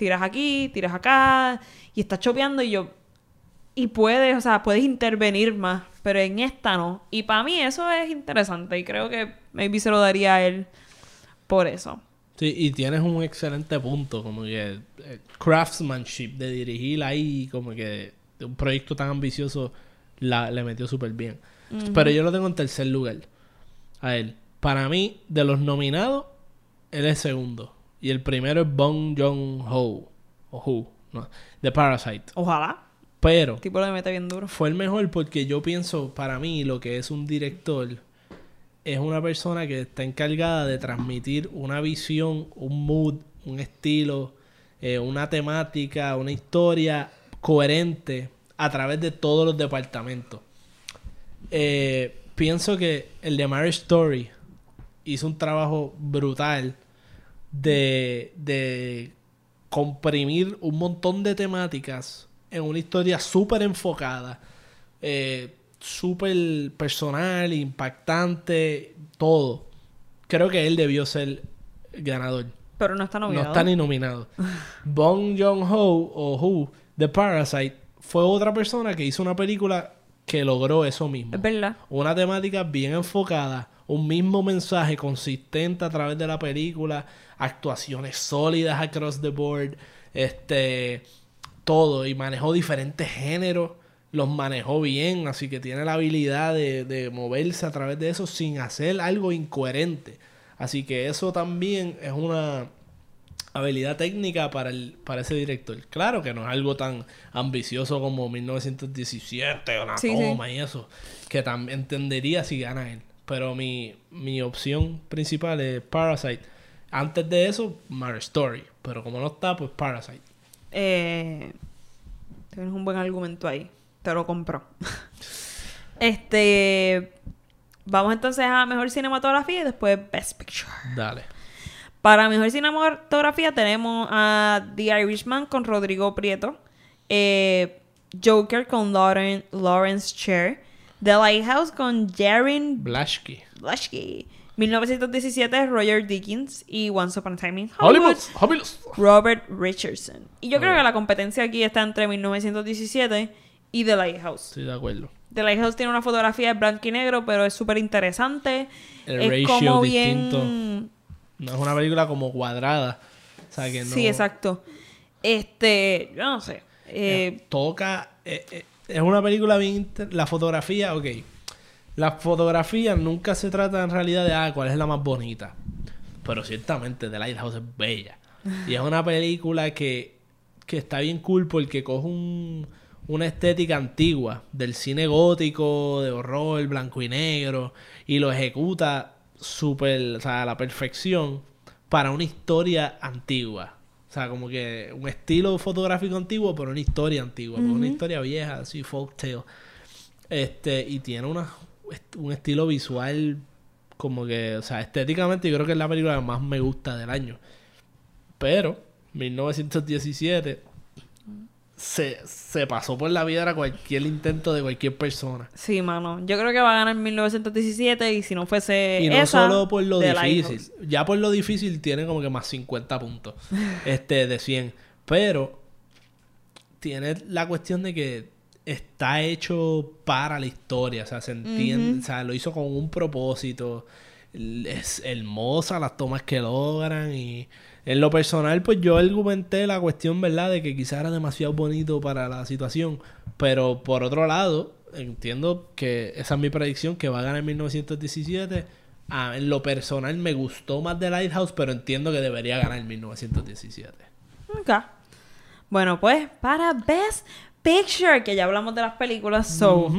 tiras aquí, tiras acá, y estás chopeando y yo, y puedes, o sea, puedes intervenir más, pero en esta no. Y para mí eso es interesante y creo que maybe se lo daría a él por eso. Sí, y tienes un excelente punto, como que eh, craftsmanship de dirigir ahí, como que de un proyecto tan ambicioso la, le metió súper bien. Pero yo lo tengo en tercer lugar a él. Para mí, de los nominados, él es segundo. Y el primero es Bong Joon-ho. O Who, no, de Parasite. Ojalá. Pero El tipo le mete bien duro. fue el mejor porque yo pienso, para mí, lo que es un director es una persona que está encargada de transmitir una visión, un mood, un estilo, eh, una temática, una historia coherente a través de todos los departamentos. Eh, pienso que el de Marriage Story hizo un trabajo brutal de, de comprimir un montón de temáticas en una historia súper enfocada, eh, súper personal, impactante, todo. Creo que él debió ser ganador. Pero no está nominado. No está ni nominado. Bong Joon-ho o Who, The Parasite, fue otra persona que hizo una película que logró eso mismo. Es verdad. Una temática bien enfocada, un mismo mensaje consistente a través de la película, actuaciones sólidas across the board, este todo y manejó diferentes géneros, los manejó bien, así que tiene la habilidad de, de moverse a través de eso sin hacer algo incoherente. Así que eso también es una habilidad técnica para, el, para ese director. Claro que no es algo tan ambicioso como 1917 o una Sí, sí. toma y eso, que también entendería si gana él. Pero mi, mi opción principal es Parasite. Antes de eso, Marriage Story. Pero como no está, pues Parasite. Eh, tienes un buen argumento ahí. Te lo compro. este. Vamos entonces a mejor cinematografía y después Best Picture. Dale. Para mejor cinematografía tenemos a The Irishman con Rodrigo Prieto, eh, Joker con Lauren, Lawrence Cher, The Lighthouse con Jarin Blashky. Blasky, 1917 Roger Dickens y Once Upon a Time in Hollywood, Hollywood. Robert Richardson. Y yo creo que la competencia aquí está entre 1917 y The Lighthouse. Estoy de acuerdo. The Lighthouse tiene una fotografía de blanco y negro, pero es súper interesante. El es ratio como distinto. bien... No es una película como cuadrada. O sea que no. Sí, exacto. Este, yo no sé. Eh, Eh, toca. eh, es una película bien. La fotografía, ok. La fotografía nunca se trata en realidad de ah, cuál es la más bonita. Pero ciertamente The Lighthouse es bella. Y es una película que, que está bien cool porque coge un, una estética antigua del cine gótico, de horror, blanco y negro, y lo ejecuta súper, o sea, a la perfección para una historia antigua. O sea, como que un estilo fotográfico antiguo, pero una historia antigua, porque una historia vieja, así, folktale. Este, y tiene una, un estilo visual como que, o sea, estéticamente yo creo que es la película que más me gusta del año. Pero, 1917 se, se pasó por la piedra cualquier intento de cualquier persona. sí, mano. Yo creo que va a ganar 1917 y si no fuese Y no esa, solo por lo difícil. Ya por lo difícil tiene como que más 50 puntos. este, de 100. Pero tiene la cuestión de que está hecho para la historia. O sea, se entiende. O sea, lo hizo con un propósito. Es hermosa las tomas que logran. Y en lo personal, pues yo argumenté la cuestión, ¿verdad? De que quizás era demasiado bonito para la situación. Pero por otro lado, entiendo que esa es mi predicción, que va a ganar 1917. Ah, en lo personal me gustó más The Lighthouse, pero entiendo que debería ganar 1917. Ok. Bueno, pues para Best Picture, que ya hablamos de las películas, so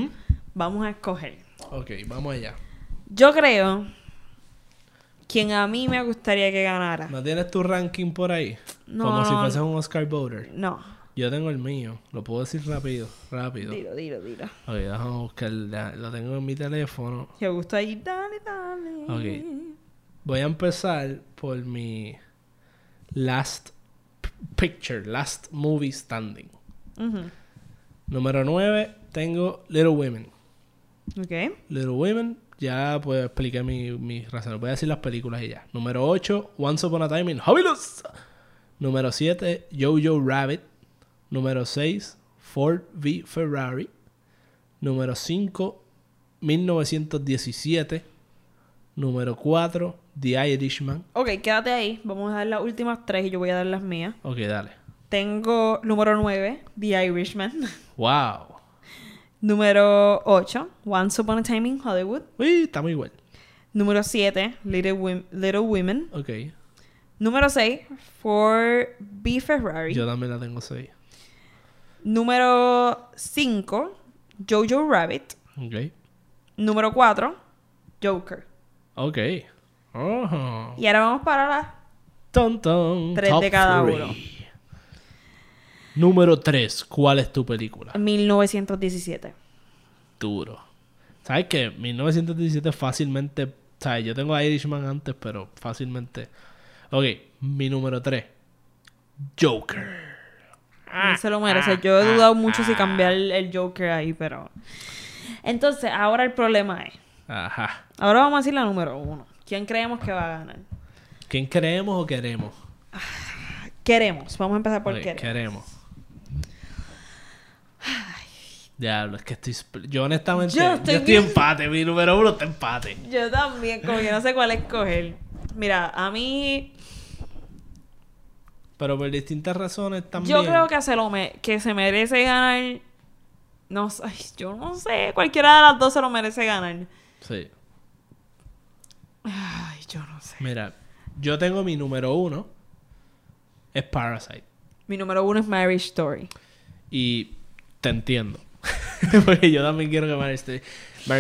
vamos a escoger. Ok, vamos allá. Yo creo quien a mí me gustaría que ganara. ¿No tienes tu ranking por ahí? No, Como si no, no. un Oscar voter. No, Yo tengo el mío. Lo puedo decir rápido. Rápido. dilo, dilo, dilo. Ok, déjame buscar. Lo tengo en mi teléfono. Me gusta ahí, dale, dale. Ok. Voy a empezar por mi last picture, last movie standing. Ujú. Número 9, tengo Little Women. Ok. Little Women, ya pues expliqué mi, mis razones. Voy a decir las películas y ya. Número 8, Once Upon a Time in Hollywood. Número 7, Jojo Rabbit. Número 6, Ford v Ferrari. Número 5, 1917. Número 4, The Irishman. Ok, quédate ahí. Vamos a dar las últimas tres y yo voy a dar las mías. Ok, dale. Tengo número 9, The Irishman. Wow. Número 8, Once Upon a Time in Hollywood. Uy, está muy igual. Número 7, Little, Wom- Little Women. Ok. Número 6, Ford B. Ferrari. Yo también la tengo 6. Número 5, Jojo Rabbit. Ok. Número 4, Joker. Ok. Ojo. Y ahora vamos para la... Ton, ton. Tres Top de cada three. uno. Número 3. ¿Cuál es tu película? 1917. Duro. ¿Sabes qué? 1917 fácilmente... ¿Sabes? Yo tengo a Irishman antes, pero fácilmente... Ok, mi número 3. Joker. No se lo merece. Yo he dudado mucho si cambiar el, Joker ahí, pero... Entonces, ahora el problema es... Ajá. Ahora vamos a decir la número uno. ¿Quién creemos que va a ganar? ¿Quién creemos o queremos? Queremos. Vamos a empezar por Ok, querer. queremos. Diablo, es que estoy... Yo honestamente... Yo Yo estoy bien- empate. Mi número uno está empate. Yo también, como que no sé cuál escoger. Mira, a mí... Pero por distintas razones también. Yo creo que se, lo me- que se merece ganar... No sé, yo no sé. Cualquiera de las dos se lo merece ganar. Sí. Ay, yo no sé. Mira, yo tengo mi número uno. Es Parasite. Mi número uno es Marriage Story. Y te entiendo. Porque yo también quiero que Marriage Story...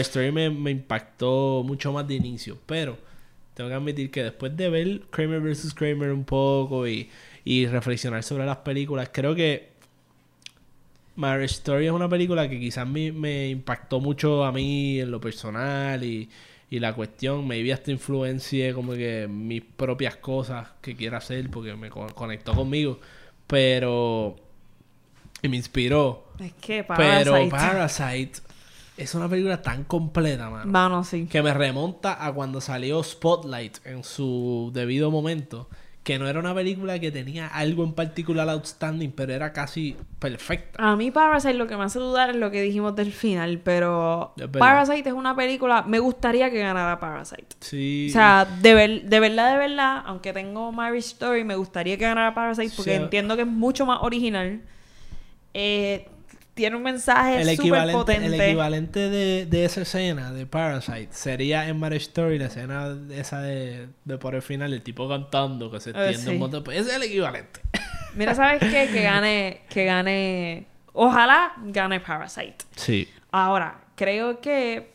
Story me, impactó mucho más de inicio. Pero tengo que admitir que después de ver Kramer vs. Kramer un poco y, y reflexionar sobre las películas, creo que Marriage Story es una película que quizás me, me impactó mucho a mí en lo personal y, y la cuestión, maybe hasta influencie como que mis propias cosas que quiero hacer porque me co- conectó conmigo. Pero... Y me inspiró. Es que Parasite... Pero Parasite es una película tan completa, mano. Mano, sí. Que me remonta a cuando salió Spotlight en su debido momento. Que no era una película que tenía algo en particular outstanding, pero era casi perfecta. A mí Parasite lo que me hace dudar es lo que dijimos del final, pero Es. Parasite es una película, me gustaría que ganara Parasite. Sí. O sea, de, ver- de verdad, de verdad, aunque tengo Marriage Story, me gustaría que ganara Parasite porque Sí. entiendo que es mucho más original. Eh, tiene un mensaje el equivalente, potente. el equivalente de, de esa escena de Parasite sería en Marriage Story la escena esa de, de por el final, el tipo cantando que se Eh, extiende sí. un montón. Pues ese es el equivalente. Mira, ¿sabes qué? Que gane, que gane, ojalá gane Parasite. Sí. Ahora, creo que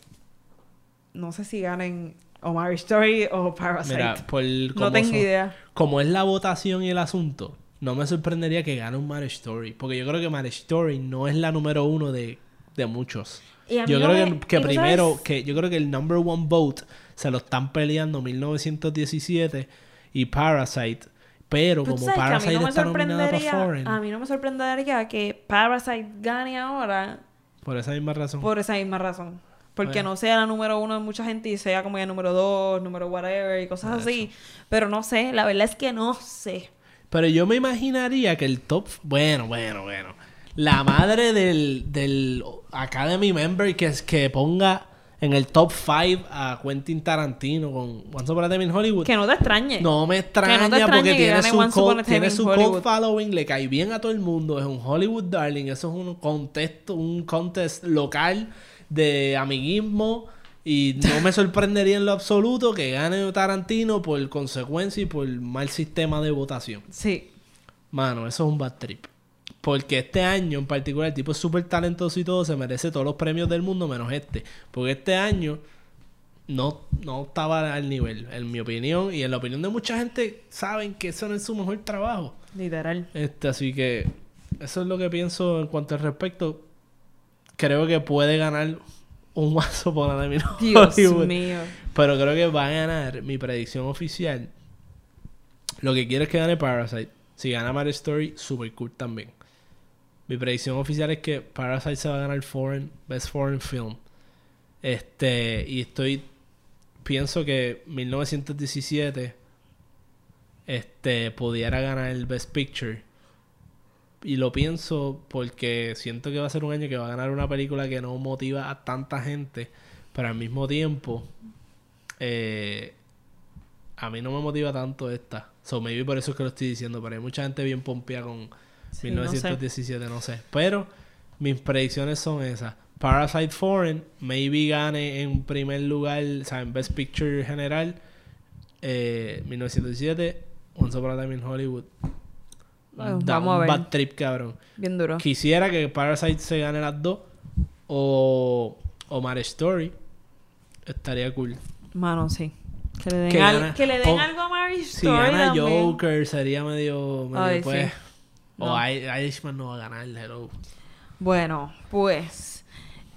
no sé si ganen o Marriage Story o Parasite. Mira, por no tengo son- idea. como es la votación y el asunto, no me sorprendería que gane un Marriage Story. Porque yo creo que Marriage Story no es la número uno de, de muchos. Yo creo me- que, que primero, sabes- que yo creo que el number one vote se lo están peleando 1917 y Parasite. Pero como Parasite no está nominada para Foreign, a mí no me sorprendería que Parasite gane ahora por esa misma razón. por esa misma razón. Porque Bueno. no sea la número uno de mucha gente y sea como el número dos, número whatever y cosas así. Pero no sé, la verdad es que no sé. Pero yo me imaginaría que el top. Bueno, bueno, bueno. La madre del, del Academy Member que, es- que ponga en el top 5 a Quentin Tarantino con Once Upon a Time in Hollywood. Que no te extrañe. No me extraña extrañe porque que tiene su, cult- tiene su cult following, le cae bien a todo el mundo. Es un Hollywood darling. Eso es un contest, un contest local de amiguismo. Y no me sorprendería en lo absoluto que gane Tarantino por consecuencia y por mal sistema de votación. Sí. Mano, eso es un bad trip. Porque este año en particular, el tipo es súper talentoso y todo, se merece todos los premios del mundo menos este. Porque este año no, no estaba al nivel, en mi opinión. Y en la opinión de mucha gente, saben que eso no es su mejor trabajo. Literal. Este, así que eso es lo que pienso en cuanto al respecto. Creo que puede ganar un vaso por la de Dios mío. Pero creo que va a ganar mi predicción oficial. Lo que quiero es que gane Parasite. Si gana Marriage Story, super cool también. Mi predicción oficial es que Parasite se va a ganar Foreign, Best Foreign Film. Este, y estoy. Pienso que 1917 este, pudiera ganar el Best Picture. Y lo pienso porque siento que va a ser un año que va a ganar una película que no motiva a tanta gente, pero al mismo tiempo, eh, a mí no me motiva tanto esta. So, maybe por eso es que lo estoy diciendo, pero hay mucha gente bien pompía con Sí, no sé. 1917, no sé. Pero mis predicciones son esas. Parasite Foreign, maybe gane en primer lugar, o sea, en Best Picture general, eh, 1917, Once Upon a Time in Hollywood. Bueno, Da vamos a un ver. bad trip, cabrón. Bien duro. Quisiera que Parasite se gane las dos. O, o Marriage Story. Estaría cool. Mano, sí. Que le den, Que al- gana- que le den o- algo a Marriage Si Story gana también. Joker, sería medio. medio Ay, pues. sí. O No. I- Irishman no va a ganar, hello. Bueno, pues.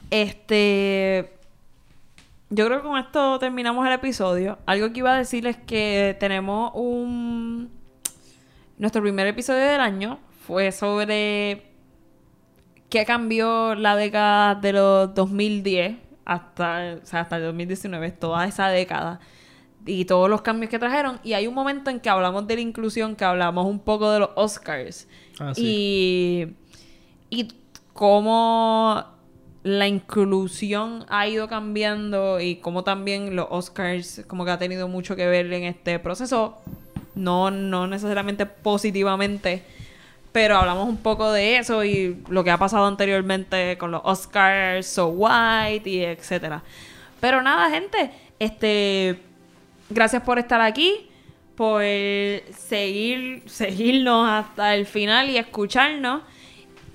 Este. yo creo que con esto terminamos el episodio. Algo que iba a decir es que tenemos un... Nuestro primer episodio del año fue sobre qué cambió la década de los 2010 hasta, o sea, hasta el 2019, toda esa década y todos los cambios que trajeron. Y hay un momento en que hablamos de la inclusión, que hablamos un poco de los Oscars. Ah, Y, y cómo la inclusión ha ido cambiando y cómo también los Oscars como que ha tenido mucho que ver en este proceso. No, no necesariamente positivamente, pero hablamos un poco de eso y lo que ha pasado anteriormente con los Oscars, So White y etcétera. Pero nada, gente, este gracias por estar aquí, por seguir, seguirnos hasta el final y escucharnos.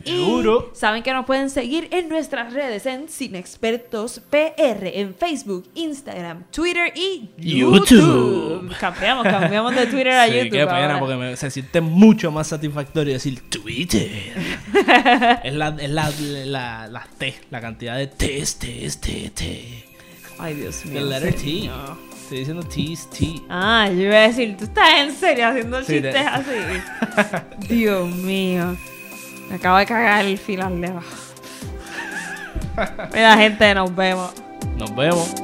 Y Seguro. saben que nos pueden seguir en nuestras redes en Sin Expertos PR, en Facebook, Instagram, Twitter y YouTube. YouTube. Cambiamos, cambiamos de Twitter a Sí, YouTube. qué pena, porque me- se siente mucho más satisfactorio decir Twitter. es la, es la, la, la T, la cantidad de T's, T's, T, T. Ay, Dios mío. The letter T. Estoy diciendo T's, T. Ah, yo iba a decir, tú estás en serio haciendo Sí, chistes te- así. Dios mío. Me acabo de cagar el final de abajo. Mira, gente, nos vemos. Nos vemos.